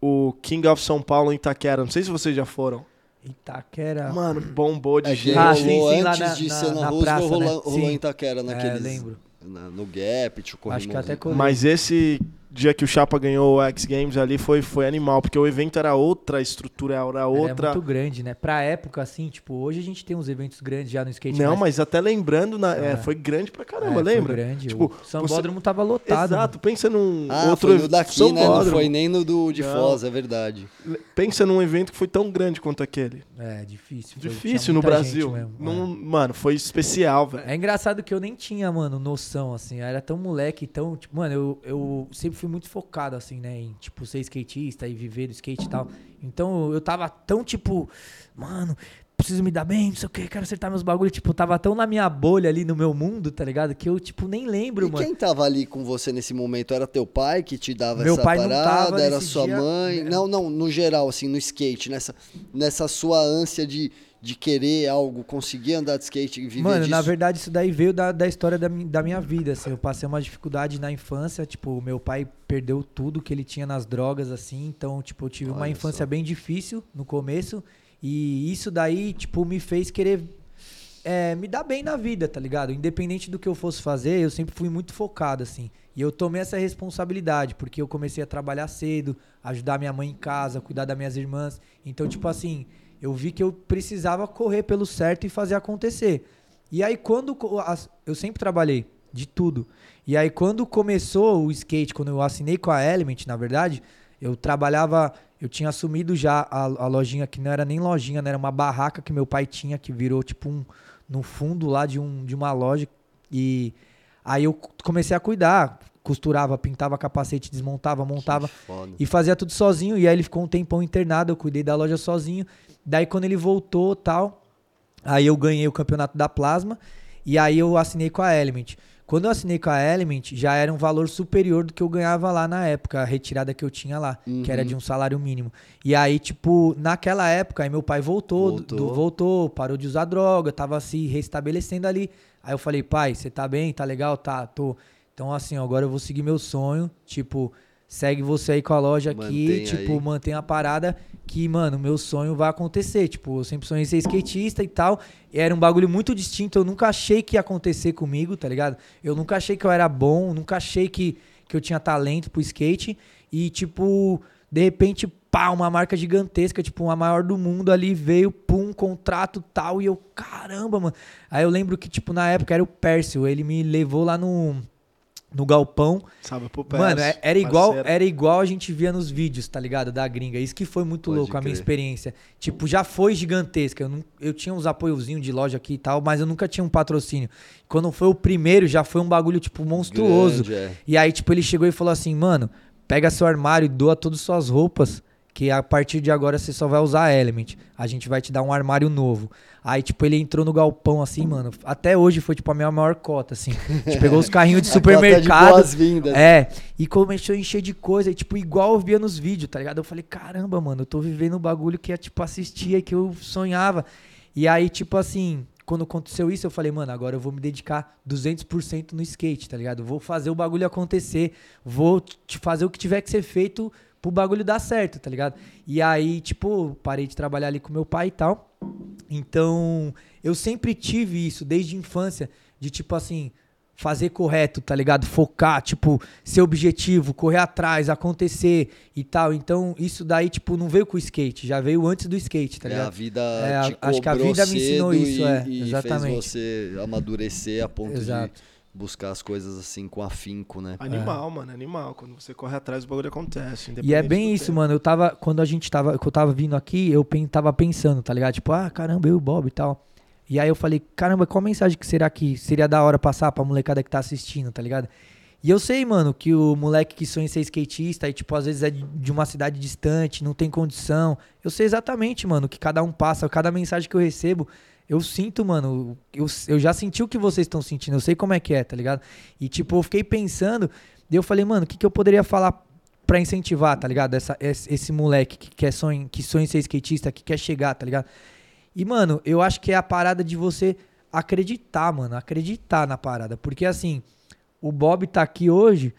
o King of São Paulo em Itaquera. Não sei se vocês já foram. Itaquera. Mano, bombou de É, gente. Ah, sim, sim, lá antes na- de na- ser na, na Roosevelt, praça, rolou, né? rolou em Itaquera, É, naqueles... eu lembro. na- no Gap, tinha o Acho que até. Mas esse dia que o Chapa ganhou o X Games ali foi, foi animal, porque o evento era outra estrutura, era Era outra. É muito grande, né? Pra época, assim, tipo, hoje a gente tem uns eventos grandes já no skate. Não, mas até lembrando, na, é, É. foi grande pra é, caramba, foi lembra? grande. Tipo, o Sambódromo tava lotado. Exato, pensa num Ah, outro foi no daqui, São né? Não foi nem no do de Não. Foz, é verdade. Pensa num evento que foi tão grande quanto aquele. É, difícil. foi- Difícil no Brasil. mesmo, Num- é. Mano, foi especial, velho. É engraçado que eu nem tinha, mano, noção, assim. Eu era tão moleque, tão. Tipo, mano, eu, eu sempre fui muito focado, assim, né? Em, tipo, ser skatista e viver do skate e tal. Então eu tava tão, tipo, mano, preciso me dar bem, não sei o que, quero acertar meus bagulhos. Tipo, tava tão na minha bolha ali no meu mundo, tá ligado? Que eu, tipo, nem lembro, E mano. quem tava ali com você nesse momento? Era teu pai que te dava Meu essa pai não parada? tava era sua dia. mãe? Não, não, no geral, assim, no skate, nessa, nessa sua ânsia de, de querer algo, conseguir andar de skate e viver Mano, disso. na verdade, isso daí veio da, da história da, da minha vida, assim. Eu passei uma dificuldade na infância, tipo, meu pai perdeu tudo que ele tinha nas drogas, assim. Então, tipo, eu tive uma Olha infância só. bem difícil no começo. E isso daí, tipo, me fez querer é, me dar bem na vida, tá ligado? Independente do que eu fosse fazer, eu sempre fui muito focado, assim. E eu tomei essa responsabilidade, porque eu comecei a trabalhar cedo, ajudar minha mãe em casa, cuidar das minhas irmãs. Então, tipo assim, eu vi que eu precisava correr pelo certo e fazer acontecer. E aí, quando. Eu sempre trabalhei de tudo. E aí, quando começou o skate, quando eu assinei com a Element, na verdade, eu trabalhava. Eu tinha assumido já a, a lojinha, que não era nem lojinha, né? Era uma barraca que meu pai tinha, que virou tipo um. No fundo lá de, um, de uma loja. E aí eu comecei a cuidar. Costurava, pintava capacete, desmontava, montava. E fazia tudo sozinho. E aí ele ficou um tempão internado, eu cuidei da loja sozinho. Daí quando ele voltou tal, aí eu ganhei o campeonato da Plasma. E aí eu assinei com a Element. Quando eu assinei com a Element, já era um valor superior do que eu ganhava lá na época, a retirada que eu tinha lá, que era de um salário mínimo. E aí, tipo, naquela época, aí meu pai voltou, Voltou. do- voltou, parou de usar droga, tava se restabelecendo ali. Aí eu falei, pai, você tá bem? Tá legal? Tá, tô. Então, assim, agora eu vou seguir meu sonho. Tipo, segue você aí com a loja aqui. Mantém tipo, aí. mantém a parada que, mano, meu sonho vai acontecer. Tipo, eu sempre sonhei ser skatista e tal. E era um bagulho muito distinto. Eu nunca achei que ia acontecer comigo, tá ligado? Eu nunca achei que eu era bom, nunca achei que, que eu tinha talento pro skate. E, tipo, de repente, pá, uma marca gigantesca, tipo, a maior do mundo ali veio, pum, contrato tal. E eu, caramba, mano. Aí eu lembro que, tipo, na época era o Pércio. Ele me levou lá no, no galpão. Sabe, pro Mano, Pérez, é- era igual, parceiro. era igual a gente via nos vídeos, tá ligado? Da gringa. Isso que foi muito Pode louco, a minha crer. experiência. Tipo, já foi gigantesca. Eu, não- eu tinha uns apoiozinhos de loja aqui e tal, mas eu nunca tinha um patrocínio. Quando foi o primeiro, já foi um bagulho, tipo, monstruoso. Grande, é. E aí, tipo, ele chegou e falou assim, mano, pega seu armário e doa todas as suas roupas, que a partir de agora você só vai usar Element. A gente vai te dar um armário novo. Aí, tipo, ele entrou no galpão, assim, mano. Até hoje foi, tipo, a minha maior cota, assim. A gente pegou os carrinhos de A cota de supermercado. boas-vindas. É, e começou a encher de coisa, e, tipo, igual eu via nos vídeos, tá ligado? Eu falei, caramba, mano, eu tô vivendo um bagulho que é, tipo, assistia e que eu sonhava. E aí, tipo assim, quando aconteceu isso, eu falei, mano, agora eu vou me dedicar 200% no skate, tá ligado? Vou fazer o bagulho acontecer, vou te fazer o que tiver que ser feito pro bagulho dar certo, tá ligado? E aí, tipo, parei de trabalhar ali com meu pai e tal. Então, eu sempre tive isso desde a infância, de tipo assim, fazer correto, tá ligado? Focar, tipo, ser objetivo, correr atrás, acontecer e tal. Então, isso daí, tipo, não veio com o skate, já veio antes do skate, tá ligado? É, a vida É, acho que a vida me ensinou isso, é, e exatamente. fez você amadurecer a ponto Exato. de buscar as coisas assim com afinco, né? Animal, mano, animal. Quando você corre atrás, o bagulho acontece. E é bem isso, tempo. mano. Eu tava, quando a gente tava, que eu tava vindo aqui, eu pen- tava pensando, tá ligado? Tipo, ah, caramba, eu e o Bob e tal. E aí eu falei, caramba, qual mensagem que será que seria da hora passar pra molecada que tá assistindo, tá ligado? E eu sei, mano, que o moleque que sonha em ser skatista e, tipo, às vezes é de uma cidade distante, não tem condição. Eu sei exatamente, mano, que cada um passa, cada mensagem que eu recebo. Eu sinto, mano, eu, eu já senti o que vocês estão sentindo, eu sei como é que é, tá ligado? E, tipo, eu fiquei pensando, e eu falei, mano, o que, que eu poderia falar pra incentivar, tá ligado? Essa, esse, esse moleque que quer sonha, que sonha ser skatista, que quer chegar, tá ligado? E, mano, eu acho que é a parada de você acreditar, mano, acreditar na parada. Porque, assim, o Bob tá aqui hoje,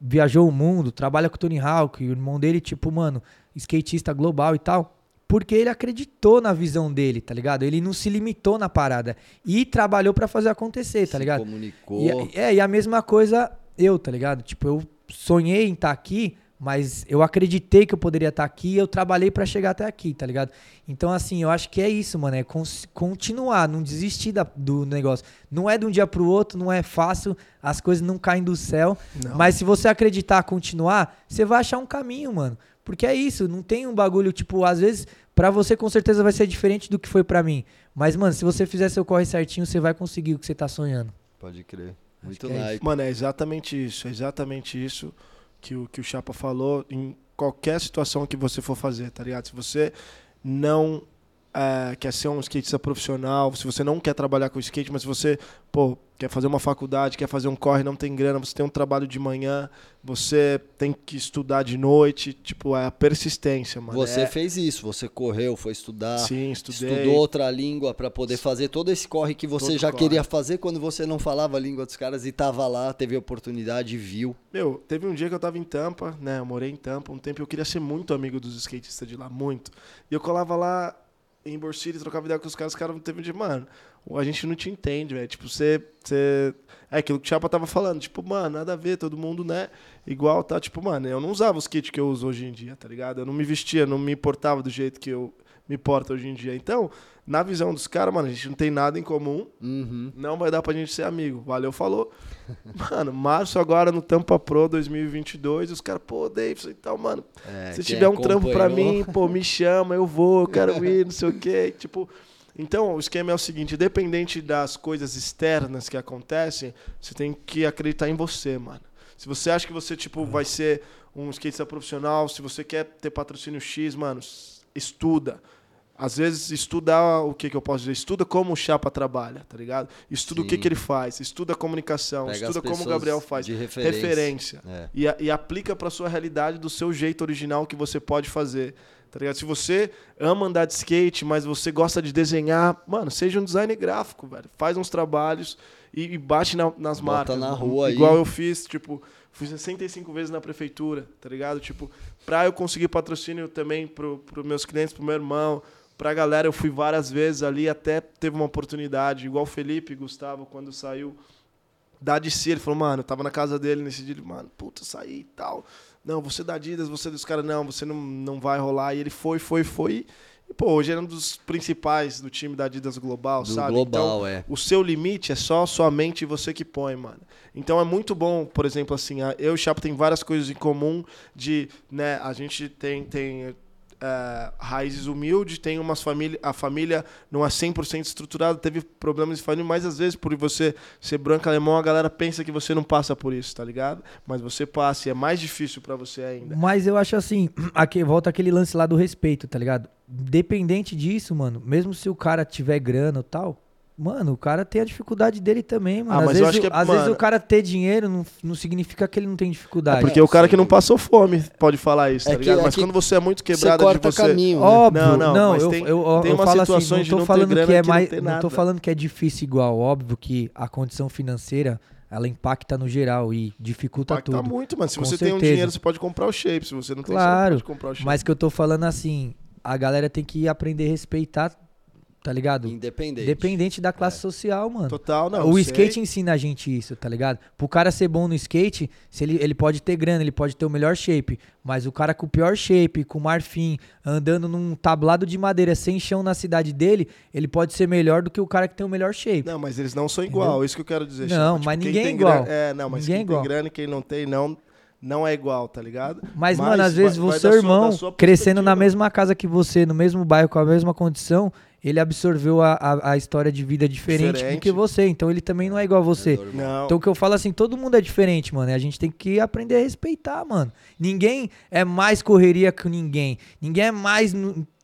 viajou o mundo, trabalha com o Tony Hawk, o irmão dele, tipo, mano, skatista global e tal. Porque ele acreditou na visão dele, tá ligado? Ele não se limitou na parada. E trabalhou pra fazer acontecer, tá Se ligado? comunicou. E, é, e a mesma coisa eu, tá ligado? Tipo, eu sonhei em estar aqui, mas eu acreditei que eu poderia estar aqui e eu trabalhei pra chegar até aqui, tá ligado? Então, assim, eu acho que é isso, mano. É continuar, não desistir da- do negócio. Não é de um dia pro outro, não é fácil, as coisas não caem do céu. Não. Mas se você acreditar, continuar, você vai achar um caminho, mano. Porque é isso, não tem um bagulho, tipo, às vezes, pra você com certeza vai ser diferente do que foi pra mim. Mas, mano, se você fizer seu corre certinho, você vai conseguir o que você tá sonhando. Pode crer. Acho Muito que é. Mano, é exatamente isso. É exatamente isso que o, que o Chapa falou em qualquer situação que você for fazer, tá ligado? Se você não é, quer ser um skatista profissional, se você não quer trabalhar com skate, mas se você, pô, quer fazer uma faculdade, quer fazer um corre, não tem grana, você tem um trabalho de manhã, você tem que estudar de noite, tipo, é a persistência, mano. Você é, fez isso, você correu, foi estudar, Sim, estudei. estudou outra língua pra poder fazer todo esse corre que você Todo já corre. queria fazer quando você não falava a língua dos caras e tava lá, teve oportunidade, viu. Meu, teve um dia que eu tava em Tampa, né? Eu morei em Tampa um tempo e eu queria ser muito amigo dos skatistas de lá, muito. E eu colava lá em City, trocava ideia com os caras, os caras teve um dia, mano, a gente não te entende, velho. Tipo, você, você. É aquilo que o Chapa tava falando, tipo, mano, nada a ver, todo mundo, né? Igual, tá? Tipo, mano, eu não usava os kits que eu uso hoje em dia, tá ligado? Eu não me vestia, não me importava do jeito que eu me porto hoje em dia. Então, na visão dos caras, mano, a gente não tem nada em comum. Uhum. Não vai dar pra gente ser amigo. Valeu, falou. Mano, março agora no Tampa Pro 2022, os caras, pô, Davidson e tal, mano. É, se tiver um trampo pra acompanhou- mim, pô, me chama, eu vou, eu quero ir, não sei o quê. Tipo, então, o esquema é o seguinte, independente das coisas externas que acontecem, você tem que acreditar em você, mano. Se você acha que você, tipo, vai ser um skatista profissional, se você quer ter patrocínio X, mano, estuda. Às vezes, estuda o que, que eu posso dizer? Estuda como o Chapa trabalha, tá ligado? Estuda o que, Sim. que ele faz, estuda a comunicação, Pega estuda como o Gabriel faz. de referência. referência É. e, e aplica para sua realidade do seu jeito original que você pode fazer. Tá ligado? Se você ama andar de skate, mas você gosta de desenhar, mano, seja um designer gráfico, velho. Faz uns trabalhos e, e bate na- nas Bota marcas. na rua aí. Igual eu fiz, tipo, fui 65 vezes na prefeitura, tá ligado? Tipo, pra eu conseguir patrocínio também pro, pro meus clientes, pro meu irmão, pra galera, eu fui várias vezes ali, até teve uma oportunidade, igual o Felipe Gustavo, quando saiu da DC, ele falou, mano, eu tava na casa dele nesse dia, ele, mano, puta, saí e tal. Não, você da Adidas, você dos caras, não, você não, não vai rolar. E ele foi, foi, foi. E, pô, hoje era um dos principais do time da Adidas Global, Do sabe? global, então, é. o seu limite é só sua mente e você que põe, mano. Então é muito bom, por exemplo, assim, eu e o Chapo tem várias coisas em comum de, né, a gente tem, tem é, raízes humildes, tem umas família, a família não é 100% estruturada, teve problemas de família, mas às vezes por você ser branco alemão, a galera pensa que você não passa por isso, tá ligado? Mas você passa e é mais difícil pra você ainda. Mas eu acho assim, aqui, volta aquele lance lá do respeito, tá ligado? Dependente disso, mano, mesmo se o cara tiver grana e tal, Mano, o cara tem a dificuldade dele também, mano. Ah, às mas eu vezes, acho o- que é- às vezes mano- o cara ter dinheiro não, não significa que ele não tem dificuldade. Porque o cara que não passou fome pode falar isso, tá É que- ligado? é Mas quando você é muito Você quebrado corta de você. caminho, né? Óbvio, Não, não, não, mas eu, tem- eu, eu, tem eu falo assim, situações não de tô não falando que é que não mais, tem não tô falando que é difícil igual, óbvio que a condição financeira, ela impacta no geral e dificulta Impacta tudo. muito, mano. Se Com você tem um certeza. dinheiro, você pode comprar o shape. Se você não tem, Claro, você não pode comprar o shape. Mas que eu tô falando assim, a galera tem que aprender a respeitar, tá ligado? Independente. Independente da É. classe social, mano. Total, não. o sei. skate ensina a gente isso, tá ligado? Pro cara ser bom no skate, se ele, ele pode ter grana, ele pode ter o melhor shape, mas o cara com o pior shape, com marfim, andando num tablado de madeira sem chão na cidade dele, ele pode ser melhor do que o cara que tem o melhor shape. Não, mas eles não são igual, isso que eu quero dizer. Não, Chico. mas quem ninguém é tem igual. grana- é, não, mas Ninguém quem é igual. tem grana e quem não tem, não, não é igual, tá ligado? Mas, mano, às vezes vai o seu sua- irmão, da sua crescendo na mesma casa que você, no mesmo bairro, com a mesma condição, ele absorveu a, a, a história de vida diferente, do Diferente. que você. Então ele também não é igual a você. normal. Não. Então o que eu falo assim, todo mundo é diferente, mano. A gente tem que aprender a respeitar, mano. Ninguém é mais correria que ninguém. Ninguém é mais.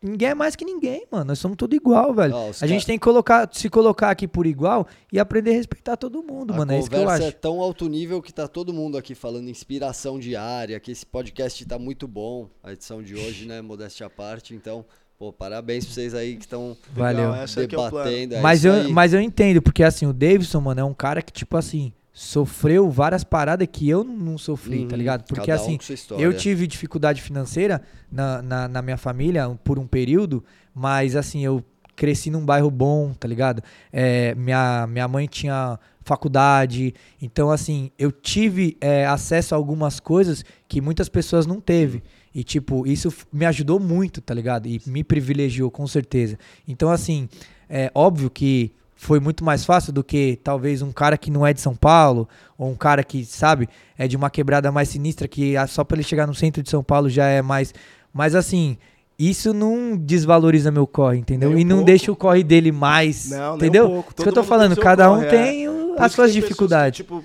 Ninguém é mais que ninguém, mano. Nós somos tudo igual, velho. A gente ca- tem que colocar, se colocar aqui por igual e aprender a respeitar todo mundo, A mano. É isso que eu acho. é tão alto nível que tá todo mundo aqui falando inspiração diária, que esse podcast tá muito bom, a edição de hoje, né, modéstia à parte, então, pô, parabéns pra vocês aí que estão é que é o plano. debatendo. é mas, eu, aí. mas eu entendo, porque assim, o Davidson, mano, é um cara que, tipo assim, sofreu várias paradas que eu não sofri, tá Uhum, ligado? Porque cada um assim, com sua história. eu tive dificuldade financeira na, na, na minha família por um período, mas assim, eu cresci num bairro bom, tá ligado? É, minha, minha mãe tinha faculdade, então assim, eu tive é, acesso a algumas coisas que muitas pessoas não teve. E, tipo, isso me ajudou muito, tá ligado? E me privilegiou, com certeza. Então, assim, é óbvio que foi muito mais fácil do que talvez um cara que não é de São Paulo, ou um cara que, sabe, é de uma quebrada mais sinistra, que só pra ele chegar no centro de São Paulo já é mais. Mas, assim, isso não desvaloriza meu corre, entendeu? Nem um e não pouco. deixa o corre dele mais. Não, nem um entendeu? pouco. Isso que eu tô falando, cada um corre, é. tem o- as suas pessoas que, dificuldades. tipo,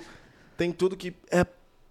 tem tudo que é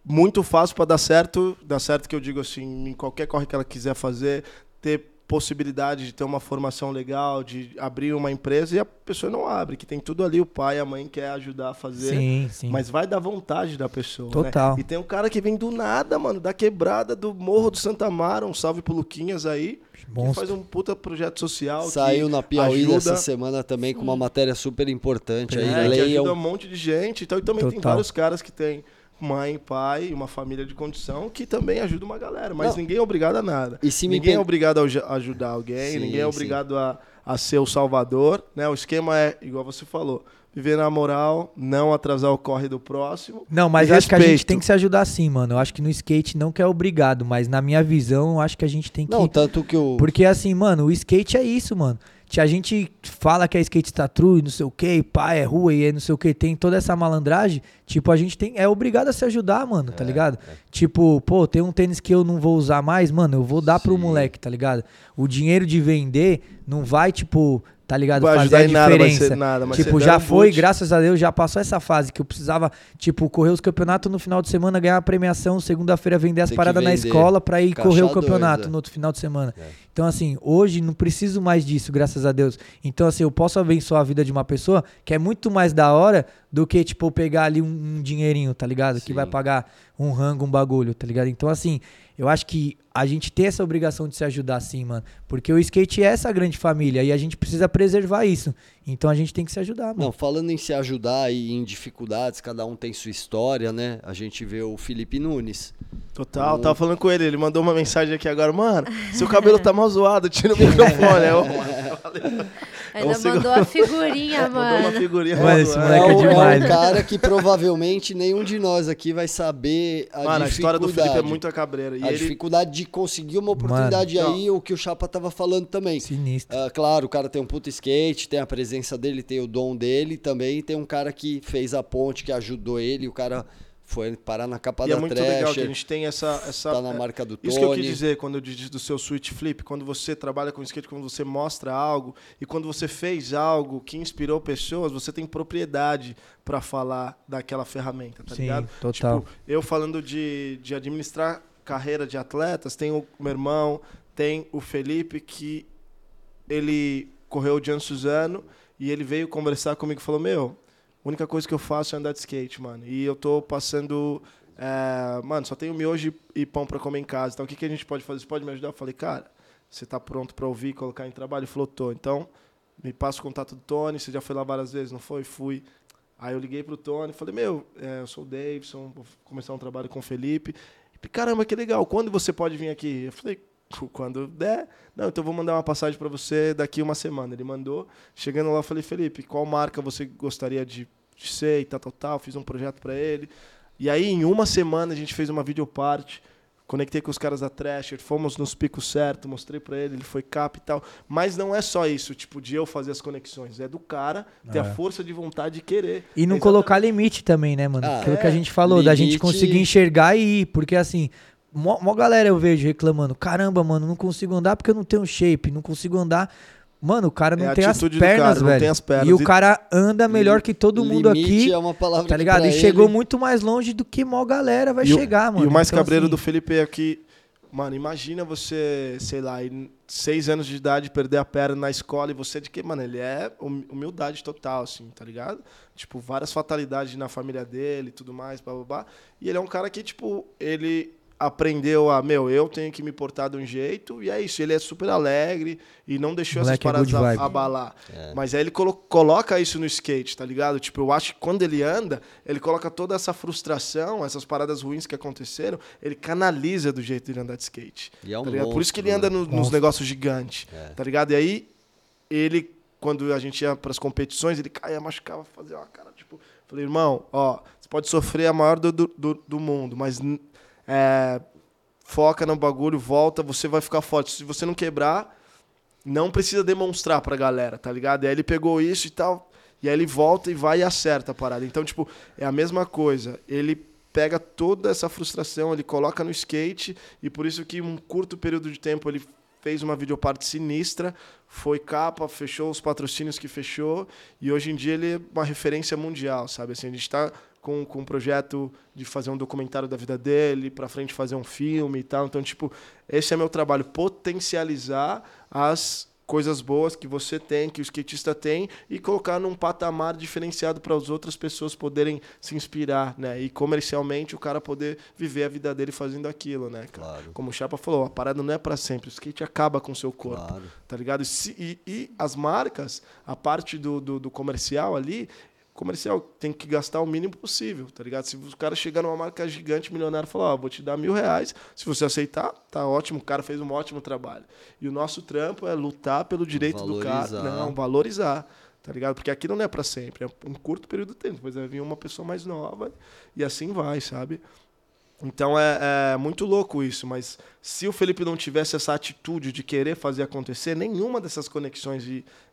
muito fácil pra dar certo, dar certo que eu digo assim, em qualquer corre que ela quiser fazer, ter possibilidade de ter uma formação legal, de abrir uma empresa e a pessoa não abre, que tem tudo ali, o pai, a mãe quer ajudar a fazer. Sim, sim. Mas vai da vontade da pessoa. né? Total. E tem um cara que vem do nada, mano, da quebrada do Morro do Santa Mara. Um salve pro Luquinhas aí. Que Monstro. faz um puta projeto social. que Saiu na Piauí ajuda, dessa semana também com uma matéria super importante aí. é, que Leiam. ajuda um monte de gente. Então, e também tem Total. vários caras que têm mãe, pai, uma família de condição que também ajuda uma galera. Mas Não. ninguém é obrigado a nada. E se me ninguém é obrigado a aj- ajudar alguém, Sim, ninguém é obrigado a, a ser o salvador. Né? O esquema é, igual você falou, viver na moral, não atrasar o corre do próximo. Não, mas acho que a gente respeito. tem que se ajudar sim, mano. Eu acho que no skate não que é obrigado, mas na minha visão, eu acho que a gente tem que. Não, tanto que o. Porque assim, mano, o skate é isso, mano. Que A gente fala que é skate está true, e não sei o que, pá, é rua e é não sei o que, tem toda essa malandragem. Tipo, a gente tem é obrigado a se ajudar, mano, tá ligado? Tipo, pô, tem um tênis que eu não vou usar mais, mano, eu vou dar pro Sim. moleque, tá ligado? O dinheiro de vender não vai, tipo, tá ligado? Vai Fazer a nada, diferença. ser nada, mas tipo, já foi, boot. graças a Deus, já passou essa fase que eu precisava, tipo, correr os campeonatos no final de semana, ganhar a premiação, segunda-feira vender as Tem paradas na vender. escola pra ir Caixa correr o dois, campeonato é. no outro final de semana. É. Então, assim, hoje não preciso mais disso, graças a Deus. Então, assim, eu posso abençoar a vida de uma pessoa que é muito mais da hora do que, tipo, pegar ali um, um dinheirinho, tá ligado? Que Sim. vai pagar um rango, um bagulho, tá ligado? Então, assim, eu acho que a gente tem essa obrigação de se ajudar, sim, mano. Porque o skate é essa grande família e a gente precisa preservar isso. Então, a gente tem que se ajudar, mano. Não, falando em se ajudar e em dificuldades, cada um tem sua história, né? A gente vê o Felipe Nunes. Total, tava falando com ele, ele mandou uma mensagem aqui agora, mano, seu cabelo tá mal zoado, tira o microfone. Eu, Ainda Consigo- mandou a figurinha, mandou uma mano. figurinha Mano, esse moleque é o, demais, um né? cara que provavelmente nenhum de nós aqui vai saber a Mano, a história do Felipe é dificuldade. muito a cabreira. E a ele, dificuldade de conseguir uma oportunidade Mano, aí, o que o Chapa tava falando também. Sinistro. Ah, claro, o cara tem um puto skate, tem a presença dele, tem o dom dele, também tem um cara que fez a ponte, que ajudou ele, o cara foi parar na capa e da é muito legal que a Thrasher, gente tem essa... essa tá na marca do Isso que eu quis Tony. dizer quando eu disse do seu switch flip, quando você trabalha com skate, quando você mostra algo e quando você fez algo que inspirou pessoas, você tem propriedade pra falar daquela ferramenta, tá Sim, ligado? total. Tipo, eu falando de, de administrar carreira de atletas, tem o meu irmão, tem o Felipe que ele correu o Gian Suzano E ele veio conversar comigo e falou: Meu, a única coisa que eu faço é andar de skate, mano. E eu tô passando. é, mano, só tenho miojo e pão pra comer em casa. Então o que, que a gente pode fazer? Você pode me ajudar? Eu falei, cara, você tá pronto pra ouvir colocar em trabalho? Ele falou, tô. Então, me passa o contato do Tony. Você já foi lá várias vezes, não foi? Fui. Aí eu liguei pro Tony, falei, meu, é, eu sou o Davidson, vou começar um trabalho com o Felipe. Caramba, que legal, quando você pode vir aqui? Eu falei, quando der. Não, então vou mandar uma passagem para você daqui uma semana. Ele mandou. Chegando lá, eu falei, Felipe, qual marca você gostaria de, de ser e tal, tal, tal. Fiz um projeto para ele. E aí, em uma semana, a gente fez uma videoparte. Conectei com os caras da Thrasher, fomos nos picos certos, mostrei para ele, ele foi cap e tal. Mas não é só isso, tipo, de eu fazer as conexões. É do cara ter É. a força de vontade de querer. E não É colocar limite também, né, mano? Ah, Aquilo que é. a gente falou, da gente Limite- conseguir enxergar e ir. Porque assim, mó, mó galera eu vejo reclamando: caramba, mano, não consigo andar porque eu não tenho shape, não consigo andar. Mano, o cara não É tem as pernas, cara, não velho. tem as pernas. E o cara anda melhor que todo mundo aqui. é uma palavra Tá ligado? E chegou ele- muito mais longe do que mó galera vai E o- chegar, mano. E o mais Então, cabreiro assim, do Felipe é que, mano, imagina você, sei lá, em seis anos de idade perder a perna na escola e você de que, mano, ele é hum- humildade total, assim, tá ligado? Tipo, várias fatalidades na família dele e tudo mais, blá, blá, blá. E ele é um cara que, tipo, ele aprendeu a, meu, eu tenho que me portar de um jeito, e é isso, ele é super alegre e não deixou é essas paradas good a- vibe. abalar. É. Mas aí ele colo- coloca isso no skate, tá ligado? Tipo, eu acho que quando ele anda, ele coloca toda essa frustração, essas paradas ruins que aconteceram, ele canaliza do jeito de andar de skate. E é um tá ligado? Por isso que ele monstro, anda né? no- nos negócios gigantes, É. tá ligado? E aí, ele, quando a gente ia pras competições, ele caía, machucava, fazia uma cara, tipo... Falei, irmão, ó, você pode sofrer a maior do, do, do- do mundo, mas é, foca no bagulho, volta, você vai ficar forte. Se você não quebrar, não precisa demonstrar pra galera, tá ligado? E aí ele pegou isso e tal, e aí ele volta e vai e acerta a parada. Então, tipo, é a mesma coisa. Ele pega toda essa frustração, ele coloca no skate, e por isso que em um curto período de tempo ele fez uma videoparte sinistra, foi capa, fechou os patrocínios que fechou, e hoje em dia ele é uma referência mundial, sabe? Assim, a gente está com, com um projeto de fazer um documentário da vida dele, para frente fazer um filme e tal. Então, tipo, esse é meu trabalho, potencializar as coisas boas que você tem, que o skatista tem, e colocar num patamar diferenciado para as outras pessoas poderem se inspirar, né? E comercialmente o cara poder viver a vida dele fazendo aquilo, né? Claro. Como o Chapa falou, a parada não é para sempre, o skate acaba com o seu corpo Claro. tá ligado? E, e- e as marcas, a parte do, do, do comercial ali, comercial tem que gastar o mínimo possível, tá ligado? Se o cara chegar numa marca gigante, milionário, falar, ó, vou te dar mil reais, se você aceitar, tá ótimo, o cara fez um ótimo trabalho. E o nosso trampo é lutar pelo direito do cara, Valorizar. não, valorizar, tá ligado? Porque aquilo não é para sempre, é um curto período de tempo, depois vai vir uma pessoa mais nova e assim vai, sabe? Então é, é muito louco isso, mas se o Felipe não tivesse essa atitude de querer fazer acontecer, nenhuma dessas conexões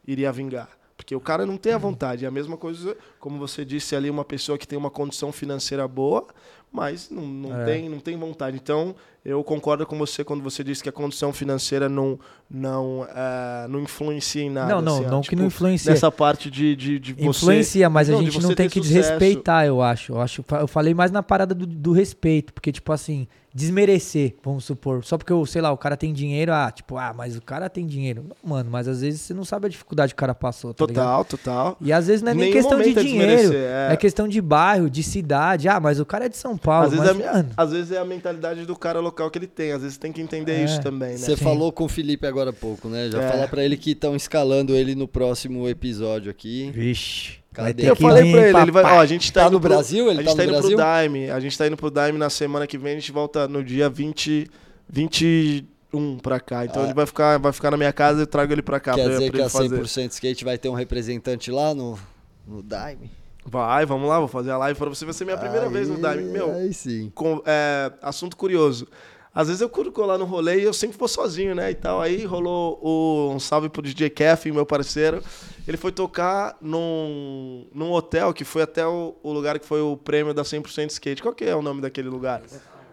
iria vingar. Porque o cara não tem a vontade. É a mesma coisa, como você disse ali, uma pessoa que tem uma condição financeira boa, mas não, não, É. tem, não tem vontade. Então, eu concordo com você quando você disse que a condição financeira não, não, é, não influencia em nada. Não, não, assim, não que tipo, não influencia. Nessa parte de, de, de você... Influencia, mas a Não, de gente não tem que sucesso. desrespeitar, eu acho. Eu acho. Eu falei mais na parada do, do respeito, porque, tipo assim, desmerecer, vamos supor. Só porque, sei lá, o cara tem dinheiro, ah, tipo, ah, mas o cara tem dinheiro. Não, mano, mas às vezes você não sabe a dificuldade que o cara passou, tá ligado? Total, total. E às vezes não é nem Nenhum questão de é dinheiro, é. é. questão de bairro, de cidade. Ah, mas o cara é de São Paulo, Às vezes, mas, é, a- mano, às vezes é a mentalidade do cara local que ele tem. Às vezes tem que entender É. isso também, né? Você Sim. falou com o Felipe agora há pouco, né? Já É. falar pra ele que estão escalando ele no próximo episódio aqui. vixe, Cadê? Eu que falei vir, pra ele, ele vai, ó, a gente tá, Tá indo no pro- Brasil? Ele a gente tá tá, no indo Brasil? pro Daime, a gente tá indo pro Daime na semana que vem, a gente volta no dia 20, 21 pra cá. Então Ah. ele vai ficar, vai ficar na minha casa e eu trago ele pra cá Quer pra, dizer pra que ele a fazer. 100% Skate vai ter um representante lá no, no Daime? Vai, vamos lá, vou fazer a live pra você. Vai ser minha primeira Aí- vez no Daime. Meu, Aí sim. com- é, assunto curioso. Às vezes eu curto colar no rolê e eu sempre vou sozinho, né? E tal. Aí rolou o, um salve pro DJ Kef, meu parceiro. Ele foi tocar num, num hotel que foi até o, o lugar que foi o prêmio da 100% Skate. Qual que é o nome daquele lugar?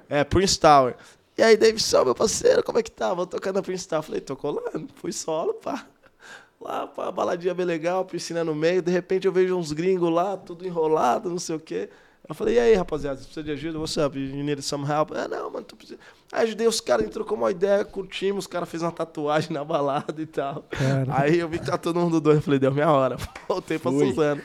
É, Prince Tower. E aí, Davidson, meu parceiro, como é que tá? Vou tocar na Prince Tower. Falei, tô colando. Fui solo, pá. Lá, pá, baladinha bem legal, piscina no meio. De repente eu vejo uns gringos lá, tudo enrolado, não sei o quê. Eu falei, e aí, rapaziada, você precisa de ajuda? What's up? You need some help? Ah, não, mano, tô precisando. Aí ajudei os caras, entrou com uma ideia, curtimos, os caras fez uma tatuagem na balada e tal. Cara. Aí eu vi que tá todo mundo doido, eu falei, deu minha hora. Voltei pra Fui. Suzano.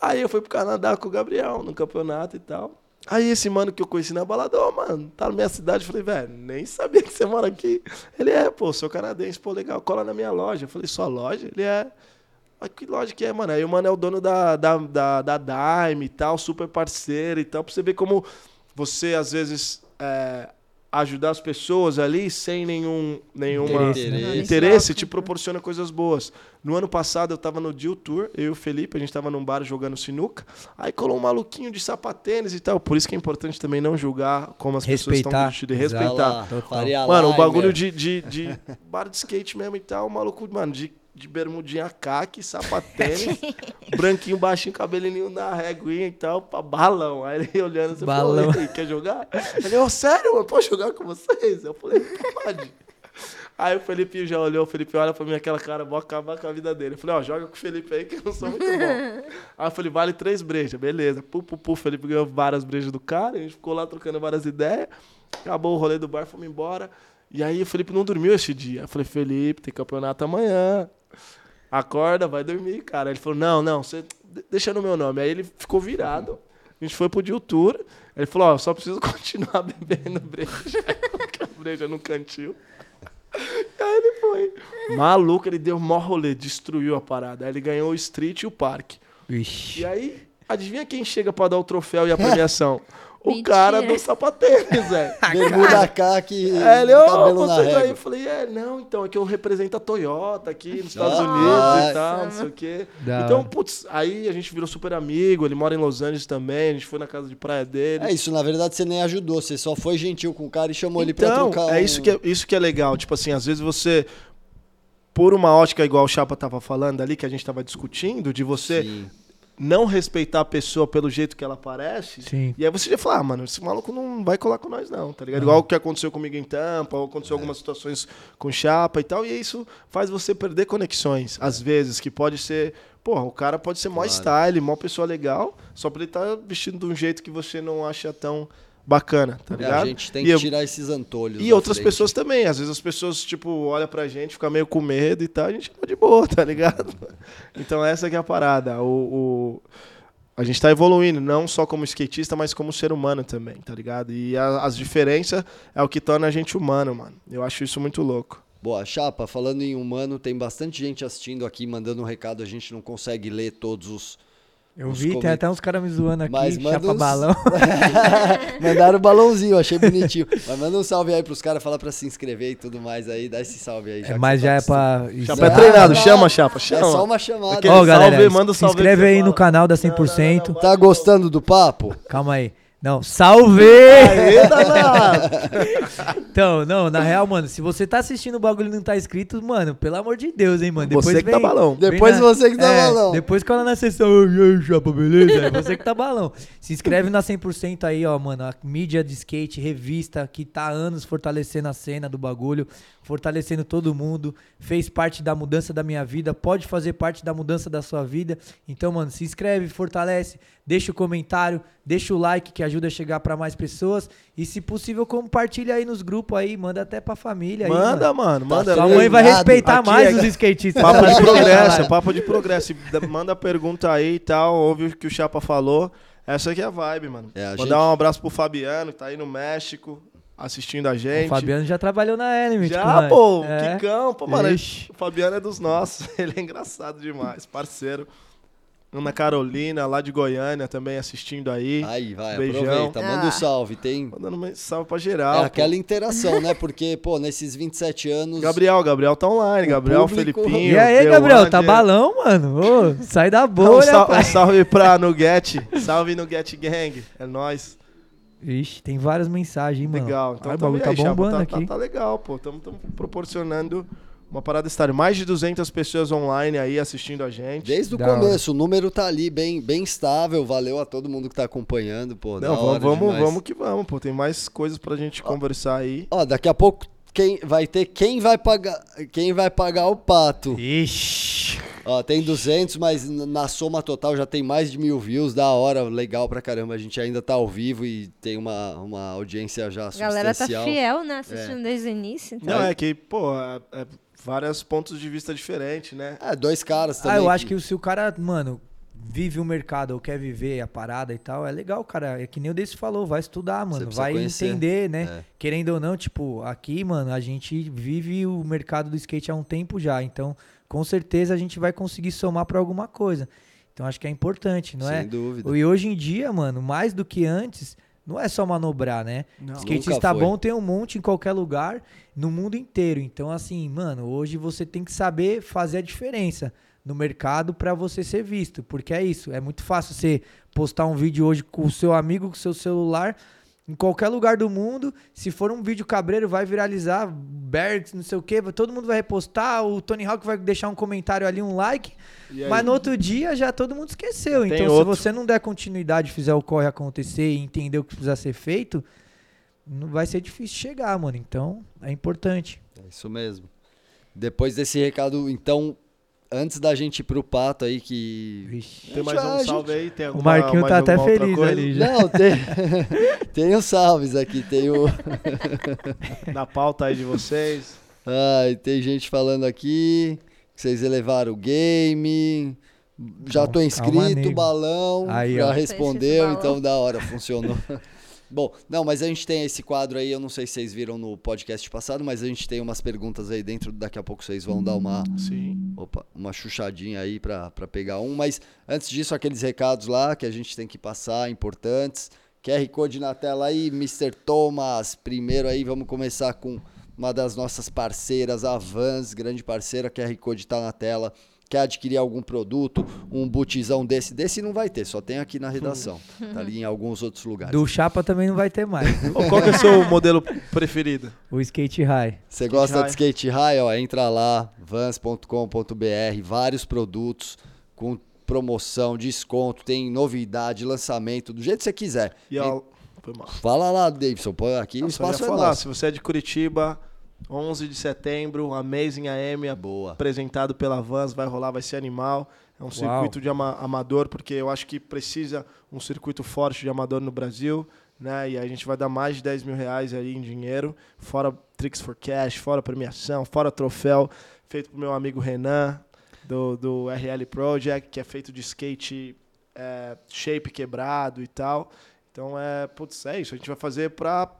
Aí eu fui pro Canadá com o Gabriel, no campeonato e tal. Aí esse mano que eu conheci na balada, ô, mano, tá na minha cidade. Eu falei, velho, nem sabia que você mora aqui. Ele é, pô, sou canadense, pô, legal, cola na minha loja. Eu falei, sua loja? Ele é. Mas que loja que é, mano? Aí o mano é o dono da, da, da, da Dime e tal, super parceiro e tal, pra você ver como você, às vezes, é, ajudar as pessoas ali sem nenhum nenhuma Interesse, né? interesse, te proporciona coisas boas. No ano passado eu tava no Deal Tour, eu e o Felipe, a gente tava num bar jogando sinuca, aí colou um maluquinho de sapatênis e tal. Por isso que é importante também não julgar como as pessoas estão Respeitar. vestidas e respeitar. Lá, Mano, o bagulho de, de, de bar de skate mesmo e tal, o maluco, mano, de, de bermudinha caque, sapatênis, branquinho, baixinho, cabelinho na réguinha e tal, pra balão. Aí ele olhando, você Balão. falou, "E aí, quer jogar? Ele, ô, sério, mano, posso jogar com vocês? Eu falei, pode. Aí o Felipe já olhou, o Felipe olha pra mim aquela cara, vou acabar com a vida dele. Eu falei, ó, joga com o Felipe aí que eu não sou muito bom. aí eu falei, vale três brejas, beleza. Pu, pu, pu, o Felipe ganhou várias brejas do cara, a gente ficou lá trocando várias ideias. Acabou o rolê do bar, fomos embora. E aí o Felipe não dormiu esse dia. Eu falei, Felipe, tem campeonato amanhã. Acorda, vai dormir, cara. Ele falou, não, não, você de- deixa no meu nome. Aí ele ficou virado. A gente foi pro Deal Tour. Ele falou, ó, só preciso continuar bebendo breja. A breja no cantil. Aí ele foi. Maluco, ele deu mó rolê, destruiu a parada. Aí ele ganhou o street e o parque. Vixe. E aí, adivinha quem chega pra dar o troféu e a premiação? O Mentira. cara do sapatênis, velho. Bermuda caque, É, ele, ô, cabelo na vocês aí. Eu falei, é, não, então, é que eu represento a Toyota aqui nos Estados Ah, Unidos e tal, não sei o quê. Da então, putz, aí a gente virou super amigo, ele mora em Los Angeles também, a gente foi na casa de praia dele. É isso, na verdade você nem ajudou, você só foi gentil com o cara e chamou ele pra Então, trocar é isso que é, isso que é legal. Tipo assim, às vezes você, por uma ótica igual o Chapa tava falando ali, que a gente tava discutindo, de você Sim. Não respeitar a pessoa pelo jeito que ela parece. Sim. E aí você já fala, ah, mano, esse maluco não vai colar com nós, não, tá ligado? Igual o que aconteceu comigo em Tampa, ou aconteceu algumas situações com chapa e tal, e isso faz você perder conexões, às vezes, que pode ser. Porra, o cara pode ser mó Claro. style, mó pessoa legal, só pra ele estar vestido de um jeito que você não acha tão bacana, tá É, ligado? a gente tem E que eu- tirar esses antolhos. e outras frente. pessoas também. Às vezes as pessoas, tipo, olham pra gente, fica meio com medo e tal, a gente tá de boa, tá ligado? Então essa que é a parada. O, o- A gente tá evoluindo, não só como skatista, mas como ser humano também, tá ligado? E a- as diferenças é o que torna a gente humano, mano. Eu acho isso muito louco. Boa, Chapa, falando em humano, tem bastante gente assistindo aqui, mandando um recado, a gente não consegue ler todos os. Eu vi, tem coment- até uns caras me zoando aqui, Mas manda chapa uns- balão. Mandaram o balãozinho, achei bonitinho. Mas manda um salve aí pros caras, falar pra se inscrever e tudo mais aí, dá esse salve aí. É, que mas você já tá é pra... Chapa é treinado, chama, chapa, É chama. só uma chamada. Ó, galera, salve, manda um se salve que inscreve aí fala. no canal da Não, não, 100%. não, não, Tá gostando do papo? Calma aí. Não, salve! Aê! Então, não, na real, mano, se você tá assistindo o bagulho e não tá inscrito, mano, pelo amor de Deus, hein, mano. Depois Você que vem, tá balão. Depois você que tá é, balão. Depois cola na sessão, aí, chapa, beleza? É você que tá balão. Se inscreve na 100% aí, ó, mano, a mídia de skate, revista, que tá há anos fortalecendo a cena do bagulho, fortalecendo todo mundo, fez parte da mudança da minha vida, pode fazer parte da mudança da sua vida. Então, mano, se inscreve, fortalece, deixa o comentário, deixa o like que ajuda a chegar pra mais pessoas e se possível compartilha aí nos grupos aí, manda até pra família aí, Manda, mano. mano, manda. Sua mãe vai respeitar Aqui mais é- os skatistas. Papo de progresso, papo de progresso. Da- Manda pergunta aí e tal, ouve o que o Chapa falou. Essa aqui é a vibe, mano. É, a Mandar gente- um abraço pro Fabiano, que tá aí no México, assistindo a gente. O Fabiano já trabalhou na Element. Já, pô, É. que campo, mano. Ixi. O Fabiano é dos nossos. Ele é engraçado demais, parceiro. Ana Carolina, lá de Goiânia, também assistindo aí. Aí, vai, Beijão. aproveita, manda um Ah. salve. Tem Mandando um salve pra geral. é pô. aquela interação, né? Porque, pô, nesses 27 anos. Gabriel, Gabriel tá online. O Gabriel, público- Felipinho. E aí, Deu Gabriel, tá balão, mano? Ô, sai da Um, bolha, sal- um salve pra Nugget. Salve Nugget Gang. É nóis. Ixi, tem várias mensagens, hein, mano. Legal. Então Ai, bagulho tá aí, Chapa. bombando Tá, aqui. tá, tá legal, pô. Estamos proporcionando uma parada estável. Mais de 200 pessoas online aí assistindo a gente. Desde o Da hora. começo, o número tá ali bem, bem estável. Valeu a todo mundo que tá acompanhando, pô. da Não, hora vamos, vamos, vamos que vamos, pô. Tem mais coisas pra gente conversar aí. Ó, daqui a pouco quem, vai ter quem vai pagar, quem vai pagar o pato. Ixi. Ó, tem 200, mas na soma total já tem mais de mil views, da hora, legal pra caramba. A gente ainda tá ao vivo e tem uma, uma audiência já A galera tá substancial. fiel, né? Assistindo desde o início. Então. Não, é que, pô, é, é vários pontos de vista diferentes, né? É, dois caras também. Ah, eu acho que se o cara, mano, vive o mercado ou quer viver a parada e tal, é legal, cara. É que nem o desse falou, vai estudar, mano. Vai conhecer. entender, né? É. Querendo ou não, tipo, aqui, mano, a gente vive o mercado do skate há um tempo já. Então, com certeza a gente vai conseguir somar pra alguma coisa. Então, acho que é importante, não Sem é? dúvida. E hoje em dia, mano, mais do que antes, não é só manobrar, né? Não. Skatista Nunca foi. bom tem um monte em qualquer lugar, no mundo inteiro. Então, assim, mano, hoje você tem que saber fazer a diferença no mercado pra você ser visto. Porque é isso, é muito fácil você postar um vídeo hoje com o seu amigo, com o seu celular, em qualquer lugar do mundo. Se for um vídeo cabreiro, vai viralizar, Bergs, não sei o quê, todo mundo vai repostar, o Tony Hawk vai deixar um comentário ali, um like. Mas no outro dia já todo mundo esqueceu. Tem Então, se outro. você não der continuidade, fizer o corre acontecer e entender o que precisa ser feito, não vai ser difícil chegar, mano. Então, é importante. É isso mesmo. Depois desse recado, então, antes da gente ir pro pato aí, que. Vixe. Tem mais um gente- salve aí? Tem O alguma, Marquinho mais tá até feliz ali já. Não, tem. tem os salves aqui, tem o. Na pauta aí de vocês. Ai, tem gente falando aqui que vocês elevaram o game. Já tô inscrito, calma, balão. Aí, já ó. respondeu, então da hora, funcionou. Bom, não, mas a gente tem esse quadro aí, eu não sei se vocês viram no podcast passado, mas a gente tem umas perguntas aí dentro, daqui a pouco vocês vão dar uma, Sim. opa, uma chuchadinha aí pra pegar um. Mas antes disso, aqueles recados lá que a gente tem que passar, importantes. QR Code na tela aí, Mr. Thomas. Primeiro aí, vamos começar com uma das nossas parceiras, a Vans, grande parceira. QR Code tá na tela. Quer adquirir algum produto, um botizão desse? Desse não vai ter, só tem aqui na redação. Tá ali em alguns outros lugares. Do Chapa também não vai ter mais. Qual que é o seu modelo preferido? o Skate High. Você Skate gosta High. de skate high? Ó, entra lá, vans.com.br, vários produtos com promoção, desconto, tem novidade, lançamento, do jeito que você quiser. E ó, foi mal. Fala lá, Davidson, pô, aqui o espaço é falar, nosso. se você é de Curitiba, 11 de setembro, Amazing AM, Boa. apresentado pela Vans, vai rolar, vai ser animal. É um circuito de ama- amador, porque eu acho que precisa um circuito forte de amador no Brasil, né? E a gente vai dar mais de 10 mil reais aí em dinheiro, fora Tricks for Cash, fora premiação, fora troféu, feito pro meu amigo Renan, do, do RL Project, que é feito de skate é, shape quebrado e tal. Então é, putz, é isso. A gente vai fazer pra,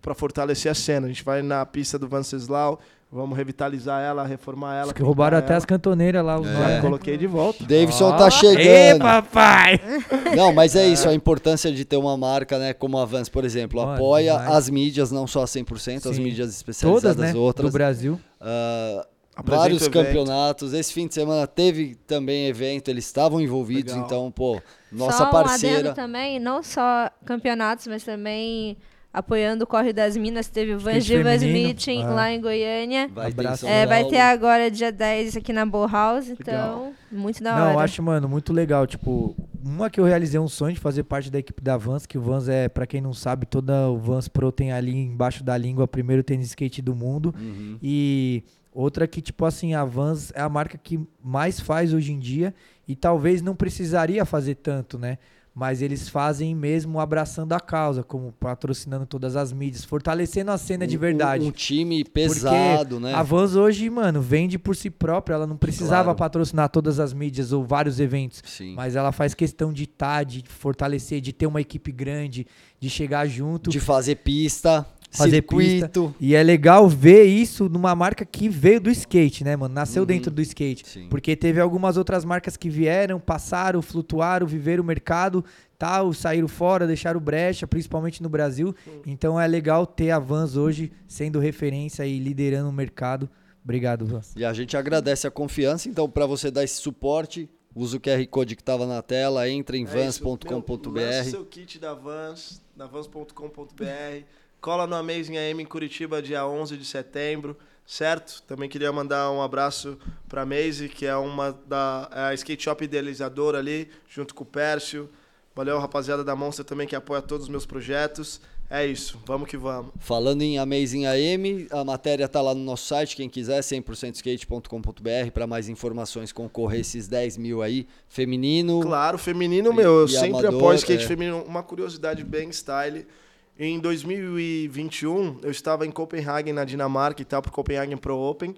pra fortalecer a cena. A gente vai na pista do Venceslau, vamos revitalizar ela, reformar ela. Acho que roubaram até ela. as cantoneiras lá. os É. coloquei de volta. Davidson Ó. tá chegando. papai! Não, mas é isso, a importância de ter uma marca, né, como a Vans, por exemplo, Mano, apoia demais. as mídias, não só 100%, as Sim. mídias especializadas Todas, né? Do outras. Brasil. Ah, Apresenta vários evento. campeonatos. Esse fim de semana teve também evento, eles estavam envolvidos, Legal. então, pô, nossa só um parceira. adendo também, não só campeonatos, mas também apoiando o Corre das Minas. Teve o Vans Skate Divas feminino, Meeting ah. lá em Goiânia. Vai Abraço. É, vai ter agora dia 10 aqui na Bow House, então muito da Não, hora. eu acho, mano, muito legal. Tipo, uma que eu realizei um sonho de fazer parte da equipe da Vans, que o Vans é, pra quem não sabe, toda o Vans Pro tem ali embaixo da língua o primeiro tênis skate do mundo. Uhum. E outra que, tipo assim, a Vans é a marca que mais faz hoje em dia e talvez não precisaria fazer tanto, né? Mas eles fazem mesmo abraçando a causa, como patrocinando todas as mídias, fortalecendo a cena de Um- verdade. Um, um time pesado, né? A Vans hoje, mano, vende por si própria. Ela não precisava Claro. patrocinar todas as mídias ou vários eventos. Sim. Mas ela faz questão de estar, de fortalecer, de ter uma equipe grande, de chegar junto. De fazer pista, Fazer circuito. E é legal ver isso numa marca que veio do skate, né, mano? Nasceu Uhum. dentro do skate. Sim. Porque teve algumas outras marcas que vieram, passaram, flutuaram, viveram o mercado, tal, saíram fora, deixaram brecha, principalmente no Brasil. Então é legal ter a Vans hoje sendo referência e liderando o mercado. Obrigado, Vans. E a gente agradece a confiança, então, para você dar esse suporte, usa o QR Code que estava na tela, entra em É. Meu, Lança vans.com.br. seu kit da Vans, na vans.com.br. Cola no Amazing AM em Curitiba, dia 11 de setembro, certo? Também queria mandar um abraço para a Maze, que é uma da é a skate shop idealizadora ali, junto com o Pércio. Valeu, rapaziada da Monster também, que apoia todos os meus projetos. É isso, vamos que vamos. Falando em Amazing AM, a matéria tá lá no nosso site, quem quiser, 100%skate.com.br para mais informações, concorrer esses 10 mil aí, feminino. Claro, feminino, meu, eu e sempre amador, apoio skate é. feminino. Uma curiosidade bem style. Em 2021, eu estava em Copenhagen, na Dinamarca, e tal, pro Copenhagen Pro Open,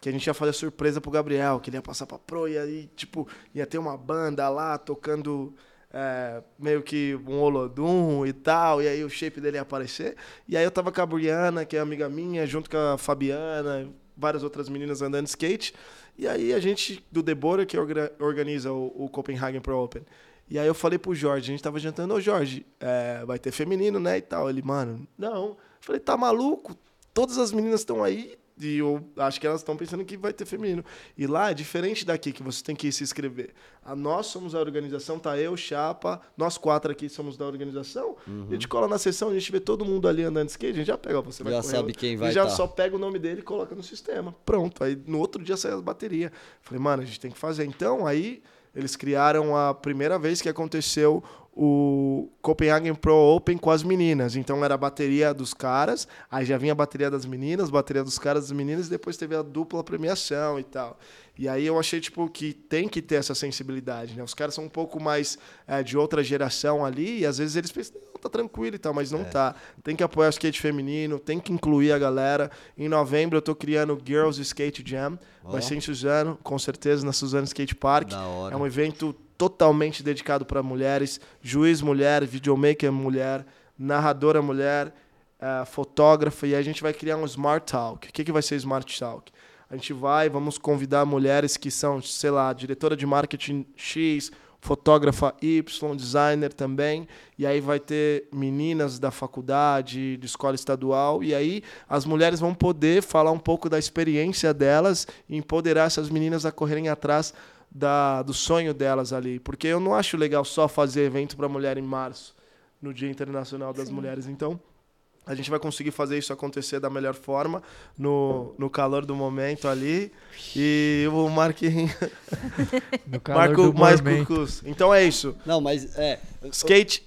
que a gente ia fazer surpresa pro Gabriel, que ele ia passar pra Pro, e aí, tipo, ia ter uma banda lá tocando é, meio que um Olodum e tal, e aí o shape dele ia aparecer. E aí eu tava com a Briana, que é amiga minha, junto com a Fabiana, várias outras meninas andando de skate. E aí a gente, do Debora, que orga- organiza o, o Copenhagen Pro Open. E aí eu falei pro Jorge, a gente tava jantando, ô Jorge, é, vai ter feminino, né, e tal. Ele, mano, não. Eu falei, tá maluco? Todas as meninas estão aí e eu acho que elas estão pensando que vai ter feminino. E lá é diferente daqui, que você tem que se inscrever. A nós somos a organização, tá eu, Chapa, nós quatro aqui somos da organização. A gente cola na sessão, a gente vê todo mundo ali andando de skate, a gente já pega, ó, você vai Já correr, sabe quem vai E já tá. só pega o nome dele e coloca no sistema. Pronto. Aí no outro dia sai as baterias. Falei, mano, a gente tem que fazer. Então, aí eles criaram a primeira vez que aconteceu o Copenhagen Pro Open com as meninas. Então era a bateria dos caras, aí já vinha a bateria das meninas, bateria dos caras das meninas, e depois teve a dupla premiação e tal. E aí eu achei, tipo, que tem que ter essa sensibilidade, né? Os caras são um pouco mais é, de outra geração ali, e às vezes eles pensam, não, tá tranquilo e tal, mas não É. tá. Tem que apoiar o skate feminino, tem que incluir a galera. Em novembro eu tô criando o Girls Skate Jam, Ó. vai ser em Suzano, com certeza, na Suzano Skate Park. É um evento totalmente dedicado para mulheres, juiz mulher, videomaker mulher, narradora mulher, eh, fotógrafa, e a gente vai criar um Smart Talk. O que, que vai ser Smart Talk? A gente vai, vamos convidar mulheres que são, sei lá, diretora de marketing X, fotógrafa Y, designer também, e aí vai ter meninas da faculdade, de escola estadual, e aí as mulheres vão poder falar um pouco da experiência delas e empoderar essas meninas a correrem atrás da, do sonho delas ali. Porque eu não acho legal só fazer evento para mulher em março, no Dia Internacional das Mulheres. Então, a gente vai conseguir fazer isso acontecer da melhor forma, no, no calor do momento ali. E o Marquinhos. Marco do mais cucus. Então é isso. Não, mas é. Skate.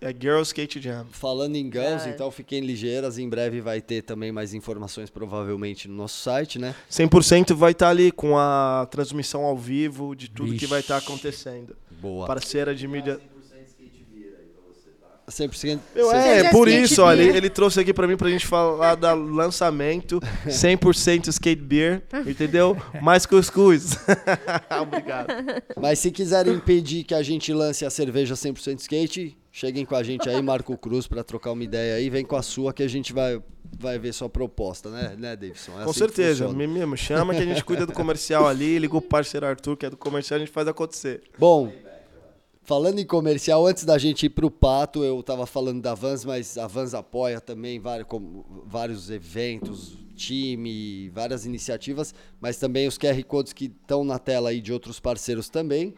É Girl Skate Jam. Falando em Girls, Ah. então fiquem ligeiras. Em breve vai ter também mais informações, provavelmente, no nosso site, né? 100% vai estar ali com a transmissão ao vivo de tudo que vai estar acontecendo. Boa. Parceira de mídia. 100%. Meu, Cês- é, Seja por isso, ó, ele, beer. ele trouxe aqui pra mim pra gente falar do lançamento 100% skate beer, entendeu? Mais cuscuz. Obrigado. Mas se quiserem impedir que a gente lance a cerveja 100% skate, cheguem com a gente aí, Marco Cruz, pra trocar uma ideia aí. Vem com a sua que a gente vai, vai ver sua proposta, né, né Davidson? É Com assim certeza, me mesmo, chama que a gente cuida do comercial ali, liga o parceiro Arthur, que é do comercial, a gente faz acontecer. Bom, falando em comercial, antes da gente ir pro Pato, eu tava falando da Vans, mas a Vans apoia também vários, vários eventos, time, várias iniciativas, mas também os QR Codes que estão na tela aí de outros parceiros também.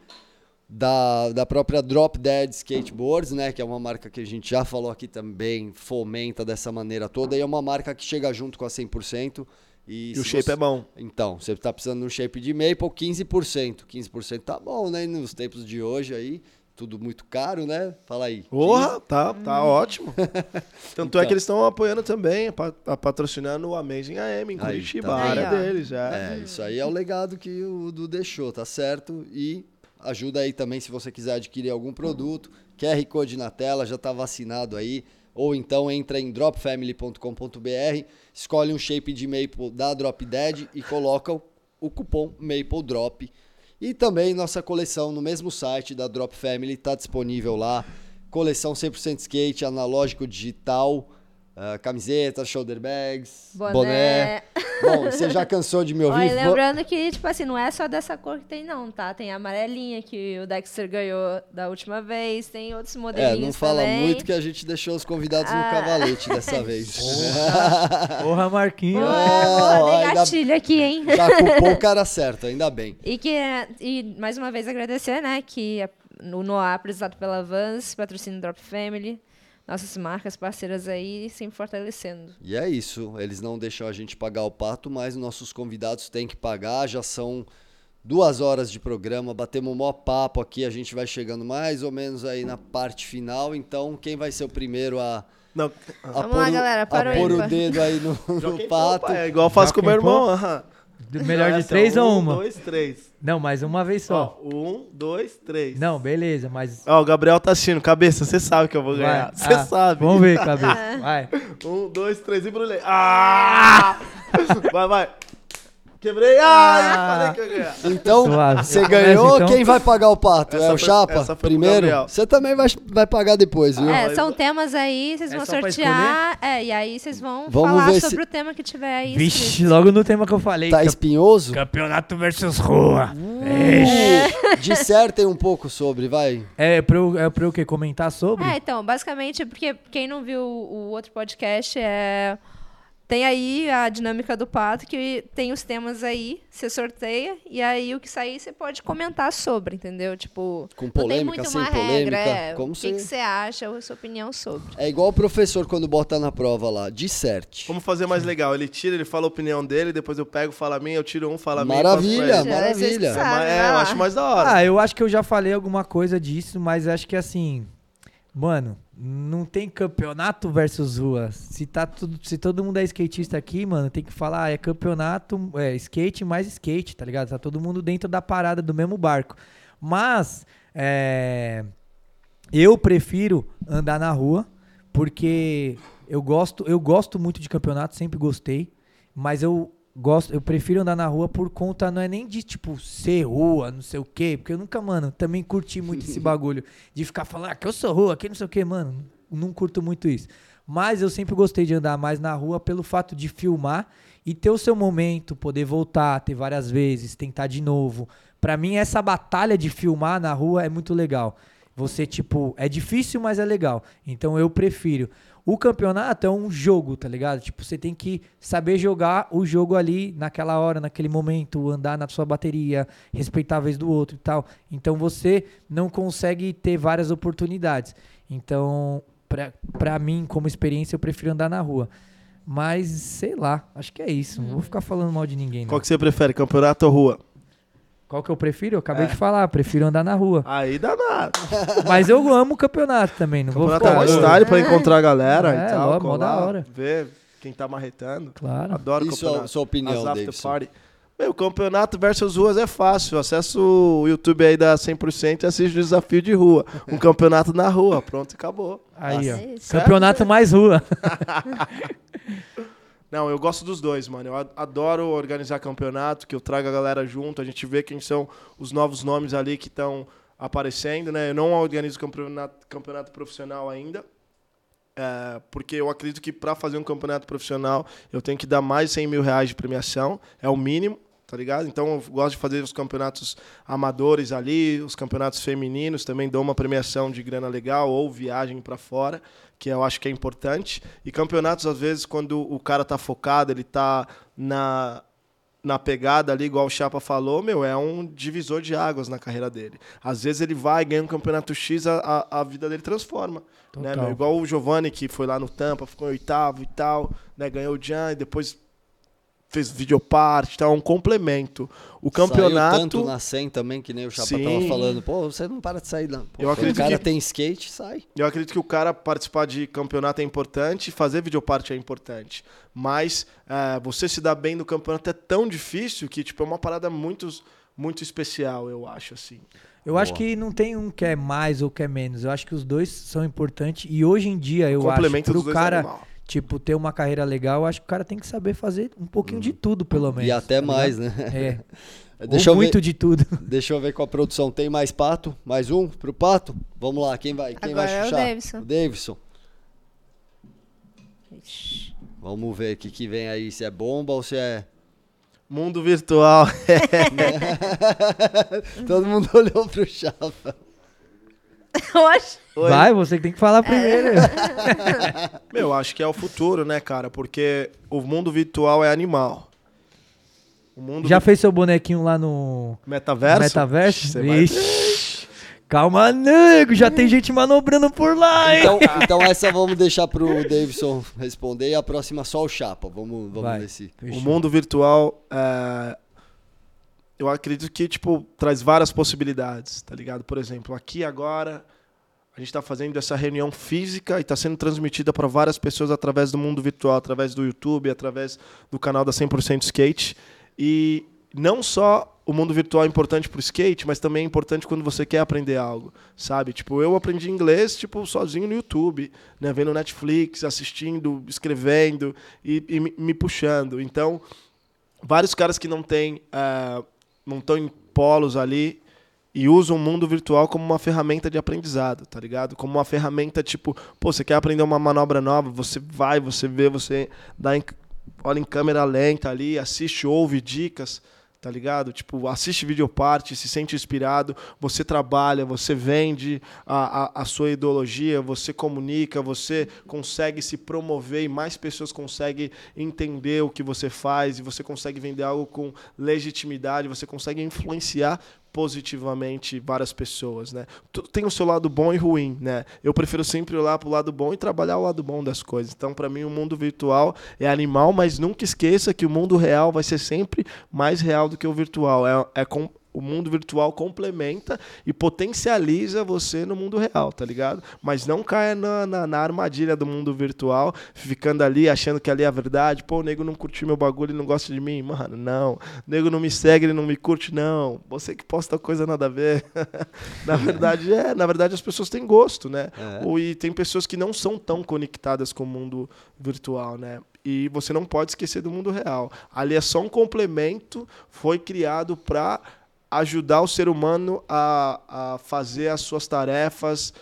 Da, da própria Drop Dead Skateboards, né? Que é uma marca que a gente já falou aqui também, fomenta dessa maneira toda. E é uma marca que chega junto com a 100%. E, E o shape você- é bom. então, você tá precisando de um shape de Maple, 15%. 15% tá bom, né? Nos tempos de hoje aí, tudo muito caro, né? Fala aí. Porra, tá, tá ótimo. Tanto Então. é que eles estão apoiando também, patrocinando o Amazing AM em Aí, Curitiba, tá a área Aí, deles, É, é. isso aí é o legado que o Du deixou, tá certo? E ajuda aí também se você quiser adquirir algum produto. QR Code na tela, já tá vacinado aí. Ou então entra em dropfamily.com.br, escolhe um shape de Maple da Drop Dead e coloca o, o cupom Maple Drop. E também nossa coleção no mesmo site da Drop Family está disponível lá. Coleção 100% skate, analógico digital, ah, camisetas, shoulder bags, Boné. boné. Bom, você já cansou de me ouvir? Vou- lembrando que, tipo assim, não é só dessa cor que tem, não, tá? Tem a amarelinha que o Dexter ganhou da última vez, tem outros É, modelinhos não fala também. muito que a gente deixou os convidados no Ah. cavalete dessa vez. Porra, Marquinhos. Dei ainda- gatilho aqui, hein? Já culpou o cara certo, ainda bem. E que e mais uma vez agradecer, né, que o Noah apresentado pela Vans, patrocínio Drop Family, nossas marcas parceiras aí sempre fortalecendo. E é isso, eles não deixam a gente pagar o pato, mas nossos convidados têm que pagar, já são duas horas de programa, batemos um maior papo aqui, a gente vai chegando mais ou menos aí na parte final, então quem vai ser o primeiro a Não, A Vamos pôr lá, o- galera, para a o pôr o dedo aí no, no pato. pô, É igual eu faço com o meu irmão. pô. Melhor de Essa, três um, ou uma? dois, três. Não, mas uma vez só. Ó, um, dois, três. Não, beleza, mas. Ó, o Gabriel tá assistindo. Cabeça, você sabe que eu vou ganhar. Vai. Você Ah, sabe. Vamos ver, cabeça. Vai. Um, dois, três, embrulhei. Ah! vai, vai. Quebrei. Ah, Ah. falei que eu ia ganhar. Então, Suave. você ganhou, então. quem vai pagar o pato? Essa é o foi- Chapa? Primeiro? Você também vai, vai pagar depois, viu? É, são temas aí, vocês É vão sortear. É, e aí vocês vão Vamos falar sobre se- o tema que tiver aí. Vixe, escrito. logo no tema que eu falei. Tá espinhoso? Campeonato versus rua. Uh, dissertem um pouco sobre, vai. É pra eu, é pra eu o quê? Comentar sobre? É, então, basicamente, porque quem não viu o outro podcast é. Tem aí a dinâmica do pato, que tem os temas aí, você sorteia, e aí o que sair você pode comentar sobre, entendeu? Tipo, Com não tem polêmica, muito sem uma polêmica. regra, é, como o que, você... que você acha, a sua opinião sobre. É igual o professor quando bota na prova lá. Disserte. Vamos fazer mais legal. Ele tira, ele fala a opinião dele, depois eu pego, fala a minha, eu tiro um, fala a minha. Maravilha, vocês maravilha. É, é, eu acho mais da hora. Ah, eu acho que eu já falei alguma coisa disso, mas acho que assim, mano, não tem campeonato versus rua. Se tá tudo, se todo mundo é skatista aqui, mano, tem que falar, ah, é campeonato, é skate mais skate, tá ligado? Tá todo mundo dentro da parada do mesmo barco. Mas é, eu prefiro andar na rua porque eu gosto, eu gosto muito de campeonato, sempre gostei, mas eu gosto, eu prefiro andar na rua por conta não é nem de tipo ser rua, não sei o quê, porque eu nunca, mano, também curti muito esse bagulho de ficar falando ah, que eu sou rua, que não sei o quê, mano, não curto muito isso. Mas eu sempre gostei de andar mais na rua pelo fato de filmar e ter o seu momento, poder voltar, ter várias vezes, tentar de novo. Pra mim essa batalha de filmar na rua é muito legal. Você tipo, é difícil, mas é legal. Então eu prefiro. O campeonato é um jogo, tá ligado? Tipo, você tem que saber jogar o jogo ali naquela hora, naquele momento, andar na sua bateria, respeitar a vez do outro e tal. Então você não consegue ter várias oportunidades. Então, pra, pra mim, como experiência, eu prefiro andar na rua. Mas, sei lá, acho que é isso. Não vou ficar falando mal de ninguém. Não. Qual que você prefere, campeonato ou rua? Qual que eu prefiro? Eu acabei É. de falar, prefiro andar na rua. Aí dá nada. Mas eu amo o campeonato também, não Campeonato vou é ficar... mó style pra encontrar a galera É, e tal. logo, mó da hora. Ver quem tá marretando. Claro. Adoro E sua, campeonato. sua opinião, As after Davidson? party. Meu, campeonato versus ruas é fácil. Acessa o YouTube aí da 100% e assiste o desafio de rua. Um campeonato na rua. Pronto, acabou. Aí, ó. É isso. Campeonato mais rua. Não, eu gosto dos dois, mano. Eu adoro organizar campeonato, que eu trago a galera junto, a gente vê quem são os novos nomes ali que estão aparecendo, né? Eu não organizo campeonato, campeonato profissional ainda, é, porque eu acredito que para fazer um campeonato profissional eu tenho que dar mais de 100 mil reais de premiação, é o mínimo, tá ligado? Então eu gosto de fazer os campeonatos amadores ali, os campeonatos femininos também dou uma premiação de grana legal ou viagem para fora, que eu acho que é importante. E campeonatos às vezes quando o cara tá focado, ele tá na na pegada ali, igual o Chapa falou, meu, é um divisor de águas na carreira dele. Às vezes ele vai, ganha um campeonato X, a, a, vida dele transforma. Né, meu? Igual o Giovanni, que foi lá no Tampa, ficou em oitavo e tal, né, ganhou o Jan e depois fez videoparte, tal, um complemento. O Saiu campeonato... tanto na 100 também, que nem o Chapa Sim. tava falando. Pô, você não para de sair, não. Pô, Eu acredito o cara que- tem skate, sai. Eu acredito que o cara participar de campeonato é importante, fazer videoparte é importante. Mas eh, você se dar bem no campeonato é tão difícil que tipo, é uma parada muito, muito especial, eu acho, assim. Eu acho Boa. que não tem um que é mais ou que é menos. Eu acho que os dois são importantes. E hoje em dia, eu acho, pro é cara, animal. Tipo, ter uma carreira legal, eu acho que o cara tem que saber fazer um pouquinho de tudo, pelo menos. E até tá mais, ligado? né? É. Deixa ou eu, ver, muito de tudo. deixa eu ver com a produção. Tem mais pato? Mais um pro pato? Vamos lá, quem vai? Quem Agora vai é o? Davidson. O Davidson. Ixi. Vamos ver o que, que vem aí, se é bomba ou se é. Mundo virtual. Todo mundo olhou pro Chapa. Oxe. Vai, você que tem que falar primeiro. Meu, acho que é o futuro, né, cara? Porque o mundo virtual é animal. O mundo Já vi- fez seu bonequinho lá no metaverso? metaverso? Você vai- Ixi. Calma, nego, já tem gente manobrando por lá, hein? Então, então essa vamos deixar pro Davidson responder e a próxima só o Chapa. Vamos, vamos Vai. ver se. O mundo virtual, é, eu acredito que tipo traz várias possibilidades, tá ligado? Por exemplo, aqui agora a gente está fazendo essa reunião física e está sendo transmitida para várias pessoas através do mundo virtual, através do YouTube, através do canal da 100% Skate. E não só o mundo virtual é importante para o skate, mas também é importante quando você quer aprender algo, sabe? Tipo, eu aprendi inglês tipo sozinho no YouTube, né? Vendo Netflix, assistindo, escrevendo e, e me puxando. Então, vários caras que não têm, uh, não estão em polos ali e usam o mundo virtual como uma ferramenta de aprendizado, tá ligado? Como uma ferramenta tipo, pô, você quer aprender uma manobra nova, você vai, você vê, você dá em, olha em câmera lenta ali, assiste, ouve dicas, tá ligado? Tipo, assiste videoparte, se sente inspirado, você trabalha, você vende a, a, a, sua ideologia, você comunica, você consegue se promover e mais pessoas conseguem entender o que você faz e você consegue vender algo com legitimidade, você consegue influenciar positivamente várias pessoas, né? Tem o seu lado bom e ruim, né? Eu prefiro sempre olhar para o lado bom e trabalhar o lado bom das coisas. Então, para mim, o mundo virtual é animal, mas nunca esqueça que o mundo real vai ser sempre mais real do que o virtual. É, é, o mundo virtual complementa e potencializa você no mundo real, tá ligado? Mas não caia na, na, na, armadilha do mundo virtual, ficando ali achando que ali é a verdade. Pô, o nego não curtiu meu bagulho, ele não gosta de mim. Mano, não. O nego não me segue, ele não me curte, não. Você que posta coisa nada a ver. na verdade, é. Na verdade, as pessoas têm gosto, né? É. E tem pessoas que não são tão conectadas com o mundo virtual, né? E você não pode esquecer do mundo real. Ali é só um complemento, foi criado para ajudar o ser humano a, a fazer as suas tarefas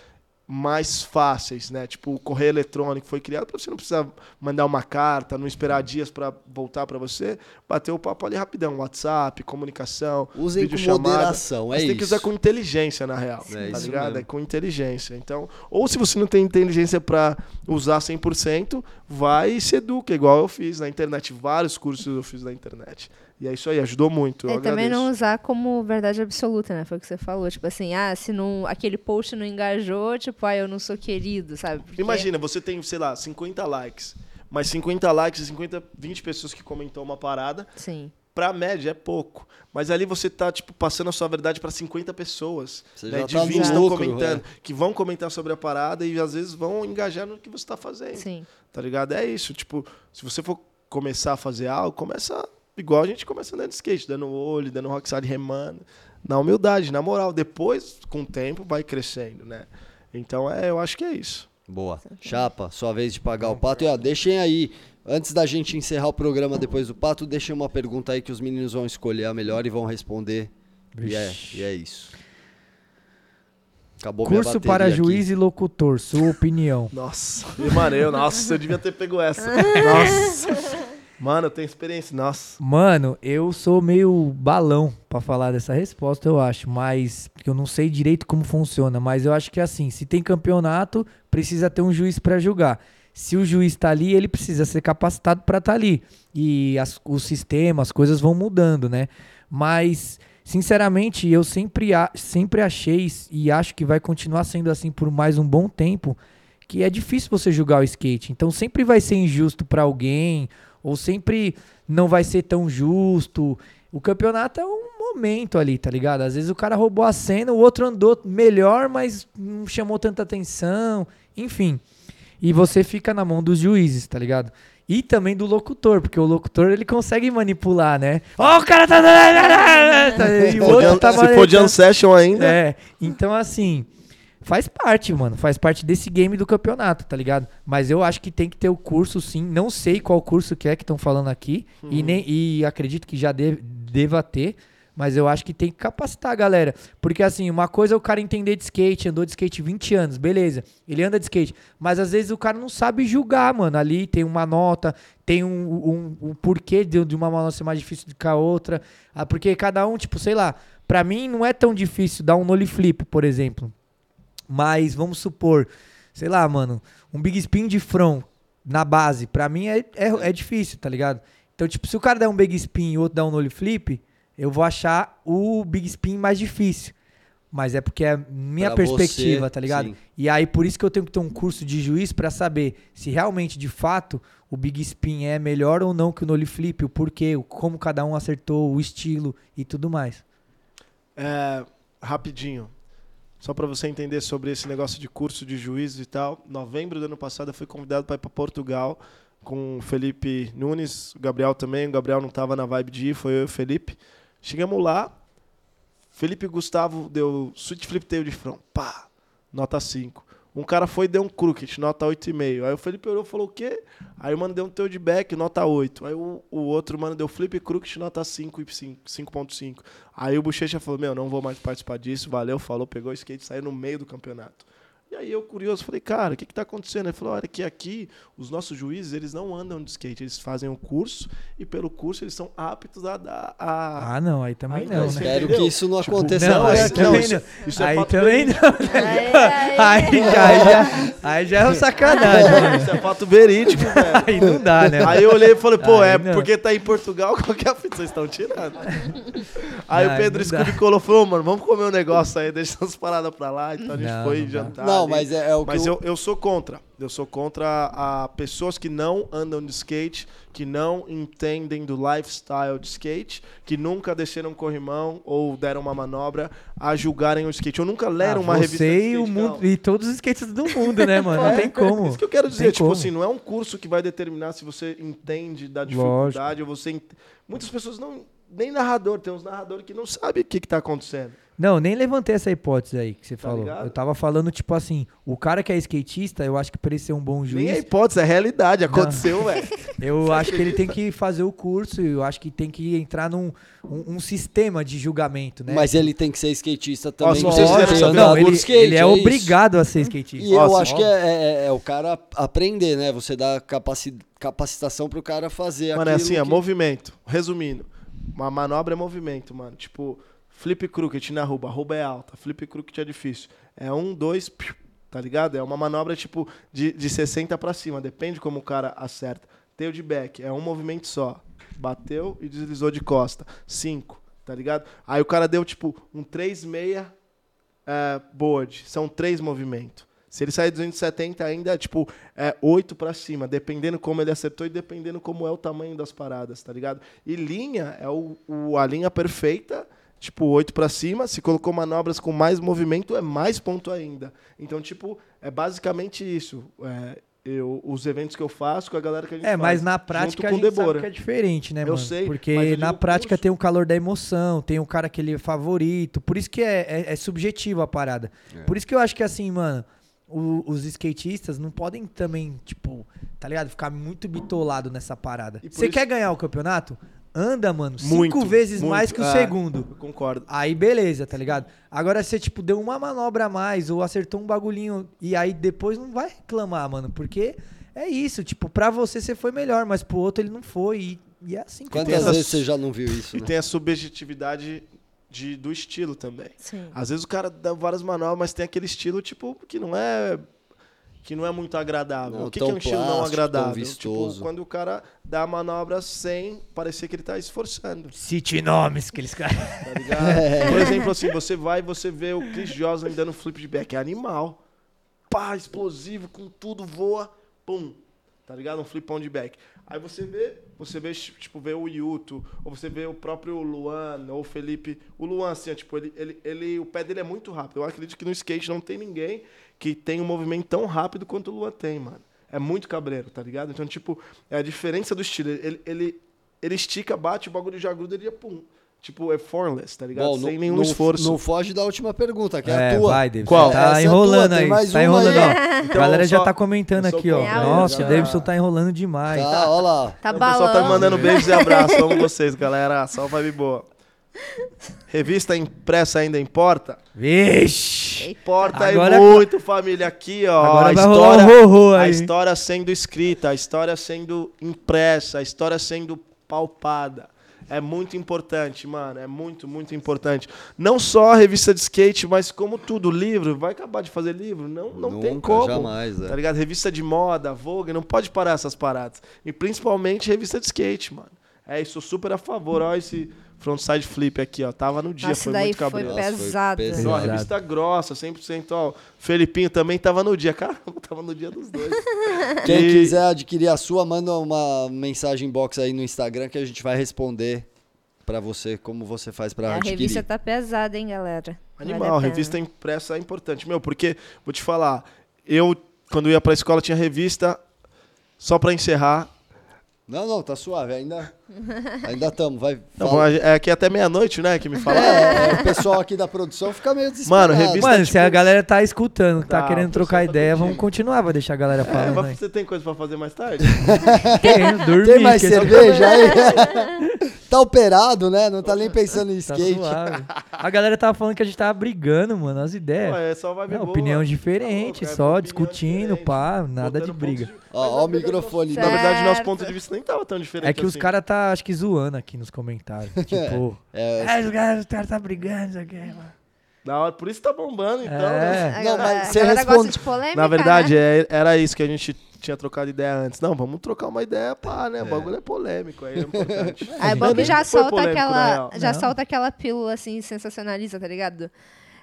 mais fáceis, né? Tipo, o correio eletrônico foi criado para você não precisar mandar uma carta, não esperar dias para voltar para você, bater o papo ali rapidão, WhatsApp, comunicação, Usem com moderação, é você isso. tem que usar com inteligência na real, é tá ligado? Mesmo. É com inteligência. Então, ou se você não tem inteligência para usar 100%, vai e se educa, igual eu fiz na internet, vários cursos eu fiz na internet. E é isso aí, ajudou muito. E também não usar como verdade absoluta, né? Foi o que você falou. Tipo assim, ah, se não, aquele post não engajou, tipo, ah, eu não sou querido, sabe? Porque... Imagina, você tem, sei lá, 50 likes. Mas 50 likes e 50, 20 pessoas que comentou uma parada. Sim. Pra média é pouco. Mas ali você tá, tipo, passando a sua verdade para 50 pessoas. Você né? já de tá 20 estão comentando. É. Que vão comentar sobre a parada e às vezes vão engajar no que você tá fazendo. Sim. Tá ligado? É isso. Tipo, se você for começar a fazer algo, começa Igual a gente começa andando de skate, dando olho, dando rockside, remando. Na humildade, na moral. Depois, com o tempo, vai crescendo, né? Então, é, eu acho que é isso. Boa. Chapa, sua vez de pagar o pato. E ó, deixem aí, antes da gente encerrar o programa depois do pato, deixem uma pergunta aí que os meninos vão escolher a melhor e vão responder. E é, e é isso. Acabou Curso para juiz aqui. e locutor, sua opinião. Nossa, mano, eu, nossa, eu devia ter pego essa. Nossa. Mano, eu tenho experiência, nossa. Mano, eu sou meio balão para falar dessa resposta, eu acho, mas eu não sei direito como funciona, mas eu acho que é assim, se tem campeonato, precisa ter um juiz para julgar. Se o juiz tá ali, ele precisa ser capacitado para estar tá ali. E as, o sistema, as coisas vão mudando, né? Mas sinceramente, eu sempre, sempre achei e acho que vai continuar sendo assim por mais um bom tempo, que é difícil você julgar o skate. Então sempre vai ser injusto para alguém ou sempre não vai ser tão justo. O campeonato é um momento ali, tá ligado? Às vezes o cara roubou a cena, o outro andou melhor, mas não chamou tanta atenção, enfim. E você fica na mão dos juízes, tá ligado? E também do locutor, porque o locutor ele consegue manipular, né? Ó, oh, o cara tá. e o outro tá Se for jam session ainda. É. Então, assim, faz parte, mano. Faz parte desse game do campeonato, tá ligado? Mas eu acho que tem que ter o curso, sim. Não sei qual curso que é que estão falando aqui. Uhum. E, nem, e acredito que já deve, deva ter. Mas eu acho que tem que capacitar a galera. Porque, assim, uma coisa é o cara entender de skate, andou de skate 20 anos, beleza. Ele anda de skate. Mas às vezes o cara não sabe julgar, mano. Ali tem uma nota, tem um, um, um porquê de, de uma nota ser mais difícil do que a outra. Ah, porque cada um, tipo, sei lá. Pra mim não é tão difícil dar um nollie flip, por exemplo. Mas vamos supor, sei lá, mano, um big spin de front na base, pra mim é, é, é difícil, tá ligado? Então, tipo, se o cara der um big spin e o outro der um nollie flip, eu vou achar o big spin mais difícil. Mas é porque é minha pra perspectiva, você, tá ligado? Sim. E aí por isso que eu tenho que ter um curso de juiz para saber se realmente, de fato, o big spin é melhor ou não que o nollie flip, o porquê, o como cada um acertou, o estilo e tudo mais. É, rapidinho só para você entender sobre esse negócio de curso de juízo e tal, novembro do ano passado eu fui convidado para ir para Portugal com o Felipe Nunes, o Gabriel também, o Gabriel não estava na vibe de ir, foi eu e o Felipe. Chegamos lá, Felipe Gustavo deu switch flip tail de front, pá, nota 5. Um cara foi e deu um crooked, nota 8,5. Aí o Felipe olhou e falou o quê? Aí o mano deu um tail back, nota 8. Aí o, o outro mano deu flip crooked, nota 5,5. Aí o Bochecha falou, meu, não vou mais participar disso, valeu, falou, pegou o skate e saiu no meio do campeonato. E aí eu, curioso, falei, cara, o que está acontecendo? Ele falou, olha que aqui os nossos juízes, eles não andam de skate, eles fazem o um curso e pelo curso eles são aptos a dar a... Ah, não, aí também não, né? Espero que isso não tipo, aconteça não, mais. Aí também não. Isso aí é também não. Aí, aí, aí, já, aí já é um sacanagem. Mano. Isso é fato verídico, velho. Aí não dá, né? Aí eu olhei e falei, pô, aí é não. porque tá em Portugal, qualquer fita vocês estão tirando. Aí o Pedro Scooby colou falou, mano, vamos comer um negócio aí, deixa as paradas pra lá. Então a gente foi jantar. Não, mas é, é o que mas eu, eu sou contra. Eu sou contra a pessoas que não andam de skate, que não entendem do lifestyle de skate, que nunca desceram um corrimão ou deram uma manobra a julgarem o skate. Eu nunca leram ah, uma revista de skate. E, o mundo, e todos os skates do mundo, né, mano? Não tem como. É isso que eu quero dizer. Tipo como. assim, não é um curso que vai determinar se você entende da dificuldade Lógico. ou você. Ent... Muitas pessoas não. Nem narrador, tem uns narradores que não sabem o que está acontecendo. Não, nem levantei essa hipótese aí que você tá falou. Ligado? Eu tava falando, tipo assim, o cara que é skatista, eu acho que pra ele ser um bom juiz. Nem é hipótese, é realidade, aconteceu, velho. eu acho que ele tem que fazer o curso, eu acho que tem que entrar num um, um sistema de julgamento, né? Mas ele tem que ser skatista também. Nossa, não, não, ele, skate, ele é, é obrigado a ser skatista. E Nossa, eu acho ó. que é, é, é, o cara aprender, né? Você dá capaci capacitação pro cara fazer Mano, é assim, que... é movimento. Resumindo, uma manobra é movimento, mano. Tipo Flip crooked na ruba, a ruba é alta, flip crooked é difícil. É um, dois, tá ligado? É uma manobra tipo de, de 60 para cima, depende como o cara acerta. Tail de back, é um movimento só. Bateu e deslizou de costa. Cinco, tá ligado? Aí o cara deu tipo um 3,6 é, board. São três movimentos. Se ele sair 270 ainda, tipo, é 8 para cima, dependendo como ele acertou e dependendo como é o tamanho das paradas, tá ligado? E linha é o, o a linha perfeita tipo, 8 para cima. Se colocou manobras com mais movimento, é mais ponto ainda. Então, tipo, é basicamente isso. É, eu, os eventos que eu faço com a galera que a gente É, faz, mas na prática a gente sabe que é diferente, né, eu mano? Sei, Porque na prática curso. tem o calor da emoção, tem o cara que ele é favorito. Por isso que é, é, é subjetivo a parada. É. Por isso que eu acho que assim, mano, o, os skatistas não podem também, tipo, tá ligado? Ficar muito bitolado nessa parada. Você isso... quer ganhar o campeonato? Anda, mano, muito, cinco vezes muito, mais que o é, segundo. concordo. Aí beleza, tá ligado? Agora você, tipo, deu uma manobra a mais ou acertou um bagulhinho e aí depois não vai reclamar, mano, porque é isso, tipo, pra você você foi melhor, mas pro outro ele não foi e, e é assim. Quantas vezes você já não viu isso, E né? tem a subjetividade de, do estilo também. Sim. Às vezes o cara dá várias manobras, mas tem aquele estilo, tipo, que não é que não é muito agradável. Não, o que, que, é um estilo não agradável? Tipo, quando o cara dá a manobra sem parecer que ele está esforçando. Cite nomes que eles caras. Tá ligado? É. Por exemplo, assim, você vai e você vê o Chris Joslin dando flip de back. É animal. Pá, explosivo, com tudo, voa, pum. Tá ligado? Um flipão de back. Aí você vê, você vê, tipo, vê o Yuto, ou você vê o próprio Luan, ou o Felipe. O Luan, assim, tipo, ele, ele, ele, o pé dele é muito rápido. Eu acredito que no skate não tem ninguém que tem um movimento tão rápido quanto o Lua tem, mano. É muito cabreiro, tá ligado? Então, tipo, é a diferença do estilo. Ele, ele, ele estica, bate, o bagulho já gruda e ele pum. Tipo, é formless, tá ligado? Bom, Sem no, nenhum no, esforço. Não foge da última pergunta, que é, é a tua. Vai, Davidson. Qual? Tá Essa enrolando é aí. Tá enrolando, aí. ó. Então, a galera já tá comentando aqui, ó. Nossa, o Davidson tá enrolando demais. Tá, tá. olha lá. Tá o pessoal tá mandando beijos e abraços. Amo vocês, galera. Só vibe boa. Revista impressa ainda importa? Vixe! Importa agora, aí muito, família. Aqui, ó. Agora a história, um a história sendo escrita, a história sendo impressa, a história sendo palpada. É muito importante, mano. É muito, muito importante. Não só a revista de skate, mas como tudo. Livro, vai acabar de fazer livro? Não, não Nunca, tem como. jamais, é. Tá ligado? Revista de moda, Vogue, não pode parar essas paradas. E principalmente revista de skate, mano. É, isso super a favor. Ó, esse frontside flip aqui, ó. Tava no dia, Nossa, foi muito cabreiro. Foi pesado. Foi pesado. Revista grossa, 100%. Ó, Felipinho também tava no dia. Caramba, tava no dia dos dois. Quem e... quiser adquirir a sua, manda uma mensagem box aí no Instagram que a gente vai responder pra você, como você faz pra a adquirir. revista tá pesada, hein, galera? Vale Animal, a pena. revista impressa é importante. Meu, porque, vou te falar, eu, quando ia pra escola, tinha revista, só pra encerrar. Não, não, tá suave, ainda ainda estamos, vai. Não, é aqui até meia-noite, né, que me falaram. É, o pessoal aqui da produção fica meio desesperado. Mano, revista- Mano, tipo- se a galera tá escutando, tá Tá, querendo trocar tá ideia, vamos continuar, vai deixar a galera É, mas aí. você tem coisa pra fazer mais tarde? Tem, dormir. Tem mais que cerveja aí? tá operado, né? Não tá nem pensando em Tá skate. suave. A galera tava falando que a gente tava brigando, mano, as ideias. Ué, é só Não, boa. opinião Tá diferente, louco, é só discutindo, diferente, pá, nada de botando briga. pontos de- Ó, ó o microfone. Na verdade, nosso ponto de vista nem tava tão diferente É que os assim. caras tá, acho que, zoando aqui nos comentários. Tipo, É, é, os caras os caras tá brigando, isso aqui, mano. Da hora, por isso tá bombando, então. É. né? Não, mas você responde- gosta de polêmica, Na verdade, né? é- era isso que a gente tinha trocado ideia antes. Não, vamos trocar uma ideia, pá, né? O bagulho é polêmico, aí é importante. Aí é bom que já solta polêmico, aquela, já Não. solta aquela pílula assim sensacionaliza, tá ligado?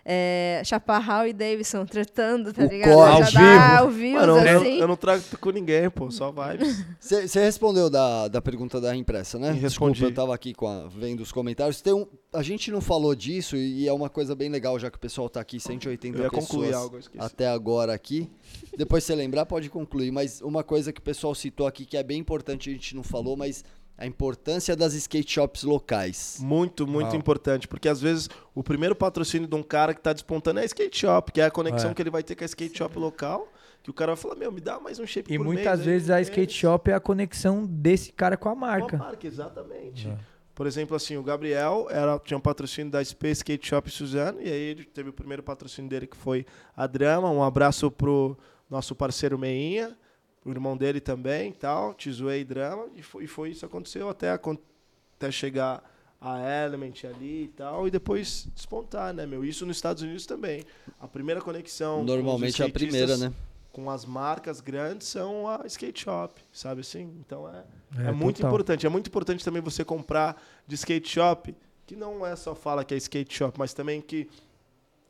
É, Chaparral e Davidson tretando, tá O ligado? corte. Já Ao dá ao vivo, Mano, eu, assim. eu não trago com ninguém, pô, só vibes. Você respondeu da, da pergunta da impressa, né? Respondi. Desculpa, eu tava aqui com a- vendo os comentários. Tem um, a gente não falou disso e é uma coisa bem legal, já que o pessoal tá aqui, 180 Eu ia pessoas concluir algo, eu esqueci. até agora aqui. Depois você lembrar, pode concluir. Mas uma coisa que o pessoal citou aqui que é bem importante, a gente não falou, mas a importância das skate shops locais. Muito, muito Uau. importante, porque às vezes o primeiro patrocínio de um cara que tá despontando é a skate shop, que é a conexão É. que ele vai ter com a skate shop local, que o cara vai falar, meu, me dá mais um shape E por muitas mês vezes um a mês." skate shop é a conexão desse cara com a Com a marca. marca, exatamente. É. Por exemplo, assim, o Gabriel era, tinha um patrocínio da Space Skate Shop Suzano, e aí ele teve o primeiro patrocínio dele que foi a Drama. Um abraço pro nosso parceiro Meinha, o irmão dele também, tal, Tizuei e Drama, e foi, e foi isso que aconteceu até, até chegar a Element ali e tal, e depois despontar, né, meu? Isso nos Estados Unidos também. A primeira conexão. com os Normalmente é a primeira, né? Com as marcas grandes são a skate shop, sabe assim? Então é, é, É, muito total. importante. É muito importante também você comprar de skate shop, que não é só fala que é skate shop, mas também que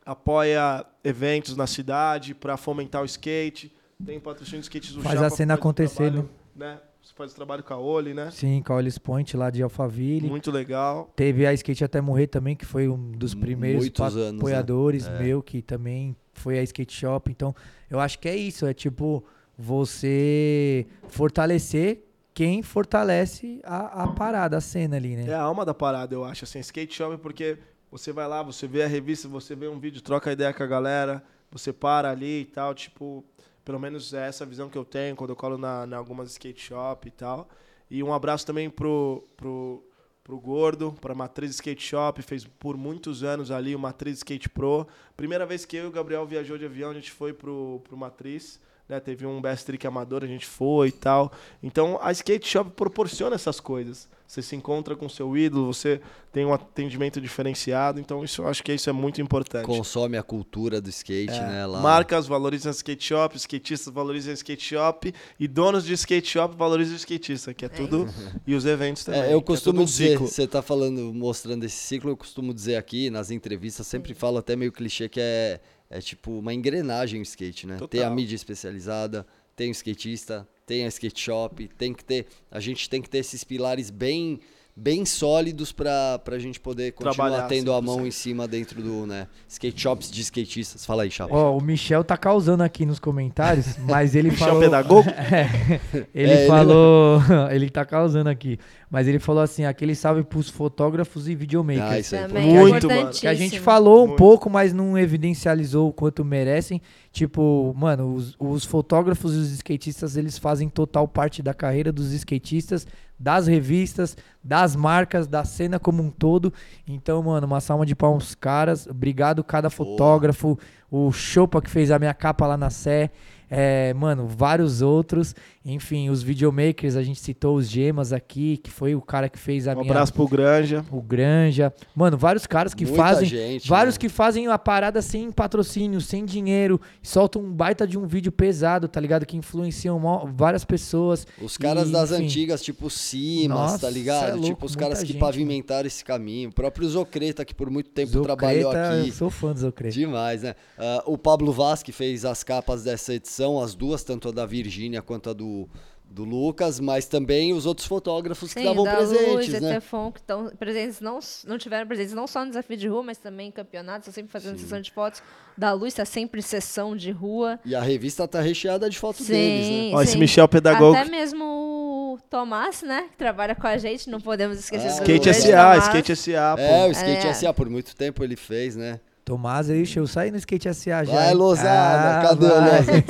apoia eventos na cidade para fomentar o skate. Tem patrocínio de skate do Faz Chapa, a cena acontecer, trabalho, né? Você faz o trabalho com a Oli, né? Sim, com a Ollis Point lá de Alphaville. Muito legal. Teve a Skate Até Morrer também, que foi um dos primeiros Muitos anos, né? apoiadores É. meu, que também foi a Skate Shop. Então, eu acho que é isso, é tipo você fortalecer quem fortalece a, a parada, a cena ali, É né? a alma da parada, eu acho, assim, skate shop, porque você vai lá, você vê a revista, você vê um vídeo, troca ideia com a galera, você para ali e tal, tipo, pelo menos é essa visão que eu tenho quando eu colo na, na algumas skate shop e tal. E um abraço também pro, pro, pro Gordo, pra Matriz Skate Shop, fez por muitos anos ali o Matriz Skate Pro. Primeira vez que eu e o Gabriel viajou de avião, a gente foi pro, pro Matriz. Né, teve um best trick amador, a gente foi e tal. Então a skate shop proporciona essas coisas. Você se encontra com seu ídolo, você tem um atendimento diferenciado. Então isso eu acho que isso é muito importante. Consome a cultura do skate, É, né? Lá. Marcas valorizam skate shop, skatistas valorizam skate shop e donos de skate shop valorizam o skatista, que é tudo. E os eventos também. É, eu é costumo todo um dizer, ciclo. você tá falando, mostrando esse ciclo, eu costumo dizer aqui nas entrevistas, sempre falo até meio clichê que é, é tipo uma engrenagem o skate, né? Tem a Total. mídia especializada, tem o skatista, tem a skate shop, tem que ter, a gente tem que ter esses pilares bem bem sólidos pra, pra gente poder continuar Trabalhar tendo a 100%. mão em cima dentro do, né, skate shops de skatistas. Fala aí, Chapa. Ó, o Michel tá causando aqui nos comentários, mas ele Michel falou... Pedagogo? É, ele É, ele- falou... ele tá causando aqui. Mas ele falou assim, aquele salve pros fotógrafos e videomakers. Ah, isso aí. Também Muito, é mano. Que a gente falou um Muito. pouco, mas não evidencializou o quanto merecem. Tipo, mano, os, os fotógrafos e os skatistas, eles fazem total parte da carreira dos skatistas, das revistas, das marcas, da cena como um todo. Então, mano, uma salva de palmas caras. Obrigado cada fotógrafo, o Chopa que fez a minha capa lá na Sé. É, mano, vários outros. Enfim, os videomakers, a gente citou os Gemas aqui, que foi o cara que fez a Um minha abraço pro Granja. o Granja. Mano, vários caras que Muita fazem. gente, vários né? que fazem a parada sem patrocínio, sem dinheiro, soltam um baita de um vídeo pesado, tá ligado? Que influenciam várias pessoas. Os caras E, das enfim. antigas, tipo Simas, Nossa, tá cê é ligado? louco, tipo, os caras que gente, pavimentaram esse caminho. O próprio Zocreta, que por muito tempo trabalhou Zocreta, aqui. Eu sou fã do Zocreta. Demais, né? Ah, o Pablo Vaz, que fez as capas dessa edição, as duas, tanto a da Virgínia quanto a do, do Lucas, mas também os outros fotógrafos que Sim, estavam da presentes, Luz, né? Etefon, que estão presentes, não, não tiveram presentes não só no desafio de rua, mas também em campeonatos, estão sempre fazendo Sim. sessão de fotos. Da Luz está sempre em sessão de rua. E a revista tá recheada de fotos Sim, deles, né? Ó, esse. Michel pedagogo. Até mesmo o Tomás, né, que trabalha com a gente, não podemos esquecer Ah, do Skate SA. Skate SA. É, o Skate É. SA por muito tempo ele fez, né? Tomás, ixi, eu saí no skate SA já. Vai? Lozada, Ah, cadê o vai. Lozada?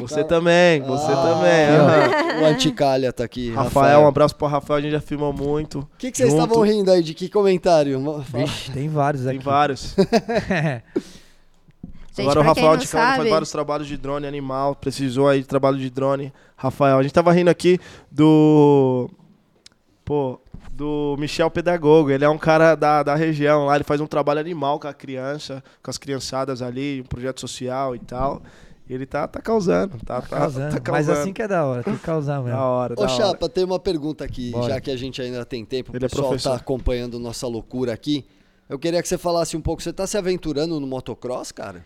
Você também, você Ah, também. ó. O Anticalha tá aqui. Rafael, um abraço pro Rafael, a gente já filmou muito. O que, que vocês estavam rindo aí? De que comentário? Vixe, tem vários Tem aqui. vários. Gente, Agora o Rafael de Cano faz vários trabalhos de drone animal, precisou aí de trabalho de drone. Rafael, a gente tava rindo aqui do. Pô, do Michel Pedagogo. Ele é um cara da, da região lá, ele faz um trabalho animal com a criança, com as criançadas ali, um projeto social e tal. E ele tá, tá causando, tá, tá, Causando. tá Mas causando. assim que é da hora, tem que causar mesmo. Da hora, da Ô, hora. Chapa, tem uma pergunta aqui, Bora. já que a gente ainda tem tempo, o Ele é pessoal professor. tá acompanhando nossa loucura aqui. Eu queria que você falasse um pouco, você tá se aventurando no motocross, cara?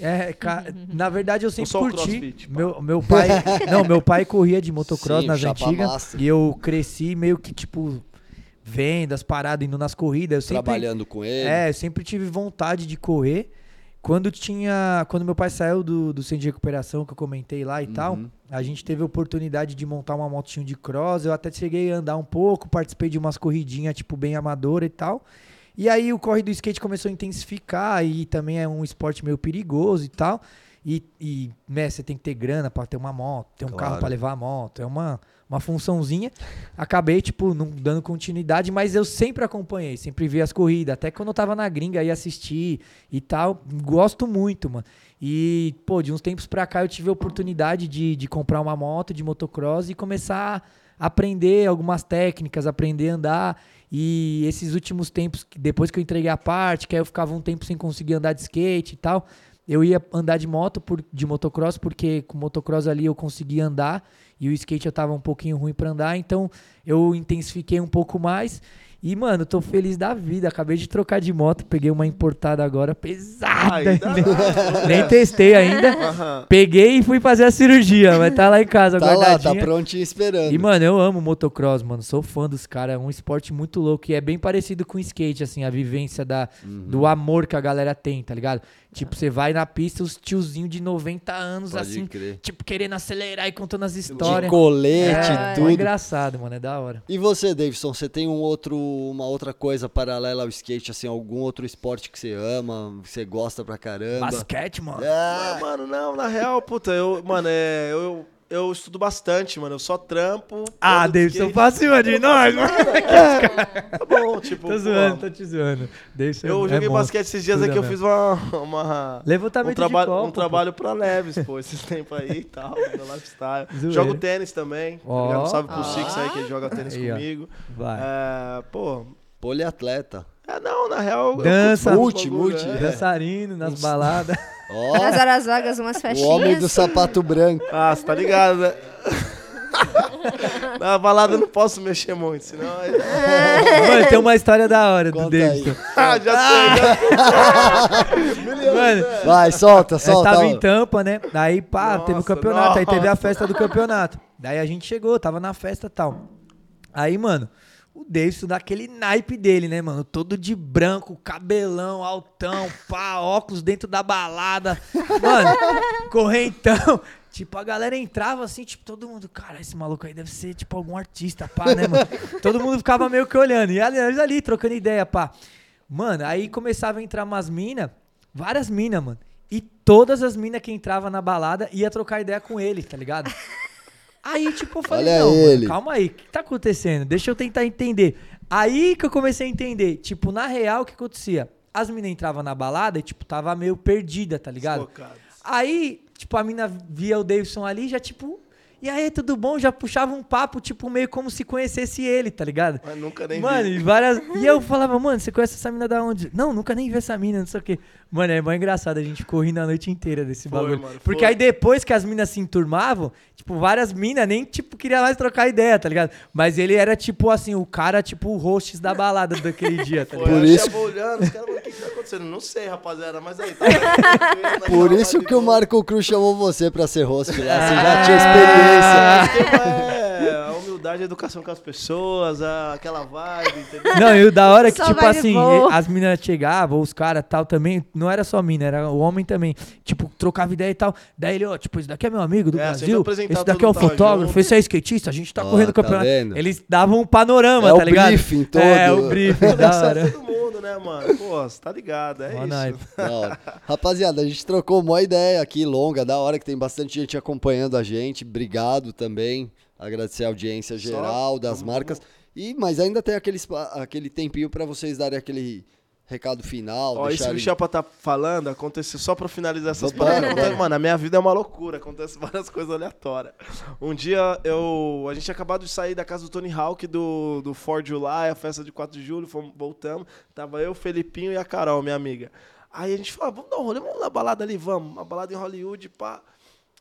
É, ca- na verdade eu sempre só curti. crossfit, pá. meu, meu pai, não, meu pai corria de motocross Sim, nas chapa antigas master. e eu cresci meio que tipo vendas, paradas, indo nas corridas, eu sempre Trabalhando com ele. É, eu sempre tive vontade de correr. Quando tinha, quando meu pai saiu do, do centro de recuperação que eu comentei lá e tal, Uhum. a gente teve a oportunidade de montar uma motinho de cross. Eu até cheguei a andar um pouco, participei de umas corridinhas tipo bem amadora e tal. E aí o corre do skate começou a intensificar e também é um esporte meio perigoso e tal. E, e né, você tem que ter grana pra ter uma moto, ter um Claro. carro pra levar a moto, é uma, uma funçãozinha. Acabei, tipo, não dando continuidade, mas eu sempre acompanhei, sempre vi as corridas. Até quando eu tava na gringa ia assistir e tal. Gosto muito, mano. E, pô, de uns tempos pra cá eu tive a oportunidade de, de comprar uma moto de motocross e começar a aprender algumas técnicas, aprender a andar. E esses últimos tempos, depois que eu entreguei a parte, que aí eu ficava um tempo sem conseguir andar de skate e tal, eu ia andar de moto, por, de motocross, porque com motocross ali eu conseguia andar e o skate eu tava um pouquinho ruim pra andar, então eu intensifiquei um pouco mais. E, mano, tô feliz da vida. Acabei de trocar de moto, peguei uma importada agora pesada. Ainda Nem- não. Nem testei ainda. Aham. Peguei e fui fazer a cirurgia, mas tá lá em casa, Tá lá, guardadinha. tá prontinho esperando. E, mano, eu amo motocross, mano. Sou fã dos caras. É um esporte muito louco. E é bem parecido com o skate, assim, a vivência da, Uhum. do amor que a galera tem, tá ligado? Tipo, você vai na pista, os tiozinhos de 90 anos, Pode assim, crer. tipo, querendo acelerar e contando as De histórias. colete, é, é tudo. engraçado, mano. É da hora. E você, Davidson, você tem um outro, uma outra coisa paralela ao skate, assim, algum outro esporte que você ama, que você gosta pra caramba? Basquete, mano. Ah, Ah, mano, não, na real, puta, eu, mano, é, eu, eu estudo bastante, mano, eu só trampo. Ah, Davidson, pra cima de nós, mano. Tá bom, tipo, Tô zoando, tô te zoando. Davidson eu é joguei monstro. basquete esses dias Tudo aqui, eu fiz uma, uma Levantamento um, traba de copo, um trabalho pra leves, pô, esses tempos aí e tal, meu lifestyle. Jogo tênis também, tá Ó. ligado? Salve pro Ah. Six aí que joga tênis Aí, ó. comigo. pô. Vai. É, pô, poliatleta. é, não, na real... Dança. Multi, multi. é. Dançarino nas baladas. Ó, Nas horas vagas, umas o festinhas. homem do sapato branco. Ah, você tá ligado, né? Na balada eu não posso mexer muito, senão... Mano, tem uma história da hora do Conta aí. Davidson. Ah, já sei, já Mano, Vai, solta, solta. tava ó. em Tampa, né? Daí, pá, teve o Nossa, campeonato. Aí teve a nossa. festa do campeonato. Daí a gente chegou, tava na festa e tal. Aí, mano, o Davidson daquele naipe dele, né, mano? Todo de branco, cabelão, altão, pá, óculos dentro da balada. Mano, correntão. Tipo, a galera entrava assim, tipo, todo mundo, cara, esse maluco aí deve ser, tipo, algum artista, pá, né, mano? Todo mundo ficava meio que olhando. E ali, ali, trocando ideia, pá. Mano, aí começava a entrar umas minas, várias minas, mano. E todas as minas que entravam na balada ia trocar ideia com ele, tá ligado? Aí, tipo, eu falei, Olha não, mano, ele. calma aí, o que tá acontecendo? Deixa eu tentar entender. Aí que eu comecei a entender, tipo, na real, o que acontecia? As minas entravam na balada e, tipo, tava meio perdida, tá ligado? Desfocado. Aí, tipo, a mina via o Davidson ali, já, tipo, e aí, tudo bom? Já puxava um papo, tipo, meio como se conhecesse ele, tá ligado? Mas nunca nem Mano, vi. e várias. E eu falava, mano, você conhece essa mina da onde? Não, nunca nem vi essa mina, não sei o quê. Mano, é mó engraçado, a gente ficou rindo a noite inteira desse Foi, bagulho. mano, Porque foi. aí depois que as minas se enturmavam, tipo, várias minas nem, tipo, queria mais trocar ideia, tá ligado? Mas ele era, tipo, assim, o cara, tipo, o host da balada daquele dia, tá ligado? Por eu isso- tava olhando, os caras, o que que tá acontecendo? Não sei, rapaziada, mas aí, tá. Por isso que o Marco Cruz chamou você pra ser host lá. Você já tinha experiência. É, É, a humildade, a educação com as pessoas, a, aquela vibe, entendeu? Não, e o da hora é que, Só tipo vai de assim, boa. as meninas chegavam, os caras tal também, não era só mina, era o homem também. Tipo, trocava ideia e tal. Daí ele, ó, tipo, esse daqui é meu amigo do É, Brasil, apresentar esse daqui é todo o mundo tava fotógrafo, junto. esse é skatista, a gente tá Ó, correndo o tá campeonato. vendo? Eles davam um panorama, É tá o ligado? briefing todo. É, o briefing, da hora. todo mundo, né, mano? Pô, você tá ligado, é Mó isso. naipe. Da hora. Rapaziada, a gente trocou uma ideia aqui longa, da hora que tem bastante gente acompanhando a gente. Obrigado também. Agradecer a audiência geral das vamos- marcas. E, mas ainda tem aquele, aquele tempinho para vocês darem aquele recado final. Ó, isso que o Chapa tá falando aconteceu só pra finalizar essas paradas. Acontece- Mano, a minha vida é uma loucura, acontece várias coisas aleatórias. Um dia eu. A gente acabado de sair da casa do Tony Hawk do, do 4 July, a festa de 4 de julho, fomos, voltamos. Tava eu, o Felipinho e a Carol, minha amiga. Aí a gente falou, ah, vamos dar um rolê, vamos na balada ali, vamos. Uma balada em Hollywood, pá.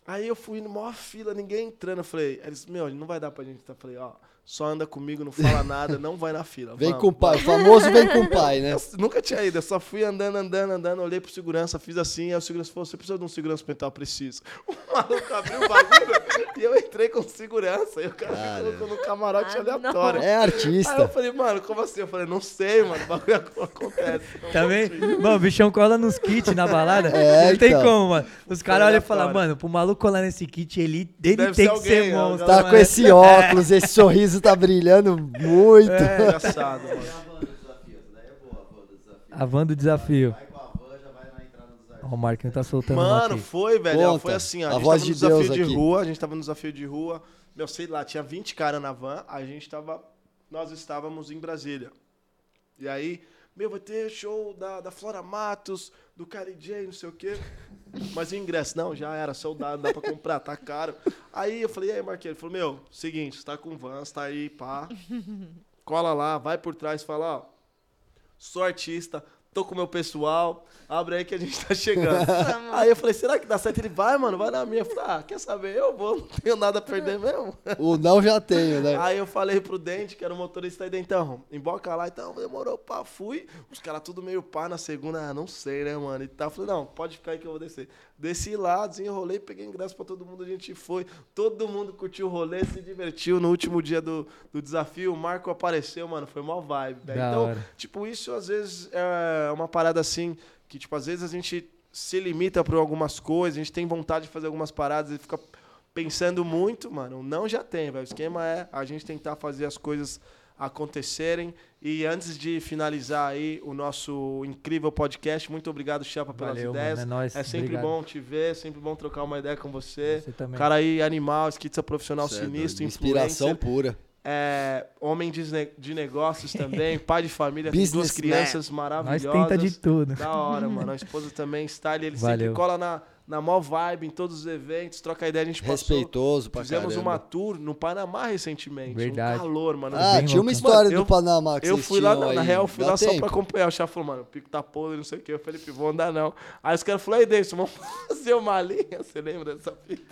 Aí eu fui numa fila, ninguém entrando. Eu falei, eles, meu, não vai dar pra gente. Eu falei, ó, só anda comigo, não fala nada, não vai na fila. Vem vamos, com o pai, o famoso vem com o pai, né? Eu nunca tinha ido, eu só fui andando, andando, andando, olhei pro segurança, fiz assim, aí o segurança falou, você precisa de um segurança mental? Preciso. O maluco abriu o bagulho e eu entrei com segurança, e o cara me Caramba. colocou no camarote Ah, aleatório. É Aí eu artista. falei, mano, como assim? Eu falei, não sei, mano, o bagulho ac- acontece. Não Também, ir. mano, o bichão cola nos kits na balada. É, não tem então. como, mano. Os caras olham e falam, mano, pro maluco colar nesse kit, ele, ele Deve tem ser que ser alguém, monstro. Tá mano. com esse óculos, esse sorriso tá brilhando muito. É engraçado, mano. A van do desafio. Ó, o Marquinhos tá soltando Mano, aqui. foi, velho. Conta. Foi assim, ó, A a, gente voz tava no de desafio Deus de aqui. rua, a gente tava no desafio de rua. Meu, sei lá, tinha 20 caras na van, a gente tava. Nós estávamos em Brasília. E aí, meu, vai ter show da, da Flora Matos, do Kylie J, não sei o quê. Mas o ingresso, não, já era soldado, dá pra comprar, tá caro. Aí eu falei, e aí, Marquinhos? Ele falou, meu, seguinte, você tá com van, você tá aí, pá. Cola lá, vai por trás, fala, ó, sou artista, tô com o meu pessoal, abre aí que a gente tá chegando. aí eu falei, será que dá certo? Ele vai, mano, vai na minha. Eu falei, ah, quer saber? Eu vou, não tenho nada a perder mesmo. O não já tenho, né? Aí eu falei pro Dente, que era o motorista aí, dentro, então, emboca lá, então, demorou, pá, fui. Os caras tudo meio pá na segunda, ah, não sei, né, mano? E tal. Falei, não, pode ficar aí que eu vou descer. Desci lá, desenrolei, peguei ingresso pra todo mundo, a gente foi. Todo mundo curtiu o rolê, se divertiu no último dia do, do desafio. O Marco apareceu, mano, foi mó vibe, velho. Da Então, hora. tipo, isso às vezes é uma parada assim, que, tipo, às vezes a gente se limita por algumas coisas, a gente tem vontade de fazer algumas paradas e fica pensando muito, mano. Não já tem, velho. O esquema é a gente tentar fazer as coisas acontecerem. E antes de finalizar aí o nosso incrível podcast, muito obrigado, Chapa, pelas Valeu, ideias. mano, é nóis. É sempre Obrigado. bom te ver, é sempre bom trocar uma ideia com você. Você também. Cara aí, animal, esquita profissional Cê é sinistro. Inspiração pura. É, homem de, de negócios também, pai de família, tem duas crianças Nós maravilhosas. tenta de tudo. Da hora, mano. A esposa também está ali. Ele Valeu. sempre cola na, na mó vibe em todos os eventos, troca ideia. A gente passou. Respeitoso pra Fizemos caramba. uma tour no Panamá recentemente. Verdade. Um calor, mano. Ah, tinha uma história Mano, do eu- Panamá que Eu fui lá, na, na aí. real, eu fui lá só tempo. pra acompanhar. O chefe falou, mano, o pico tá podre, não sei o que. Eu falei, Felipe, vou andar não. Aí os caras falaram, aí, Davidson, vamos fazer uma linha. Você lembra dessa fita?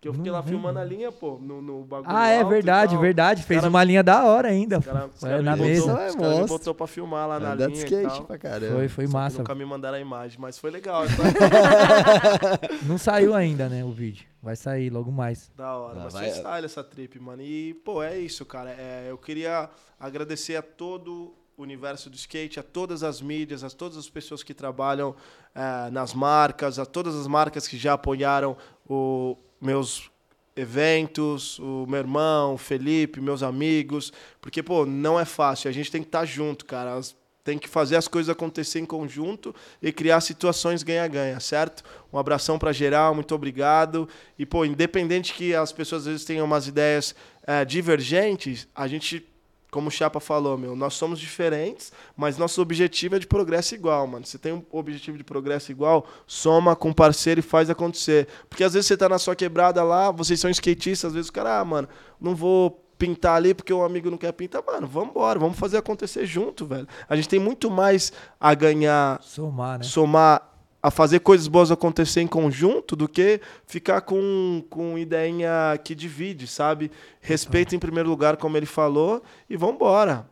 Que eu fiquei Não lá filmando a linha, pô, no, no bagulho. Ah, é alto verdade, verdade. Fez Cara- uma linha da hora ainda. Os caras os É, caras na mesa. botou- É Os caras me botou pra filmar lá na Andar de linha e skate tal. pra caramba. Foi, foi Só que massa. Nunca me mandaram a imagem, mas foi legal. Não saiu ainda, né, o vídeo. Vai sair logo mais. Da hora, Ah, mas vai- foi style essa trip, mano. E, pô, é isso, cara. É, eu queria agradecer a todo o universo do skate, a todas as mídias, a todas as pessoas que trabalham eh, nas marcas, a todas as marcas que já apoiaram o meus eventos, o meu irmão, o Felipe, meus amigos, porque, pô, não é fácil, a gente tem que estar junto, cara. Tem que fazer as coisas acontecer em conjunto e criar situações ganha-ganha, certo? Um abração para geral, muito obrigado. E, pô, independente que as pessoas às vezes tenham umas ideias eh, divergentes, a gente, como o Chapa falou, meu, nós somos diferentes, mas nosso objetivo é de progresso igual, mano. Você tem um objetivo de progresso igual, soma com parceiro e faz acontecer. Porque às vezes você tá na sua quebrada lá, vocês são skatistas, às vezes o cara, ah, mano, não vou pintar ali porque o amigo não quer pintar, mano, vamos embora, vamos fazer acontecer junto, velho. A gente tem muito mais a ganhar Somar, né? somar a fazer coisas boas acontecer em conjunto do que ficar com, com ideinha que divide, sabe? Respeito em primeiro lugar, como ele falou, e vambora,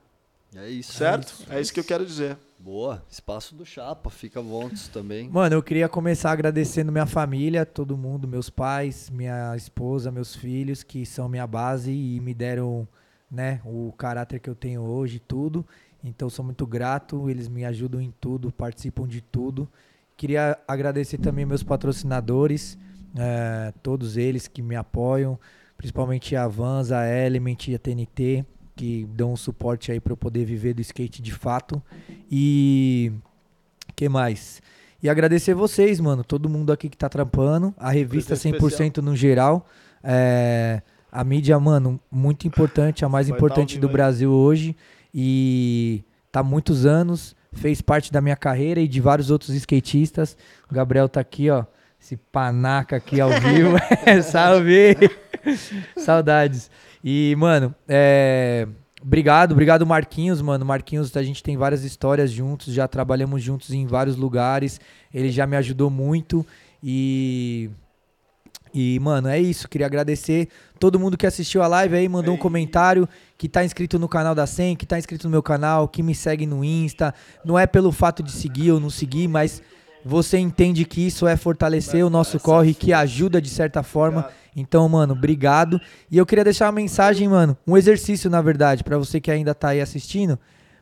É isso. certo? É isso que eu quero dizer. Boa, espaço do Chapa, fica vontos também. Mano, eu queria começar agradecendo minha família, todo mundo, meus pais, minha esposa, meus filhos, que são minha base e me deram, né, o caráter que eu tenho hoje, tudo. Então sou muito grato, eles me ajudam em tudo, participam de tudo. Queria agradecer também meus patrocinadores, é, todos eles que me apoiam, principalmente a Vans, a Element e a TNT, que dão um suporte aí para eu poder viver do skate de fato. E que mais? E agradecer vocês, mano, todo mundo aqui que tá trampando, a revista 100% no geral. É, a mídia, mano, muito importante, a mais Vai importante tá ao do aí. Brasil hoje. E tá há muitos anos, fez parte da minha carreira e de vários outros skatistas. O Gabriel tá aqui, ó. Esse panaca aqui ao vivo. Salve! Saudades. E, mano, é. Obrigado, obrigado Marquinhos, mano. Marquinhos, a gente tem várias histórias juntos, já trabalhamos juntos em vários lugares. Ele já me ajudou muito e e, mano, é isso. Queria agradecer todo mundo que assistiu a live aí, mandou um comentário, que tá inscrito no canal da SEM, que tá inscrito no meu canal, que me segue no Insta. Não é pelo fato de seguir ou não seguir, mas você entende que isso é fortalecer o nosso corre, que ajuda de certa forma. Então, mano, obrigado. E eu queria deixar uma mensagem, mano, um exercício, na verdade, pra você que ainda tá aí assistindo.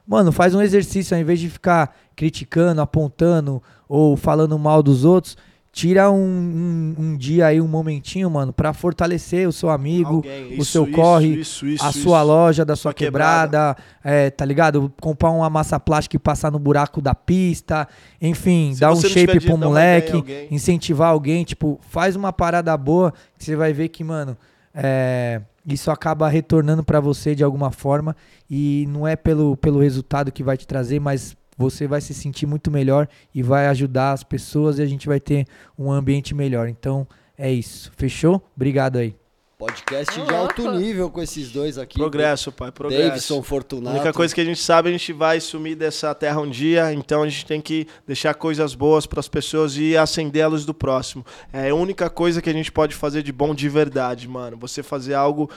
Mano, faz um exercício, ao invés de ficar criticando, apontando ou falando mal dos outros, tira um, um, um dia aí, um momentinho, mano, pra fortalecer o seu amigo, Alguém. o Isso, seu corre, isso, isso, a sua loja da sua quebrada. quebrada, é, tá ligado? Comprar uma massa plástica e passar no buraco da pista, enfim, Se dar um shape pro moleque, alguém. incentivar alguém, tipo, faz uma parada boa, que você vai ver que, mano, é, isso acaba retornando pra você de alguma forma e não é pelo, pelo resultado que vai te trazer, mas você vai se sentir muito melhor e vai ajudar as pessoas e a gente vai ter um ambiente melhor. Então, é isso. Fechou? Obrigado aí. Podcast de alto nível com esses dois aqui. Progresso, pai, progresso. Davidson A Fortunato. única coisa que a gente sabe, a gente vai sumir dessa terra um dia, então a gente tem que deixar coisas boas para as pessoas e acender a luz do próximo. É a única coisa que a gente pode fazer de bom de verdade, mano. Você fazer algo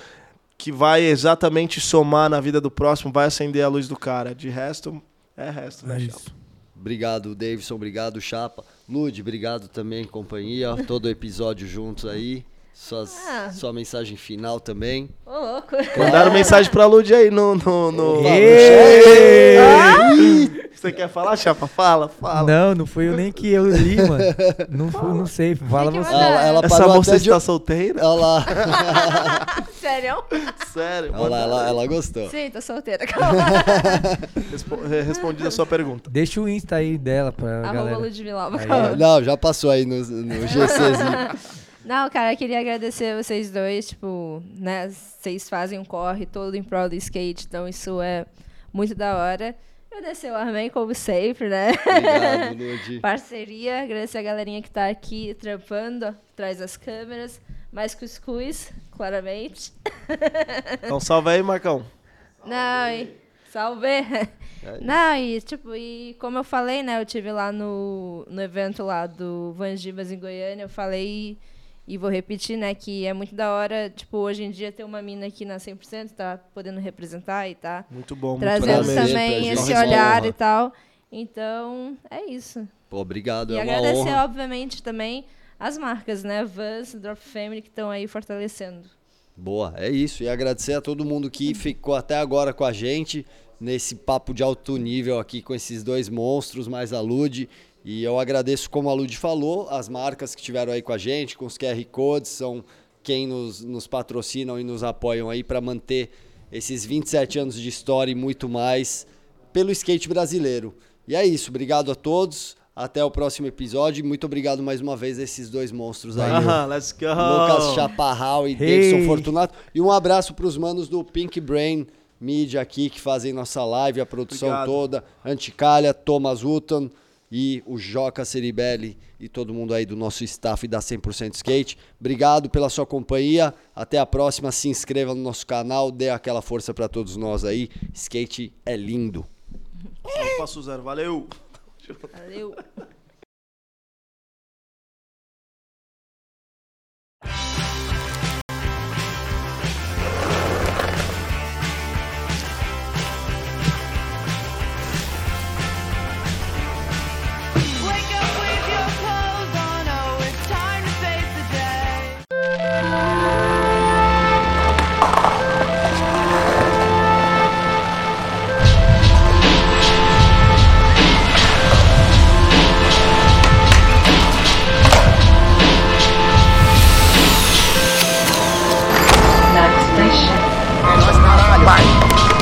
que vai exatamente somar na vida do próximo, vai acender a luz do cara. De resto, é resto, né, É Chapa? isso. Obrigado, Davidson. Obrigado, Chapa. Lude, obrigado também, companhia. Todo o episódio juntos aí. Suas, Ah. Sua mensagem final também. Ô, louco. Mandaram mensagem pra Lud aí no. no, no... Você quer falar, Chapa? Fala, fala. Não, não foi eu nem que eu li, mano. Não, fui- não sei, fala você. Ela, ela Essa moça até de... está solteira? Olha lá. Sério? Sério? Olha lá, ela, ela gostou. Sim, tô solteira. Calma. Respo- eh, Respondida a sua pergunta. Deixa o Insta aí dela pra Arroba galera. Ludmilla. Calma. Não, já passou aí no, no GCzinho. Não, cara, eu queria agradecer vocês dois, tipo, né, vocês fazem um corre todo em prol do skate, então isso é muito da hora. Agradecer o Armin, como sempre, né? Obrigado. Parceria, agradecer a galerinha que tá aqui trampando, atrás das câmeras, mais cuscuz, claramente. Então salve aí, Marcão. Não, e salve! Não, e tipo, e como eu falei, né, eu tive lá no, no evento lá do Vangibas em Goiânia, eu falei e vou repetir, né, que é muito da hora, tipo, hoje em dia ter uma mina aqui na 100%, tá podendo representar e tá Muito bom, muito trazendo prazer pra também gente, esse olhar e tal. Então, é isso. Pô, obrigado, E é uma agradecer, honra. obviamente, também as marcas, né, Vans, Drop Family, que estão aí fortalecendo. Boa, é isso. E agradecer a todo mundo que ficou até agora com a gente nesse papo de alto nível aqui com esses dois monstros, mais a Lud. E eu agradeço, como a Lud falou, as marcas que estiveram aí com a gente, com os QR Codes, são quem nos, nos patrocinam e nos apoiam aí para manter esses 27 anos de história e muito mais pelo skate brasileiro. E é isso, obrigado a todos. Até o próximo episódio. Muito obrigado mais uma vez a esses dois monstros aí. Let's go. Lucas Chaparral e Hey. Davidson Fortunato. E um abraço para os manos do Pink Brain Media aqui, que fazem nossa live, a produção Obrigado. toda. Anticalha, Thomas Hutton e o Joca Ceribelli e todo mundo aí do nosso staff da 100% Skate. Obrigado pela sua companhia. Até a próxima. Se inscreva no nosso canal, dê aquela força para todos nós aí. Skate é lindo. Passo zero, valeu. Valeu!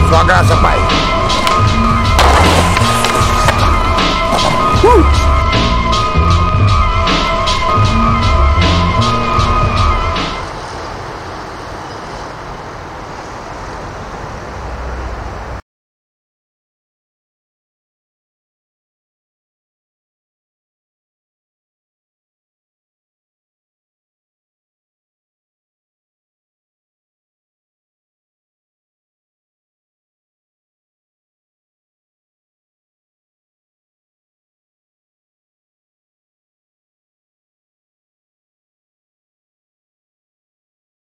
Sua graça, pai. Uh!